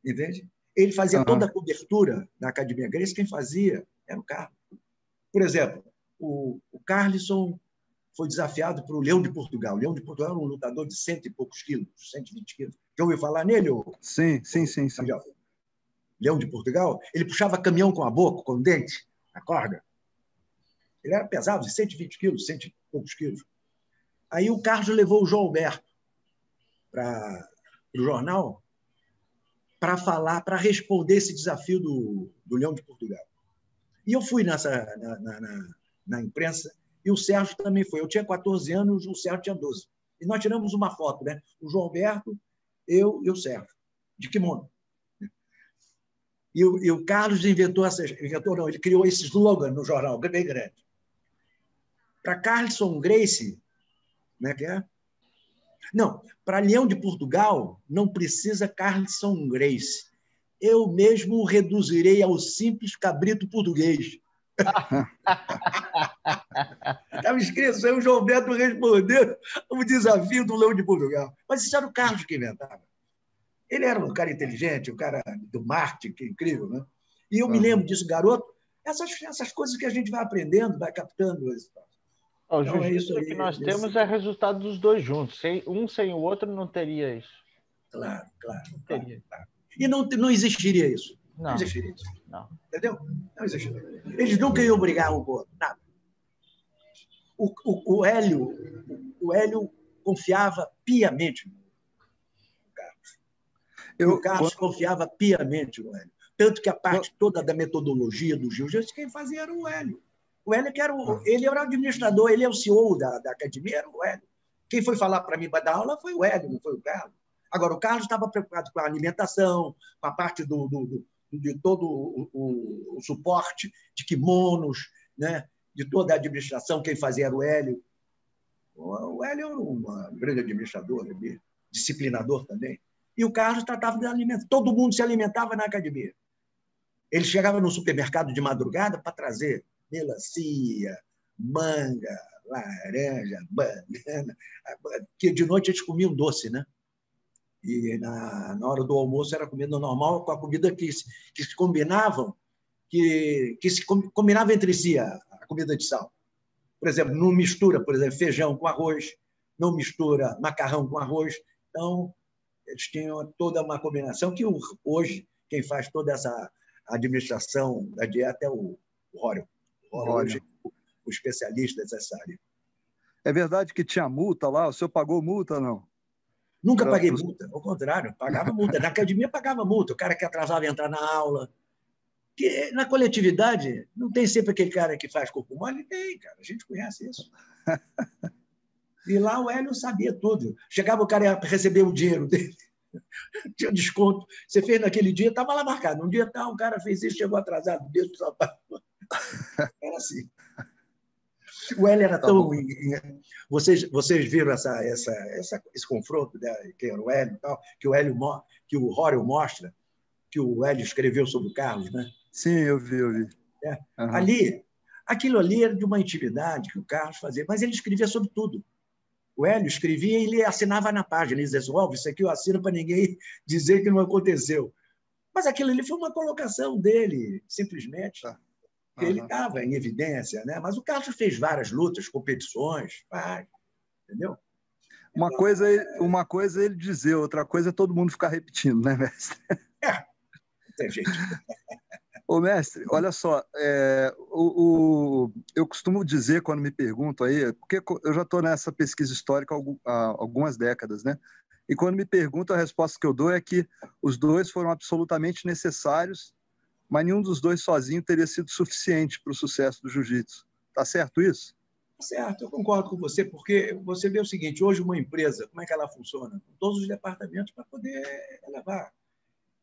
Entende? Ele fazia uhum. toda a cobertura na Academia Grace, quem fazia era o Carlos. Por exemplo, o, o Carlson foi desafiado para o Leão de Portugal. O Leão de Portugal era um lutador de cento e poucos quilos, 120 quilos. Já ouviu falar nele? Ou... Sim, sim, sim. sim. Leão de Portugal, ele puxava caminhão com a boca, com o dente, a corda. Ele era pesado, de 120 quilos, cento e poucos quilos. Aí o Carlos levou o João Alberto para o jornal para falar, para responder esse desafio do, do Leão de Portugal. E eu fui nessa, na, na, na, na imprensa e o Sérgio também foi. Eu tinha 14 anos, o Sérgio tinha 12. E nós tiramos uma foto, né? O João Alberto, eu e o Sérgio, de kimono. E o, e o Carlos inventou essa, inventou não, ele criou esse slogan no jornal, bem grande. Para Carlson Grace, né, que é? Não, para Leão de Portugal não precisa Carlson Grace. Eu mesmo o reduzirei ao simples cabrito português. Estava escrito, aí o João Beto respondendo o desafio do Leão de Portugal. Mas isso era o Carlos que inventava. Ele era um cara inteligente, um cara do marketing, que é incrível, né? E eu uhum. me lembro disso, garoto, essas, essas coisas que a gente vai aprendendo, vai captando. Oh, então, é isso aí, que nós temos é resultado dos dois juntos. Sem, um sem o outro não teria isso. Claro, claro. Não teria. Claro. E não, não existiria isso. Não, não existiria isso. Não. Entendeu? Não existiria. Eles nunca iam brigar um com o outro, nada. O, o, o, Hélio, o Hélio confiava piamente no Carlos. Eu, o Carlos quando... confiava piamente no Hélio. Tanto que a parte toda da metodologia do jiu-jitsu, quem fazia era o Hélio. O Hélio que era o, ah. ele era o administrador, ele é o CEO da, da academia, era o Hélio. Quem foi falar para mim para dar aula foi o Hélio, não foi o Carlos. Agora, o Carlos estava preocupado com a alimentação, com a parte do, do, do de todo o, o, o, suporte de kimonos, né? de toda a administração, quem fazia era o Hélio. O Hélio era um grande administrador, disciplinador também. E o Carlos tratava de alimentos. Todo mundo se alimentava na academia. Ele chegava no supermercado de madrugada para trazer melancia, manga, laranja, banana. Que de noite eles comiam doce, né? E na, na hora do almoço era comida normal com a comida que, que se combinavam, que, que se combinava entre si a, a comida de sal. Por exemplo, não mistura, por exemplo, feijão com arroz, não mistura macarrão com arroz. Então, eles tinham toda uma combinação que hoje quem faz toda essa administração da dieta é o, o Rório. Hoje, o especialista dessa área. É verdade que tinha multa lá? O senhor pagou multa não? Nunca paguei multa, ao contrário, pagava multa. Na academia pagava multa, o cara que atrasava entrar na aula. Que na coletividade não tem sempre aquele cara que faz corpo mole? Tem, cara, a gente conhece isso. E lá o Hélio sabia tudo. Chegava o cara ia receber o dinheiro dele, tinha desconto. Você fez naquele dia, estava lá marcado. Um dia tal, o cara fez isso, chegou atrasado, Deus do. Era assim. O Hélio era tá tão. Bom. Vocês, vocês viram essa, essa, essa, esse confronto, né? quem era o Hélio e tal, que o Hélio, que o Horel mostra, que o Hélio escreveu sobre o Carlos, né? Sim, eu vi, eu vi. É. Uhum. Ali, aquilo ali era de uma intimidade que o Carlos fazia, mas ele escrevia sobre tudo. O Hélio escrevia e ele assinava na página. Ele dizia assim, oh, isso aqui eu assino para ninguém dizer que não aconteceu. Mas aquilo ali foi uma colocação dele, simplesmente. Tá. Uhum. Ele estava em evidência, né? mas o Carlos fez várias lutas, competições, vai, entendeu? Uma então, coisa, é, uma coisa ele dizer, outra coisa é todo mundo ficar repetindo, né, mestre? É, tem jeito. Ô, mestre, olha só, é, o, o, eu costumo dizer quando me perguntam aí, porque eu já estou nessa pesquisa histórica há algumas décadas, né? E quando me perguntam, a resposta que eu dou é que os dois foram absolutamente necessários, mas nenhum dos dois sozinho teria sido suficiente para o sucesso do jiu-jitsu. Tá certo isso? Tá certo, eu concordo com você, porque você vê o seguinte: hoje, uma empresa, como é que ela funciona? Com todos os departamentos para poder levar.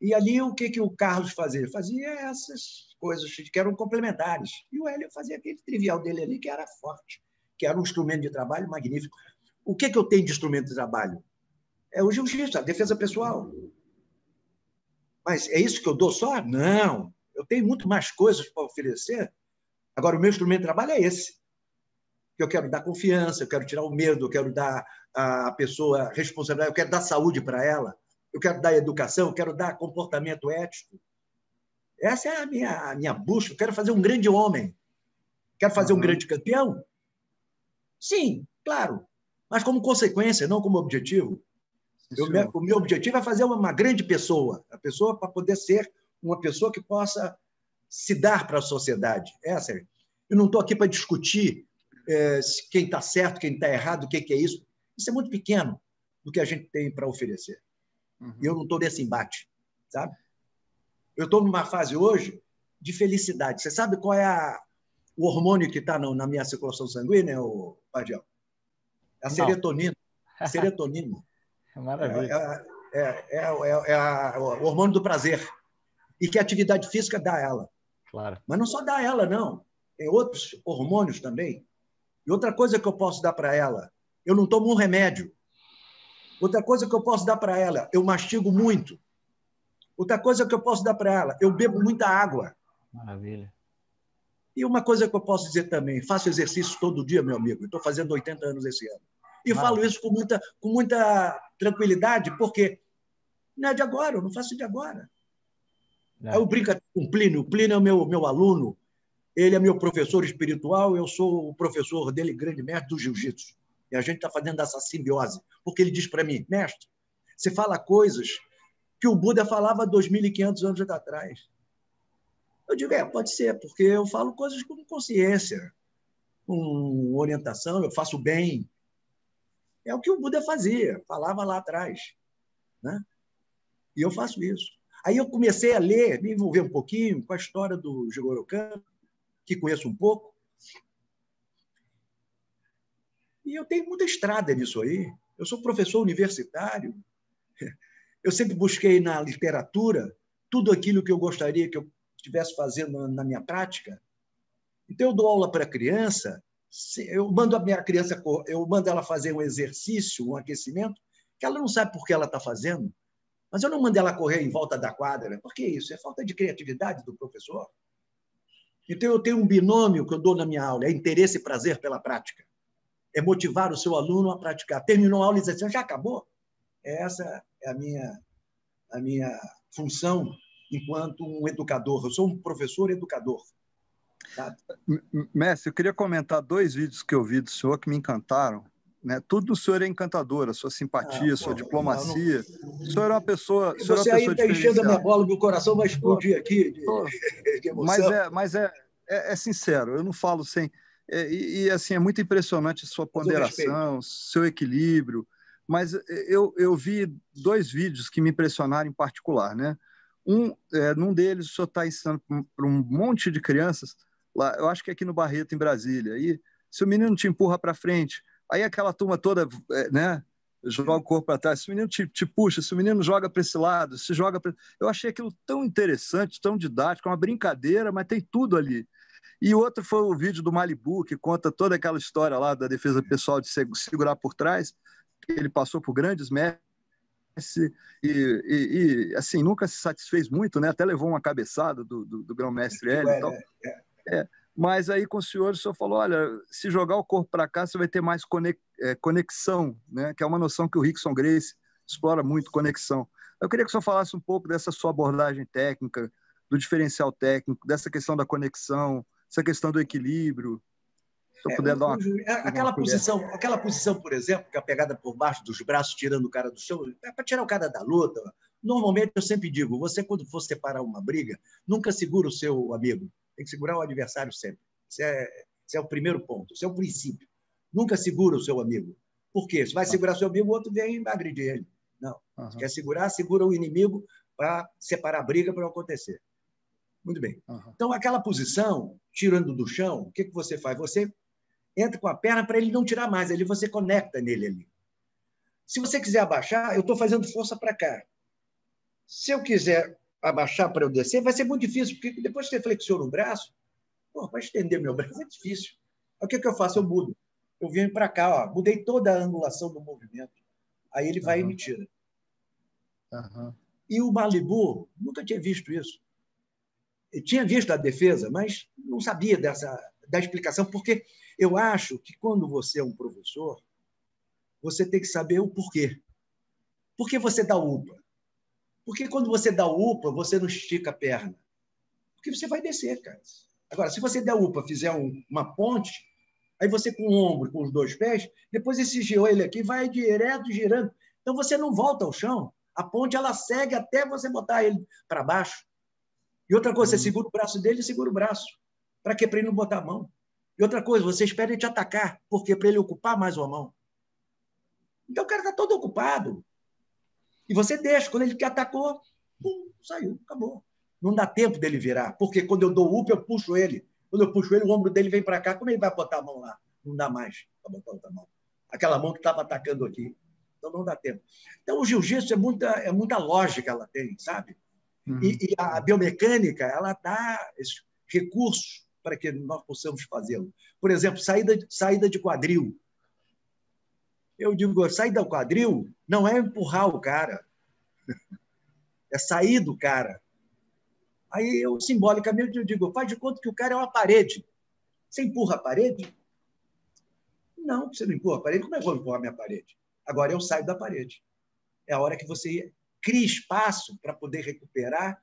E ali o que, que o Carlos fazia? Fazia essas coisas que eram complementares. E o Hélio fazia aquele trivial dele ali, que era forte, que era um instrumento de trabalho magnífico. O que, que eu tenho de instrumento de trabalho? É o jiu-jitsu, a defesa pessoal. Mas é isso que eu dou só? Não. Eu tenho muito mais coisas para oferecer. Agora, o meu instrumento de trabalho é esse. Eu quero dar confiança, eu quero tirar o medo, eu quero dar à pessoa responsabilidade, eu quero dar saúde para ela eu quero dar educação, eu quero dar comportamento ético. Essa é a minha, a minha busca. Eu quero fazer um grande homem. Quero fazer uhum. um grande campeão? Sim, claro. Mas como consequência, não como objetivo. Eu, o meu objetivo é fazer uma, uma grande pessoa. A pessoa para poder ser uma pessoa que possa se dar para a sociedade. Essa é. Eu não estou aqui para discutir é, quem está certo, quem está errado, o que, que é isso. Isso é muito pequeno do que a gente tem para oferecer. Uhum. Eu não estou nesse embate, sabe? Eu estou numa fase hoje de felicidade. Você sabe qual é a, o hormônio que está na minha circulação sanguínea, o Padiel? É a serotonina. A serotonina. É maravilha. É, é, é, é, é a, o hormônio do prazer. E que a atividade física dá ela. Claro. Mas não só dá ela, não. Tem outros hormônios também. E outra coisa que eu posso dar para ela, eu não tomo um remédio. Outra coisa que eu posso dar para ela, eu mastigo muito. Outra coisa que eu posso dar para ela, eu bebo muita água. Maravilha. E uma coisa que eu posso dizer também, faço exercício todo dia, meu amigo. Estou fazendo 80 anos esse ano. E Maravilha. falo isso com muita, com muita tranquilidade, porque não é de agora, eu não faço de agora. É. Eu brinco com o Plínio. O Plínio é meu, meu aluno, ele é meu professor espiritual, eu sou o professor dele, grande mestre do jiu-jitsu. E a gente está fazendo essa simbiose. Porque ele diz para mim, mestre, você fala coisas que o Buda falava 2.500 anos atrás. Eu digo, é, pode ser, porque eu falo coisas com consciência, com orientação, eu faço bem. É o que o Buda fazia, falava lá atrás. Né? E eu faço isso. Aí eu comecei a ler, me envolver um pouquinho com a história do Jigoro Kano, que conheço um pouco, e eu tenho muita estrada nisso aí. Eu sou professor universitário. Eu sempre busquei na literatura tudo aquilo que eu gostaria que eu estivesse fazendo na minha prática. Então, eu dou aula para criança, eu mando a minha criança, eu mando ela fazer um exercício, um aquecimento, que ela não sabe por que ela está fazendo, mas eu não mando ela correr em volta da quadra. Por que isso? É falta de criatividade do professor. Então, eu tenho um binômio que eu dou na minha aula, é interesse e prazer pela prática é motivar o seu aluno a praticar. Terminou a aula e diz assim, já acabou? Essa é a minha, a minha função enquanto um educador. Eu sou um professor educador. Sabe? Mestre, eu queria comentar dois vídeos que eu vi do senhor que me encantaram. Né? Tudo do senhor é encantador, a sua simpatia, a ah, sua diplomacia. Não. O senhor é uma pessoa. Você é aí está enchendo a minha bola, meu coração vai explodir aqui de, de emoção. Mas, é, mas é, é, é sincero, eu não falo sem. É, e, e, assim, é muito impressionante sua ponderação, seu equilíbrio. Mas é, eu, eu vi dois vídeos que me impressionaram em particular, né? Um, é, num deles, o senhor está ensinando para um monte de crianças, lá, eu acho que é aqui no Barreto, em Brasília. Aí, se o menino te empurra para frente, aí aquela turma toda, é, né? Joga o corpo para trás, se o menino te, te puxa, se o menino joga para esse lado, se joga para. Eu achei aquilo tão interessante, tão didático, uma brincadeira, mas tem tudo ali. E outro foi o vídeo do Malibu, que conta toda aquela história lá da defesa pessoal de segurar por trás, ele passou por grandes mestres e, e, e, assim, nunca se satisfez muito, né? Até levou uma cabeçada do, do, do grão-mestre L e tal. É, é. Mas aí com o senhor, o senhor falou, olha, se jogar o corpo para cá, você vai ter mais é, conexão, né? Que é uma noção que o Rickson Grace explora muito, conexão. Eu queria que o senhor falasse um pouco dessa sua abordagem técnica, do diferencial técnico, dessa questão da conexão, essa questão do equilíbrio. Se eu é, puder dar uma, é, aquela posição, aquela posição, por exemplo, que é a pegada por baixo dos braços, tirando o cara do chão, é para tirar o cara da luta. Normalmente eu sempre digo, você quando for separar uma briga, nunca segura o seu amigo, tem que segurar o adversário sempre. Esse é, esse é o primeiro ponto, esse é o princípio. Nunca segura o seu amigo. Por quê? Se vai tá. segurar seu amigo, o outro vem e vai agredir ele. Não. Uhum. Se quer segurar, segura o inimigo para separar a briga para não acontecer. Muito bem. Uhum. Então, aquela posição, tirando do chão, o que, que você faz? Você entra com a perna para ele não tirar mais, ali você conecta nele ali. Se você quiser abaixar, eu estou fazendo força para cá. Se eu quiser abaixar para eu descer, vai ser muito difícil, porque depois que você flexiona o braço, para estender meu braço é difícil. o que, que eu faço? Eu mudo. Eu venho para cá, ó, mudei toda a angulação do movimento. Aí ele vai uhum. e me tira. Uhum. E o Malibu, nunca tinha visto isso. Eu tinha visto a defesa, mas não sabia dessa da explicação, porque eu acho que quando você é um professor, você tem que saber o porquê. Por que você dá UPA? Porque quando você dá UPA, você não estica a perna. Porque você vai descer, cara. Agora, se você der UPA, fizer um, uma ponte, aí você com o ombro, com os dois pés, depois esse joelho aqui vai direto girando. Então você não volta ao chão. A ponte ela segue até você botar ele para baixo. E outra coisa, você uhum. segura o braço dele e segura o braço. Para quê? Para ele não botar a mão. E outra coisa, você espera ele te atacar. Por quê? Para ele ocupar mais uma mão. Então o cara está todo ocupado. E você deixa. Quando ele te atacou, pum, saiu, acabou. Não dá tempo dele virar. Porque quando eu dou up, eu puxo ele. Quando eu puxo ele, o ombro dele vem para cá. Como ele vai botar a mão lá? Não dá mais para botar outra mão. Aquela mão que estava atacando aqui. Então não dá tempo. Então o jiu-jitsu é muita, é muita lógica ela tem, sabe? Uhum. E, e, a biomecânica, ela dá esses recursos para que nós possamos fazê-lo. Por exemplo, saída, saída de quadril. Eu digo, saída do quadril não é empurrar o cara, é sair do cara. Aí eu, simbolicamente, eu digo, faz de conta que o cara é uma parede. Você empurra a parede? Não, você não empurra a parede. Como é que eu vou empurrar a minha parede? Agora eu saio da parede. É a hora que você cria espaço para poder recuperar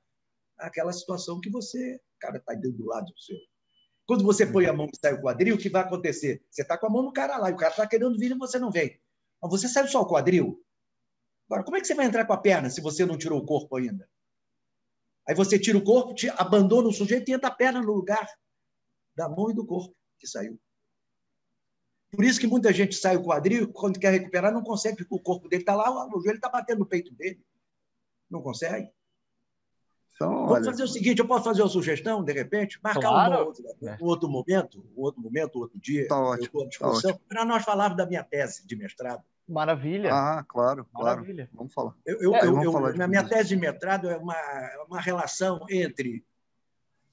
aquela situação que você, cara, está do lado do seu. Quando você põe a mão e sai o quadril, o que vai acontecer? Você está com a mão no cara lá, e o cara está querendo vir e você não vem. Mas você sai só o quadril. Agora, como é que você vai entrar com a perna se você não tirou o corpo ainda? Aí você tira o corpo, abandona o sujeito e entra a perna no lugar da mão e do corpo que saiu. Por isso que muita gente sai o quadril, quando quer recuperar, não consegue, porque o corpo dele está lá, o joelho está batendo no peito dele. Não consegue. Então, Vamos olha... fazer o seguinte: eu posso fazer uma sugestão, de repente, marcar claro. um, outro, é. um outro momento, um outro momento, outro dia, tá ótimo, tá discussão, tá para nós falarmos da minha tese de mestrado. Maravilha. Ah, claro, Maravilha. Vamos falar. Eu, eu, é, eu, vamos falar na minha isso. tese de mestrado é uma, uma relação entre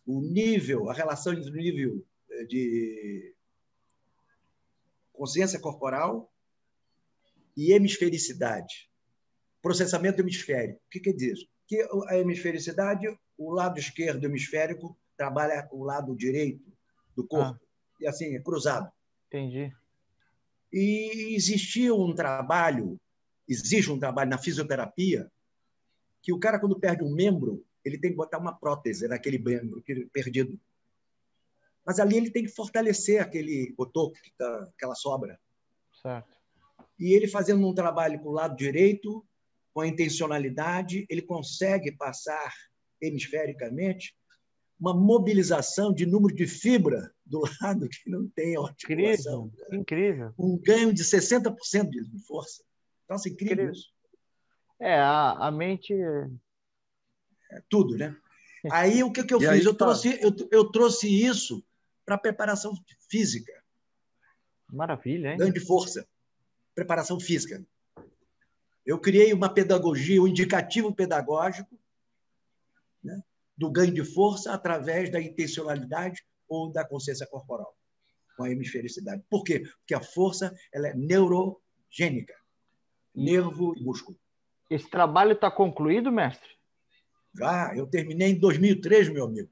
o nível, a relação entre o nível eh, de consciência corporal e hemisfericidade. Processamento hemisférico. O que quer dizer? Que a hemisfericidade, o lado esquerdo hemisférico trabalha o lado direito do corpo, ah. e assim, é cruzado. Entendi. E existia um trabalho, existe um trabalho na fisioterapia, que o cara, quando perde um membro, ele tem que botar uma prótese naquele membro aquele perdido. Mas ali ele tem que fortalecer aquele cotoco, que tá, aquela sobra. Certo. E ele fazendo um trabalho com o lado direito, com a intencionalidade, ele consegue passar hemisfericamente uma mobilização de número de fibra do lado que não tem articulação. Incrível, incrível. Um ganho de 60% de força. Nossa, incrível, incrível. isso. É, a, a mente... É tudo, né? Aí o que, que eu e fiz? Eu, trouxe, eu, eu trouxe isso para preparação física. Maravilha, hein? Ganho de força. Preparação física. Eu criei uma pedagogia, um indicativo pedagógico né, do ganho de força através da intencionalidade ou da consciência corporal, com a hemisfericidade. Por quê? Porque a força ela é neurogênica, nervo e músculo. Esse trabalho está concluído, mestre? Já, eu terminei em 2003, meu amigo.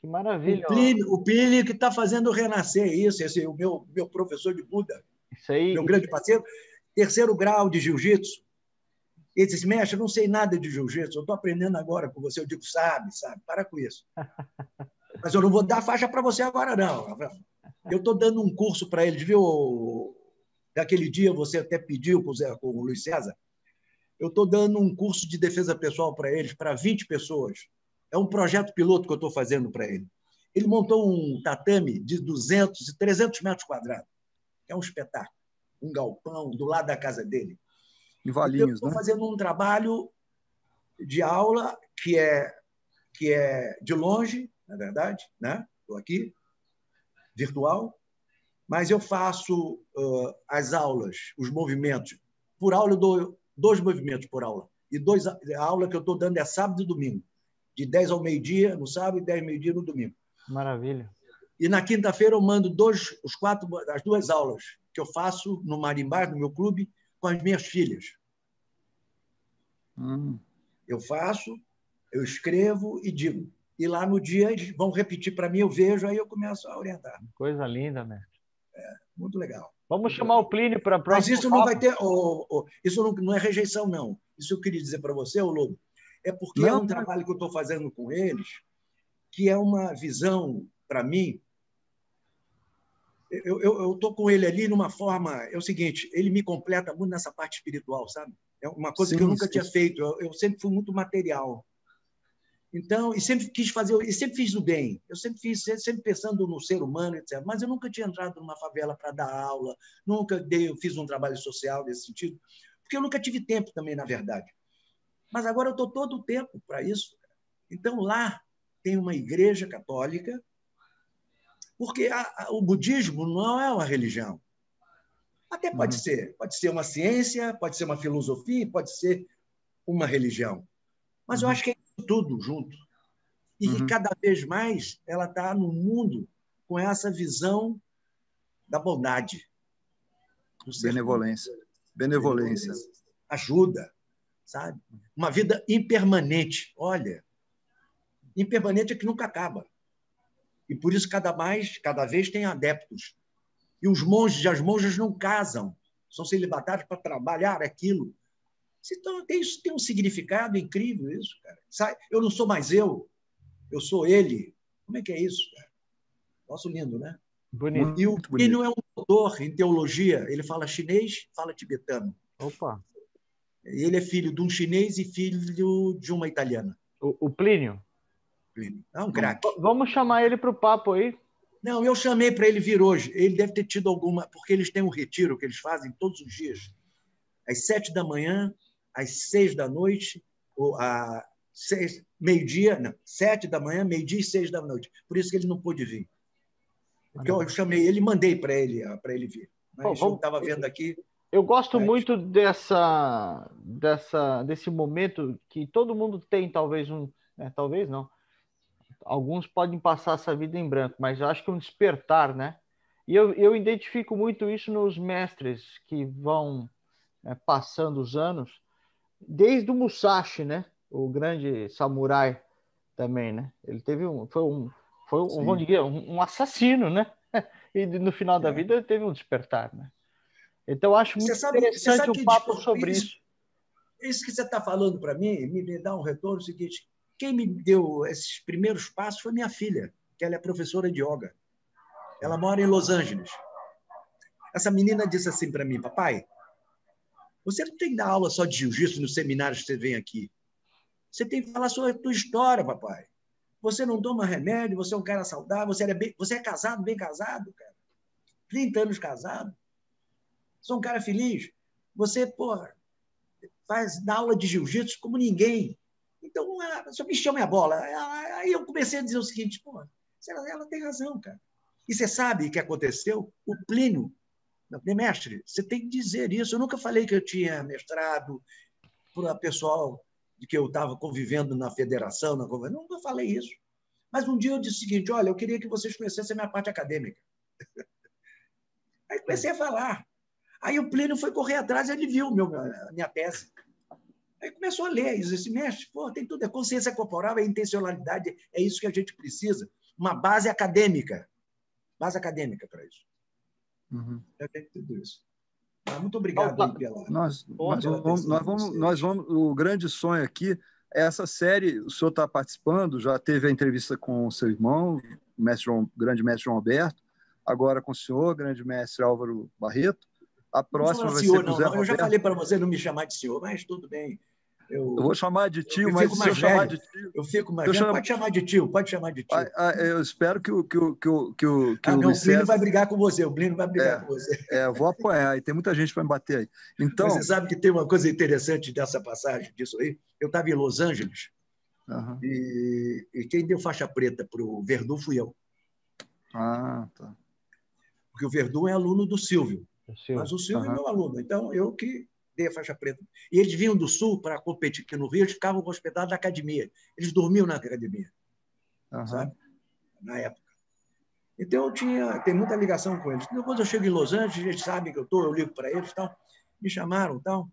Que maravilha. O Plínio, o Plínio que está fazendo renascer isso, esse o meu, meu professor de Buda, isso aí, meu grande parceiro, terceiro grau de jiu-jitsu. Ele disse, mestre, eu não sei nada de jiu-jitsu, eu estou aprendendo agora com você. Eu digo, sabe, sabe, para com isso. Mas eu não vou dar faixa para você agora, não. Eu estou dando um curso para eles, viu? Daquele dia você até pediu com o, Zé, com o Luiz César. Eu estou dando um curso de defesa pessoal para eles, para 20 pessoas. É um projeto piloto que eu estou fazendo para ele. Ele montou um tatame de 200 e 300 metros quadrados. É um espetáculo. Um galpão do lado da casa dele. Em Valinhos, eu estou né? fazendo um trabalho de aula que é, que é de longe, na verdade, né? Estou aqui, virtual, mas eu faço uh, as aulas, os movimentos. Por aula, eu dou dois movimentos por aula. E dois, a aula que eu estou dando é sábado e domingo de 10 ao meio-dia no sábado e 10 ao meio-dia no domingo. Maravilha. E na quinta-feira eu mando dois, os quatro, as duas aulas que eu faço no Marimbá, no meu clube, com as minhas filhas. Hum. Eu faço, eu escrevo e digo. E lá no dia eles vão repetir para mim, eu vejo, aí eu começo a orientar. Coisa linda, mestre. É, muito legal. Vamos chamar o Plínio para a próxima. Mas isso não vai ter. Oh, oh, isso não, não, é rejeição, não. Isso eu queria dizer para você, ô Lobo. É porque não, é um trabalho que eu estou fazendo com eles, que é uma visão, para mim. Eu estou com ele ali numa forma. É o seguinte, ele me completa muito nessa parte espiritual, sabe? É uma coisa sim, que eu nunca sim. tinha feito. Eu, eu, sempre fui muito material. Então, e sempre quis fazer, e sempre fiz o bem. Eu sempre fiz, sempre pensando no ser humano, etc. Mas eu nunca tinha entrado numa favela para dar aula, nunca dei, eu fiz um trabalho social nesse sentido, porque eu nunca tive tempo também, na verdade. Mas agora eu estou todo o tempo para isso. Então, lá tem uma igreja católica, porque a, a, o budismo não é uma religião. Até pode uhum. ser. Pode ser uma ciência, pode ser uma filosofia, pode ser uma religião. Mas uhum. eu acho que é tudo junto. E uhum. cada vez mais ela está no mundo com essa visão da bondade. Benevolência. Benevolência. Ajuda sabe? Uma vida impermanente. Olha, impermanente é que nunca acaba. E por isso cada mais, cada vez tem adeptos. E os monges e as monjas não casam, são celibatários para trabalhar aquilo. Então, tem, isso tem um significado incrível, isso, cara. Eu não sou mais eu, eu sou ele. Como é que é isso, cara? Nosso lindo, né? Bonito. E o Plínio é um doutor em teologia, ele fala chinês, fala tibetano. Opa! Ele é filho de um chinês e filho de uma italiana. O, o Plínio? Plínio. É um craque. Vamos chamar ele para o papo aí. Não, eu chamei para ele vir hoje. Ele deve ter tido alguma. Porque eles têm um retiro que eles fazem todos os dias. Às sete da manhã, às seis da noite, ou a seis, meio-dia, não, sete da manhã, meio-dia e seis da noite. Por isso que ele não pôde vir. Porque eu chamei ele e mandei para ele, para ele vir. Mas vamos... eu estava vendo aqui, eu gosto muito dessa, dessa, desse momento que todo mundo tem, talvez um, né, talvez não. Alguns podem passar essa vida em branco, mas eu acho que é um despertar, né? E eu, eu identifico muito isso nos mestres que vão né, passando os anos, desde o Musashi, né? O grande samurai também, né? Ele teve um, foi um, foi um, vamos dizer, um, um assassino, né? E no final da é. vida ele teve um despertar, né? Então, eu acho muito sabe, interessante o papo sobre isso. Isso, isso que você está falando para mim me dá um retorno seguinte. Quem me deu esses primeiros passos foi minha filha, que ela é professora de yoga. Ela mora em Los Angeles. Essa menina disse assim para mim, papai, você não tem que dar aula só de jiu-jitsu nos seminários que você vem aqui. Você tem que falar sobre a tua história, papai. Você não toma remédio, você é um cara saudável, você é, bem, você é casado, bem casado, cara. 30 anos casado sou um cara feliz. Você, porra, faz dá aula de jiu-jitsu como ninguém. Então, só me chama a bola. Aí eu comecei a dizer o seguinte, porra, ela, ela tem razão, cara. E você sabe o que aconteceu? O Plínio, mestre, você tem que dizer isso. Eu nunca falei que eu tinha mestrado para o pessoal de que eu estava convivendo na federação, na nunca falei isso. Mas um dia eu disse o seguinte: olha, eu queria que vocês conhecessem a minha parte acadêmica. Aí comecei a falar. Aí o Plínio foi correr atrás e ele viu meu, a minha tese. Aí começou a ler, e disse assim, mestre, pô, tem tudo, é consciência corporal, é intencionalidade, é isso que a gente precisa. Uma base acadêmica. Base acadêmica para isso. Uhum. Eu tenho tudo isso. Ah, muito obrigado pela. Nós, nós, vamos, nós, vamos, nós vamos. O grande sonho aqui é essa série. O senhor está participando, já teve a entrevista com o seu irmão, o mestre João, grande mestre João Alberto, agora com o senhor, grande mestre Álvaro Barreto. A próxima vai senhor, ser com não, Eu já falei para você não me chamar de senhor, mas tudo bem. Eu, eu, vou chamar de tio, mas se eu chamar de tio. Eu fico mais. Velho, chamo... Pode chamar de tio, pode chamar de tio. Ah, ah, eu espero que o. Que o, que o, que o, que ah, o não, o Plínio vai brigar com você, o Plínio vai brigar é, com você. É, eu vou apoiar, e tem muita gente para me bater aí. Então... você sabe que tem uma coisa interessante dessa passagem, disso aí. Eu estava em Los Angeles, uhum. e, e, quem deu faixa preta para o Verdun fui eu. Ah, tá. Porque o Verdun é aluno do Silvio. Mas o Silvio uhum. é meu aluno, então eu que dei a faixa preta. E eles vinham do Sul para competir aqui no Rio, eles ficavam hospedados na academia. Eles dormiam na academia, uhum. sabe? Na época. Então eu tinha, tem muita ligação com eles. Depois eu chego em Los Angeles, eles sabem que eu estou, eu ligo para eles, tal. Me chamaram, tal.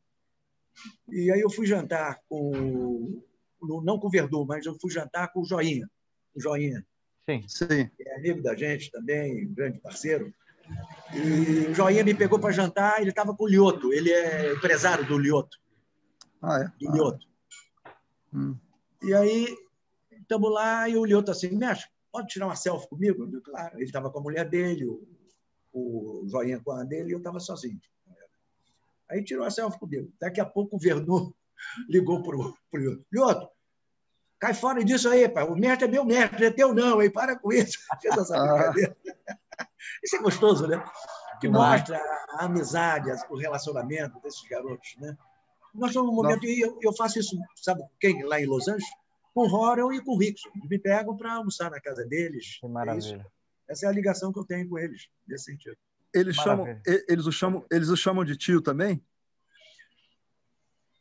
E aí eu fui jantar com, não com o Verdun, mas eu fui jantar com o Joinha, o Joinha. Sim. Sim. É amigo da gente também, grande parceiro. E o Joinha me pegou para jantar, ele estava com o Lioto, ele é empresário do Lioto. Ah, é? Do Lioto. Hum. E aí, estamos lá, e o Lioto assim, mestre, pode tirar uma selfie comigo? Eu, claro, ele estava com a mulher dele, o, o Joinha com a dele, e eu estava sozinho. Aí tirou a selfie comigo. Daqui a pouco o Vernu ligou para o Lioto, cai fora disso aí, pai. O mestre é meu mestre, é teu não, hein? Para com isso. Fez essa brincadeira. Isso é gostoso, né? Que mostra a amizade, o relacionamento desses garotos, né? Nós estamos num momento, e eu, eu, faço isso, sabe quem? Lá em Los Angeles? Com o Horel e com o Rickson. Eles me pegam para almoçar na casa deles. Que maravilha. É Essa é a ligação que eu tenho com eles, nesse sentido. Eles, chamam, eles, o chamam, eles o chamam de tio também?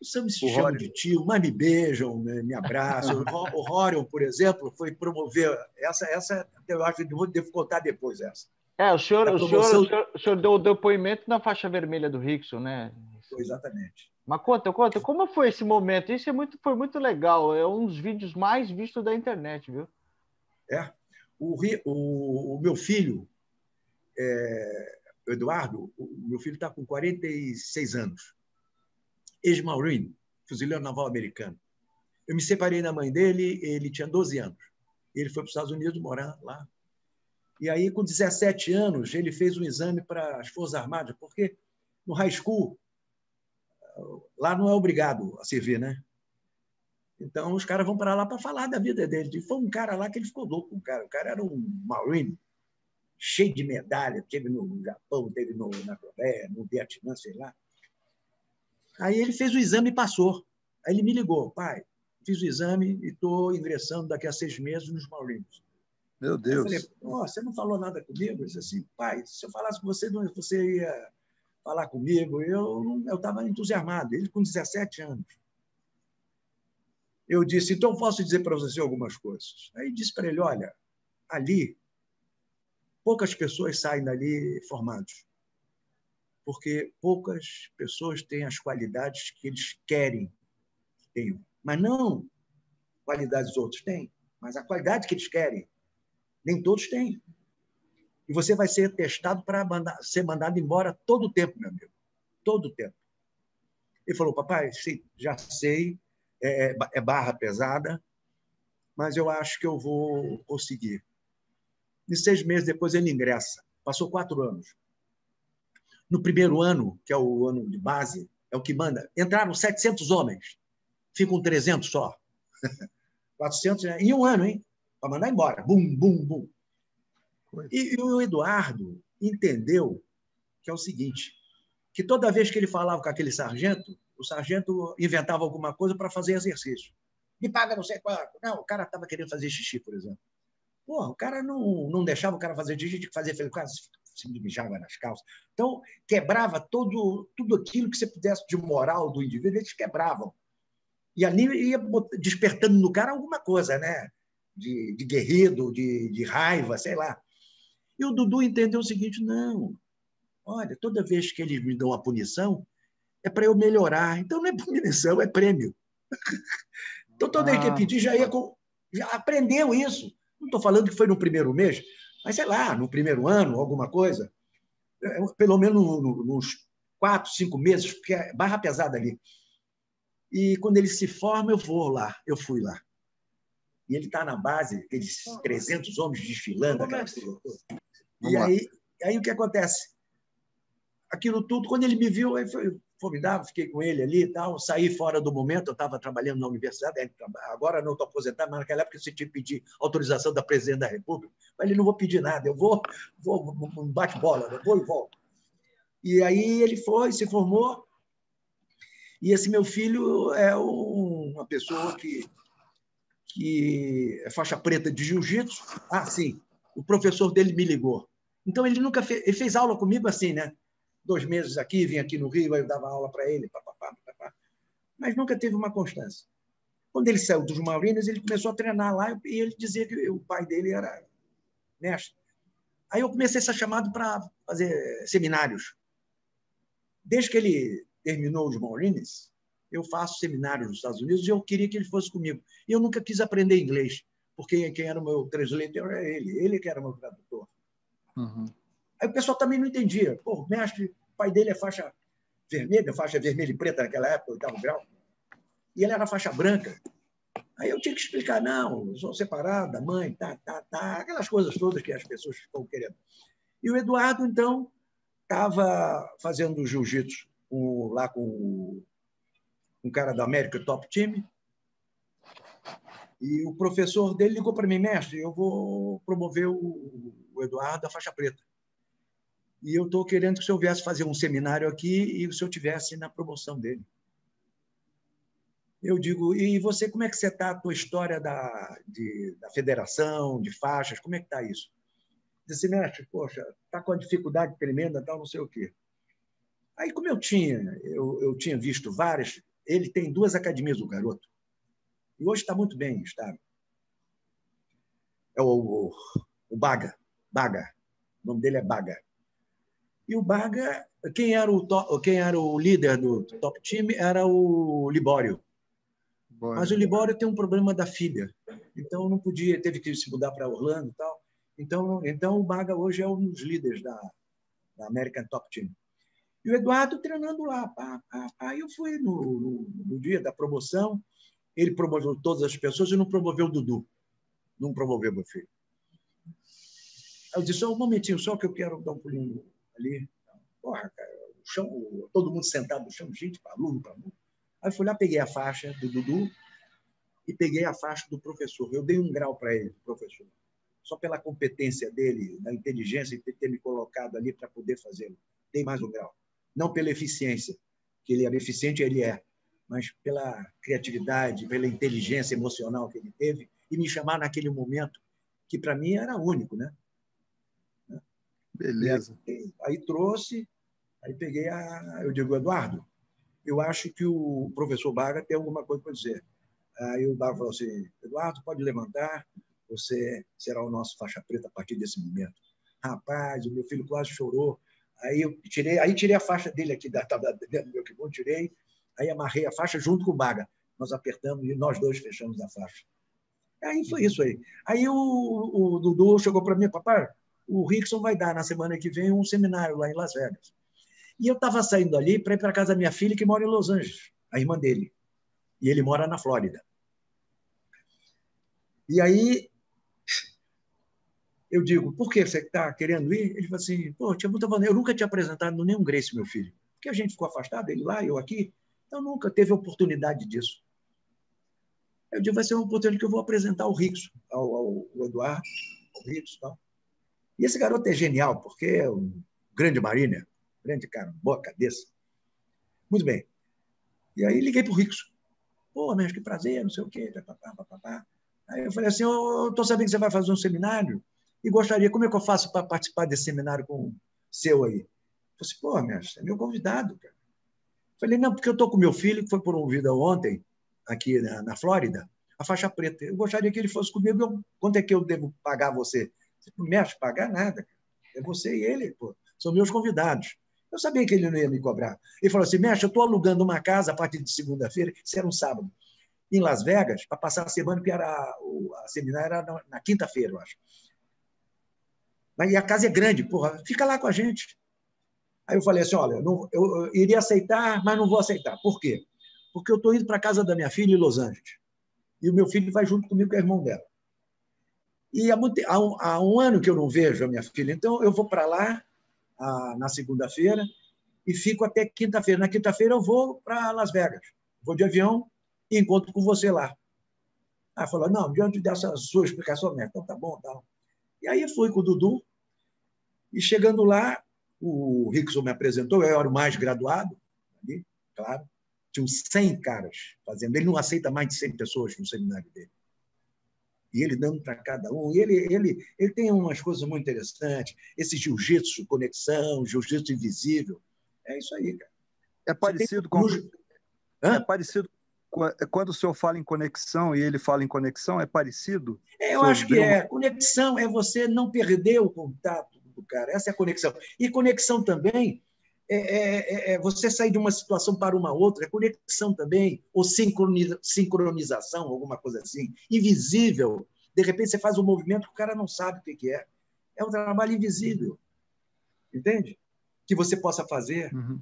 Os me chamam de tio, mas me beijam, me abraçam. o Horion, por exemplo, foi promover. Essa, essa eu acho que devo contar depois essa. É, o senhor, o senhor, o senhor, o senhor deu o depoimento na faixa vermelha do Rickson, né? Exatamente. Mas conta, conta, como foi esse momento? Isso é muito, foi muito legal. É um dos vídeos mais vistos da internet, viu? É. O, o, o meu filho, é, Eduardo, o meu filho está com 46 anos ex-Marine, fuzileiro naval americano. Eu me separei da mãe dele, ele tinha 12 anos. Ele foi para os Estados Unidos morar lá. E aí, com 17 anos, ele fez um exame para as Forças Armadas, porque no high school, lá não é obrigado a servir, né? Então, os caras vão para lá para falar da vida dele. E foi um cara lá que ele ficou louco. Um cara. O cara era um Marine, cheio de medalha. Teve no Japão, teve no, na Coreia, no Vietnã, sei lá. Aí ele fez o exame e passou. Aí ele me ligou, pai, fiz o exame e estou ingressando daqui a seis meses nos Marines. Meu Deus. Eu falei, oh, você não falou nada comigo? Eu disse assim, pai, se eu falasse com você, você ia falar comigo. Eu estava entusiasmado, ele com 17 anos. Eu disse, então posso dizer para você algumas coisas. Aí disse para ele, olha, ali, poucas pessoas saem dali formados porque poucas pessoas têm as qualidades que eles querem que tenham. Mas não qualidades os outros têm, mas a qualidade que eles querem. Nem todos têm. E você vai ser testado para ser mandado embora todo o tempo, meu amigo. Todo o tempo. Ele falou, papai, sim, já sei, é, é, é barra pesada, mas eu acho que eu vou conseguir. E seis meses depois ele ingressa. Passou quatro anos. No primeiro ano, que é o ano de base, é o que manda, entraram 700 homens, ficam 300 só. 400 em um ano, hein? Para mandar embora. Bum, bum, bum. E, e o Eduardo entendeu que é o seguinte, que toda vez que ele falava com aquele sargento, o sargento inventava alguma coisa para fazer exercício. Me paga não sei quanto. Não, o cara estava querendo fazer xixi, por exemplo. Porra, o cara não, não deixava o cara fazer xixi, tinha que fazer, ele se mijava nas calças. Então, quebrava todo, tudo aquilo que você pudesse de moral do indivíduo, eles quebravam. E ali ia despertando no cara alguma coisa, né? de, de guerreiro, de, de raiva, sei lá. E o Dudu entendeu o seguinte: não, olha, toda vez que eles me dão a punição, é para eu melhorar. Então não é punição, é prêmio. então toda vez que ah. pedir, já ia com, já aprendeu isso. Não estou falando que foi no primeiro mês, mas sei lá, no primeiro ano, alguma coisa. É, pelo menos nos quatro, cinco meses, porque é barra pesada ali. E quando ele se forma, eu vou lá, eu fui lá. E ele está na base, aqueles 300 homens desfilando. Aquela e aí, aí o que acontece? Aquilo tudo, quando ele me viu, aí foi formidável, fiquei com ele ali e tal, saí fora do momento, eu estava trabalhando na universidade, agora não estou aposentado, mas naquela época você tinha que pedir autorização da presidente da República. Mas ele não vou pedir nada, eu vou, vou um bate-bola, vou e volto. E aí ele foi, se formou, e esse meu filho é uma pessoa que, que é faixa preta de jiu-jitsu. Ah, sim, o professor dele me ligou. Então ele nunca fez, ele fez aula comigo assim, né? Dois meses aqui, vinha aqui no Rio, aí eu dava aula para ele, papapá, papapá. mas nunca teve uma constância. Quando ele saiu dos Maurinas, ele começou a treinar lá e ele dizia que o pai dele era mestre. Aí eu comecei a ser chamado para fazer seminários. Desde que ele terminou os Maurines, eu faço seminários nos Estados Unidos e eu queria que ele fosse comigo. E eu nunca quis aprender inglês, porque quem era o meu translator era ele, ele que era o meu tradutor. Uhum. Aí o pessoal também não entendia. Pô, o mestre, o pai dele é faixa vermelha, faixa vermelha e preta naquela época, oitavo grau. E ele era faixa branca. Aí eu tinha que explicar, não, sou separado da mãe, tá, tá, tá, aquelas coisas todas que as pessoas ficam querendo. E o Eduardo, então, estava fazendo jiu-jitsu lá com um cara da América Top Team. E o professor dele ligou para mim, mestre, eu vou promover o Eduardo da faixa preta. E eu estou querendo que o senhor viesse fazer um seminário aqui e o senhor tivesse na promoção dele. Eu digo, e você, como é que você está a tua história da, de, da federação, de faixas, como é que está isso? Disse, mestre, poxa, está com uma dificuldade tremenda, tal, não sei o quê. Aí, como eu tinha, eu, eu tinha visto várias, ele tem duas academias, o garoto. E hoje está muito bem, está. É o, o, o, Baga. Baga. O nome dele é Baga. E o Baga, quem era o, to, quem era o líder do top time era o Libório. Mas o Libório tem um problema da filha. Então não podia, teve que se mudar para Orlando e tal. Então, então o Baga hoje é um dos líderes da, da American Top Team. E o Eduardo treinando lá. Pá, pá, pá. Eu fui no, no, no, dia da promoção, ele promoveu todas as pessoas e não promoveu o Dudu. Não promoveu meu filho. Aí eu disse, um momentinho só que eu quero dar um pulinho ali. Porra, cara, o chão, todo mundo sentado no chão, gente, aluno, aluno. Aí fui lá, peguei a faixa do Dudu e peguei a faixa do professor. Eu dei um grau para ele, professor. Só pela competência dele, da inteligência de ter me colocado ali para poder fazê-lo. Dei mais um grau não pela eficiência, que ele era eficiente, ele é, mas pela criatividade, pela inteligência emocional que ele teve e me chamar naquele momento que para mim era único, né? Beleza. Aí, aí, trouxe, aí peguei a, eu digo Eduardo, eu acho que o professor Baga tem alguma coisa para dizer. Aí o Baga falou assim, Eduardo, pode levantar, você será o nosso faixa preta a partir desse momento. Rapaz, o meu filho quase chorou Aí eu tirei, aí tirei a faixa dele aqui da, da, do meu kimono, tirei, aí amarrei a faixa junto com o Baga. Nós apertamos e nós dois fechamos a faixa. Aí foi isso aí. Aí o, o Dudu chegou para mim, papai, o Rickson vai dar na semana que vem um seminário lá em Las Vegas. E eu estava saindo ali para ir para casa da minha filha, que mora em Los Angeles, a irmã dele. E ele mora na Flórida. E aí eu digo, por que você está querendo ir? Ele falou assim, pô, tinha muita maneira, eu nunca tinha apresentado nenhum Grace, meu filho. Porque a gente ficou afastado, ele lá, eu aqui, então nunca teve oportunidade disso. Eu digo, vai ser uma oportunidade que eu vou apresentar ao Rixo, ao, ao, Eduardo, ao Rixo e tal. E esse garoto é genial, porque é um grande mariner, grande cara, boa cabeça. Muito bem. E aí liguei para o Rixo. Pô, mas que prazer, não sei o quê. Papapá, papapá. Aí eu falei assim, eu estou sabendo que você vai fazer um seminário e gostaria, como é que eu faço para participar desse seminário com o seu aí? Eu falei assim, pô, mestre, é meu convidado, cara. Falei, não, porque eu estou com meu filho, que foi promovido ontem, aqui na, na Flórida. a faixa preta. Eu gostaria que ele fosse comigo. Eu, quanto é que eu devo pagar você? Você não mexe, pagar nada. É você e ele, pô. São meus convidados. Eu sabia que ele não ia me cobrar. Ele falou assim: Mestre, eu estou alugando uma casa a partir de segunda-feira, isso era um sábado, em Las Vegas, para passar a semana, que era a seminário era na, na quinta-feira, eu acho. Mas a casa é grande, porra, fica lá com a gente. Aí eu falei assim: olha, não, eu, eu iria aceitar, mas não vou aceitar. Por quê? Porque eu estou indo para a casa da minha filha em Los Angeles. E o meu filho vai junto comigo, que é irmão dela. E há, há, um, há um ano que eu não vejo a minha filha, então eu vou para lá a, na segunda-feira e fico até quinta-feira. Na quinta-feira eu vou para Las Vegas. Vou de avião e encontro com você lá. Aí falou, não, diante dessa sua explicação, então tá bom, tá. E aí fui com o Dudu, e chegando lá, o Rickson me apresentou, eu era o mais graduado, ali, claro, tinham 100 caras fazendo, ele não aceita mais de 100 pessoas no seminário dele. E ele dando para cada um, e ele, ele, ele tem umas coisas muito interessantes, esse jiu-jitsu, conexão, jiu-jitsu invisível, é isso aí, cara. É parecido com... É parecido é, quando o senhor fala em conexão e ele fala em conexão, é parecido? É, eu acho que é. Conexão é você não perder o contato do cara. Essa é a conexão. E conexão também é, é, é, é você sair de uma situação para uma outra. É conexão também, ou sincroniza, sincronização, alguma coisa assim. Invisível. De repente você faz um movimento que o cara não sabe o que é. É um trabalho invisível. Entende? Que você possa fazer. Uhum.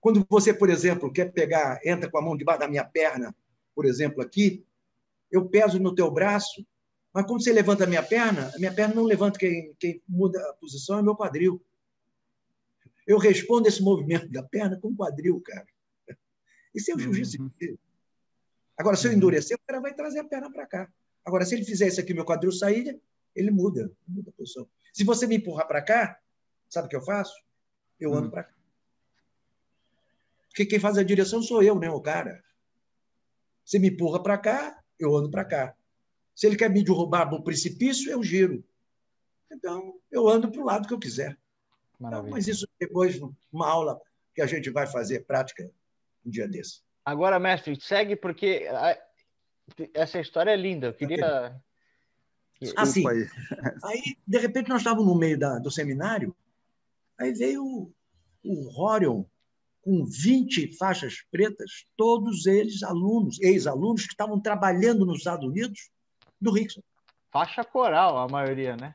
Quando você, por exemplo, quer pegar, entra com a mão debaixo da minha perna, por exemplo, aqui, eu peso no teu braço, mas quando você levanta a minha perna, a minha perna não levanta, quem, quem muda a posição é meu quadril. Eu respondo esse movimento da perna com o quadril, cara. Isso é o jiu-jitsu. Uhum. Agora, se eu uhum. endurecer, o cara vai trazer a perna para cá. Agora, se ele fizer isso aqui, meu quadril sair, ele muda, muda a posição. Se você me empurrar para cá, sabe o que eu faço? Eu ando uhum. para cá. Porque quem faz a direção sou eu, né, o cara. Você me empurra para cá, eu ando para cá. Se ele quer me derrubar no precipício, eu giro. Então, eu ando para o lado que eu quiser. Então, mas isso depois, uma aula que a gente vai fazer prática um dia desse. Agora, mestre, segue, porque essa história é linda. Eu queria. Assim, aí. aí, de repente, nós estávamos no meio da, do seminário, aí veio o, o Horion, com 20 faixas pretas, todos eles alunos, ex-alunos que estavam trabalhando nos Estados Unidos, do Rickson. Faixa coral, a maioria, né?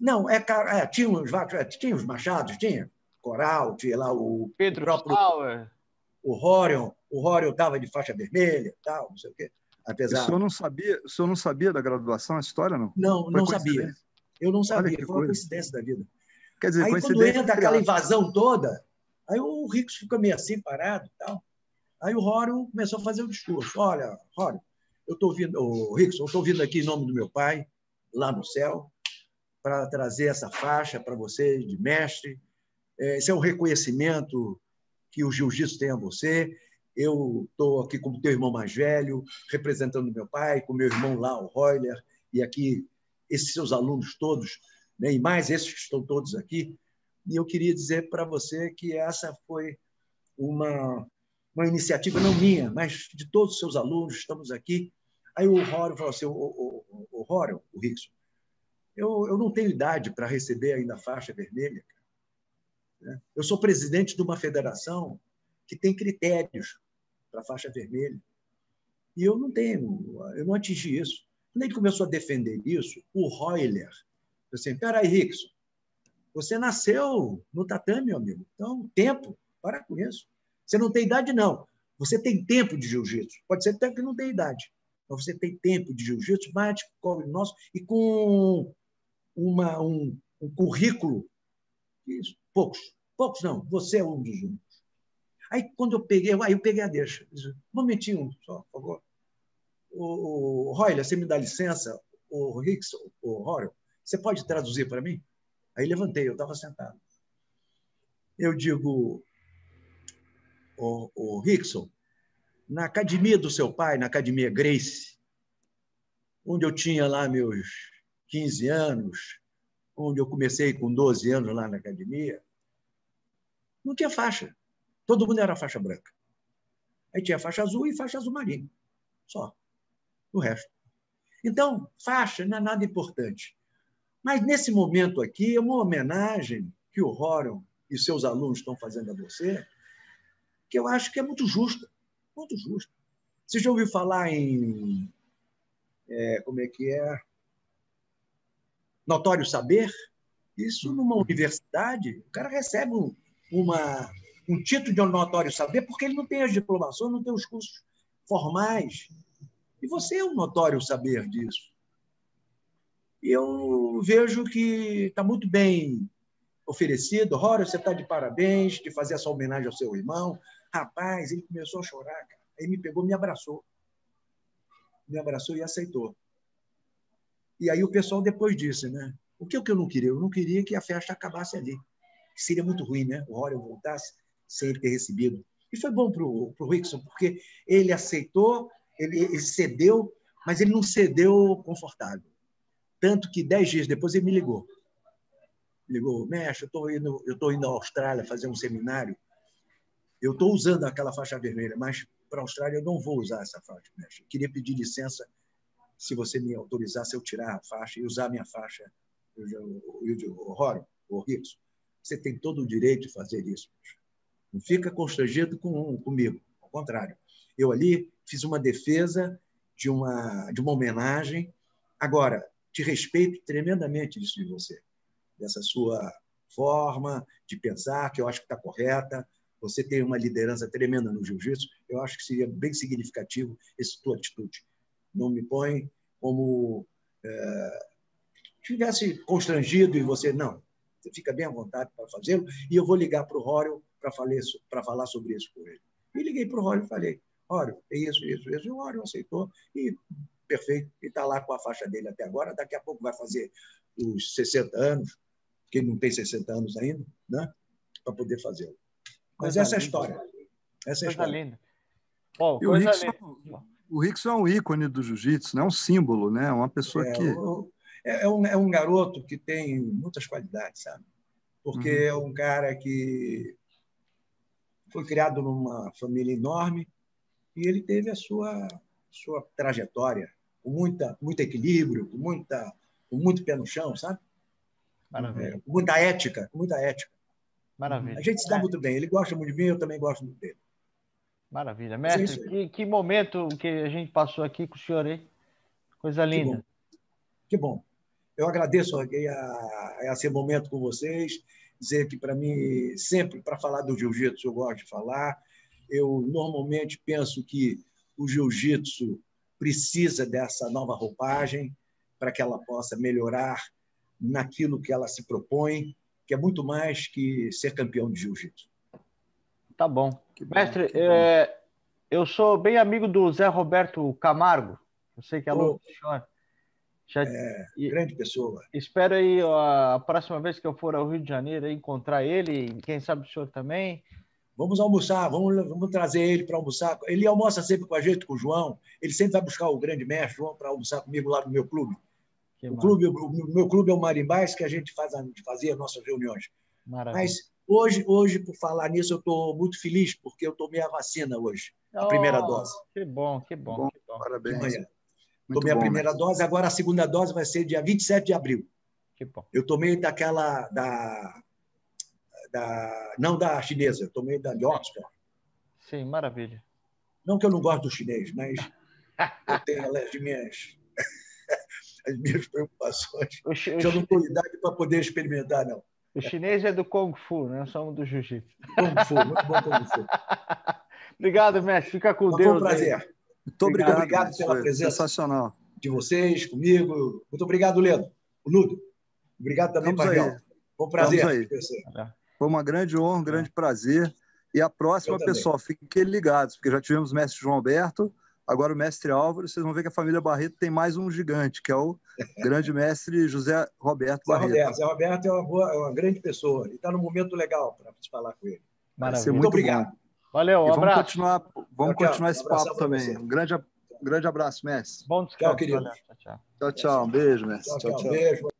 Não, é, é tinha, os, é, tinha os Machados, tinha coral, tinha lá o Pedro o próprio. O Horion, o Horion estava de faixa vermelha, tal, não sei o quê. Apesar... O senhor não sabia, o senhor não sabia da graduação, a história, não? Não, não sabia. Eu não sabia, foi uma coincidência da vida. Quer dizer, Aí, quando entra aquela invasão toda, Aí o Ricos ficou meio assim, parado e tal. Aí o Rório começou a fazer o discurso. Olha, Rório, eu estou vindo, o Ricos, eu estou vindo aqui em nome do meu pai, lá no céu, para trazer essa faixa para você de mestre. É, esse é o reconhecimento que o jiu-jitsu tem a você. Eu estou aqui como teu irmão mais velho, representando meu pai, com meu irmão lá, o Royler, e aqui esses seus alunos todos, né, e mais esses que estão todos aqui, e eu queria dizer para você que essa foi uma, uma iniciativa não minha, mas de todos os seus alunos, estamos aqui. Aí o Rório falou assim, o, o, o, o Rório, o Rickson, eu, eu não tenho idade para receber ainda a faixa vermelha. Né? Eu sou presidente de uma federação que tem critérios para a faixa vermelha. E eu não tenho, eu não atingi isso. Quando ele começou a defender isso, o Royler, assim, peraí, Rickson, você nasceu no tatame, meu amigo. Então, tempo, para com isso. Você não tem idade, não. Você tem tempo de jiu-jitsu. Pode ser até que não tem idade. Mas você tem tempo de jiu-jitsu, bate com o nosso e com uma, um, um currículo. Isso, poucos. Poucos não. Você é um dos únicos. Aí, quando eu peguei, aí eu peguei a deixa. Um momentinho, só, por favor. O, o Royler, você me dá licença? O Hicks, o Royler, você pode traduzir para mim? Aí levantei, eu estava sentado. Eu digo, o, o Rickson, na academia do seu pai, na academia Grace, onde eu tinha lá meus 15 anos, onde eu comecei com 12 anos lá na academia, não tinha faixa. Todo mundo era faixa branca. Aí tinha faixa azul e faixa azul marinho. Só. no resto. Então, faixa não é nada importante. Mas nesse momento aqui, é uma homenagem que o Rorion e seus alunos estão fazendo a você, que eu acho que é muito justa. Muito justa. Você já ouviu falar em. É, como é que é? Notório saber? Isso numa universidade, o cara recebe um, uma, um título de notório saber porque ele não tem as diplomações, não tem os cursos formais. E você é um notório saber disso. E eu vejo que está muito bem oferecido. Rora, você está de parabéns de fazer essa homenagem ao seu irmão. Rapaz, ele começou a chorar, cara. Aí me pegou, me abraçou. Me abraçou e aceitou. E aí o pessoal depois disse, né? O que, que eu não queria? Eu não queria que a festa acabasse ali. Seria muito ruim, né? O Rora voltasse sem ele ter recebido. E foi bom para o Rickson, porque ele aceitou, ele, ele cedeu, mas ele não cedeu confortável. Tanto que dez dias depois ele me ligou. Ligou, mestre, eu estou indo, eu indo à Austrália fazer um seminário. Eu estou usando aquela faixa vermelha, mas para a Austrália eu não vou usar essa faixa, mestre. Eu queria pedir licença se você me autorizasse eu tirar a faixa e usar a minha faixa. O Rickson, você tem todo o direito de fazer isso. Não fica constrangido com, comigo. Ao contrário. Eu ali fiz uma defesa de uma, de uma homenagem. Agora, te respeito tremendamente disso de você, dessa sua forma de pensar, que eu acho que está correta. Você tem uma liderança tremenda no jiu-jitsu. Eu acho que seria bem significativo essa tua atitude. Não me põe como é, tivesse constrangido e você não. Você fica bem à vontade para fazê-lo. E eu vou ligar para o Rório para falar sobre isso com ele. E liguei para o Rório e falei: Rório, é isso, isso, isso. E o Rório aceitou. E perfeito, e está lá com a faixa dele até agora. Daqui a pouco vai fazer os 60 anos, que ele não tem 60 anos ainda, né? para poder fazê-lo. Mas coisa essa é a história. Essa é a história. Linda. Bom, e o Rickson, o Rickson é um ícone do jiu-jitsu, né? é um símbolo, né? uma pessoa é, que. É, é, um, é um garoto que tem muitas qualidades, sabe? Porque uhum. é um cara que foi criado numa família enorme e ele teve a sua, sua trajetória com muita, muito equilíbrio, com, muita, com muito pé no chão, sabe? Maravilha. É, com muita ética, com muita ética. Maravilha. A gente se dá muito bem. Ele gosta muito de mim, eu também gosto muito dele. Maravilha. Mestre, que, que, momento que a gente passou aqui com o senhor, hein? Coisa linda. Que bom. Que bom. Eu agradeço a, a, a esse momento com vocês. Dizer que, para mim, sempre para falar do jiu-jitsu, eu gosto de falar. Eu normalmente penso que o jiu-jitsu precisa dessa nova roupagem para que ela possa melhorar naquilo que ela se propõe, que é muito mais que ser campeão de jiu-jitsu. Tá bom. Mestre, bom. É, eu sou bem amigo do Zé Roberto Camargo. Eu sei que é aluno do senhor. Já... É, grande pessoa. Espero aí a próxima vez que eu for ao Rio de Janeiro encontrar ele, e quem sabe o senhor também. Vamos almoçar, vamos, vamos trazer ele para almoçar. Ele almoça sempre com a gente, com o João. Ele sempre vai buscar o grande mestre João para almoçar comigo lá no meu clube. Que o, clube o meu clube é o Marimbás, que a gente faz, fazia nossas reuniões. Maravilha. Mas hoje, hoje, por falar nisso, eu estou muito feliz, porque eu tomei a vacina hoje, a oh, primeira dose. Que bom, que bom. Que bom. Parabéns. Tomei bom, a primeira dose, agora a segunda dose vai ser dia 27 de abril. Que bom. Eu tomei daquela da da, não da chinesa, eu tomei da de Oxford. Sim, maravilha. Não que eu não gosto do chinês, mas eu tenho as minhas, as minhas preocupações. O, o, eu não tenho idade para poder experimentar, não. O chinês é do Kung Fu, né? Somos do Jiu-Jitsu. Kung Fu, muito bom Kung Fu. obrigado, mestre. Fica com Mas Deus. Foi um prazer. Aí. Muito obrigado, obrigado pela presença. Sensacional. De vocês, comigo. Muito obrigado, Leandro. O Ludo. Obrigado também, Pavel. Foi um prazer. Aí. Foi uma grande honra, um grande prazer. E a próxima, pessoal, fiquem ligados, porque já tivemos o mestre João Alberto, agora o mestre Álvaro. Vocês vão ver que a família Barreto tem mais um gigante, que é o grande mestre José Roberto Barreto. Roberto. Zé Roberto é uma, boa, é uma grande pessoa. E está num momento legal para falar com ele. Maravilha. Muito, muito obrigado. Bom. Valeu, um vamos abraço. Continuar, vamos tchau, continuar esse papo também. Um grande, um grande abraço, mestre. Bom descanso. Tchau, querido. Tchau, tchau. Um beijo, mestre. Tchau, tchau. tchau. Beijo.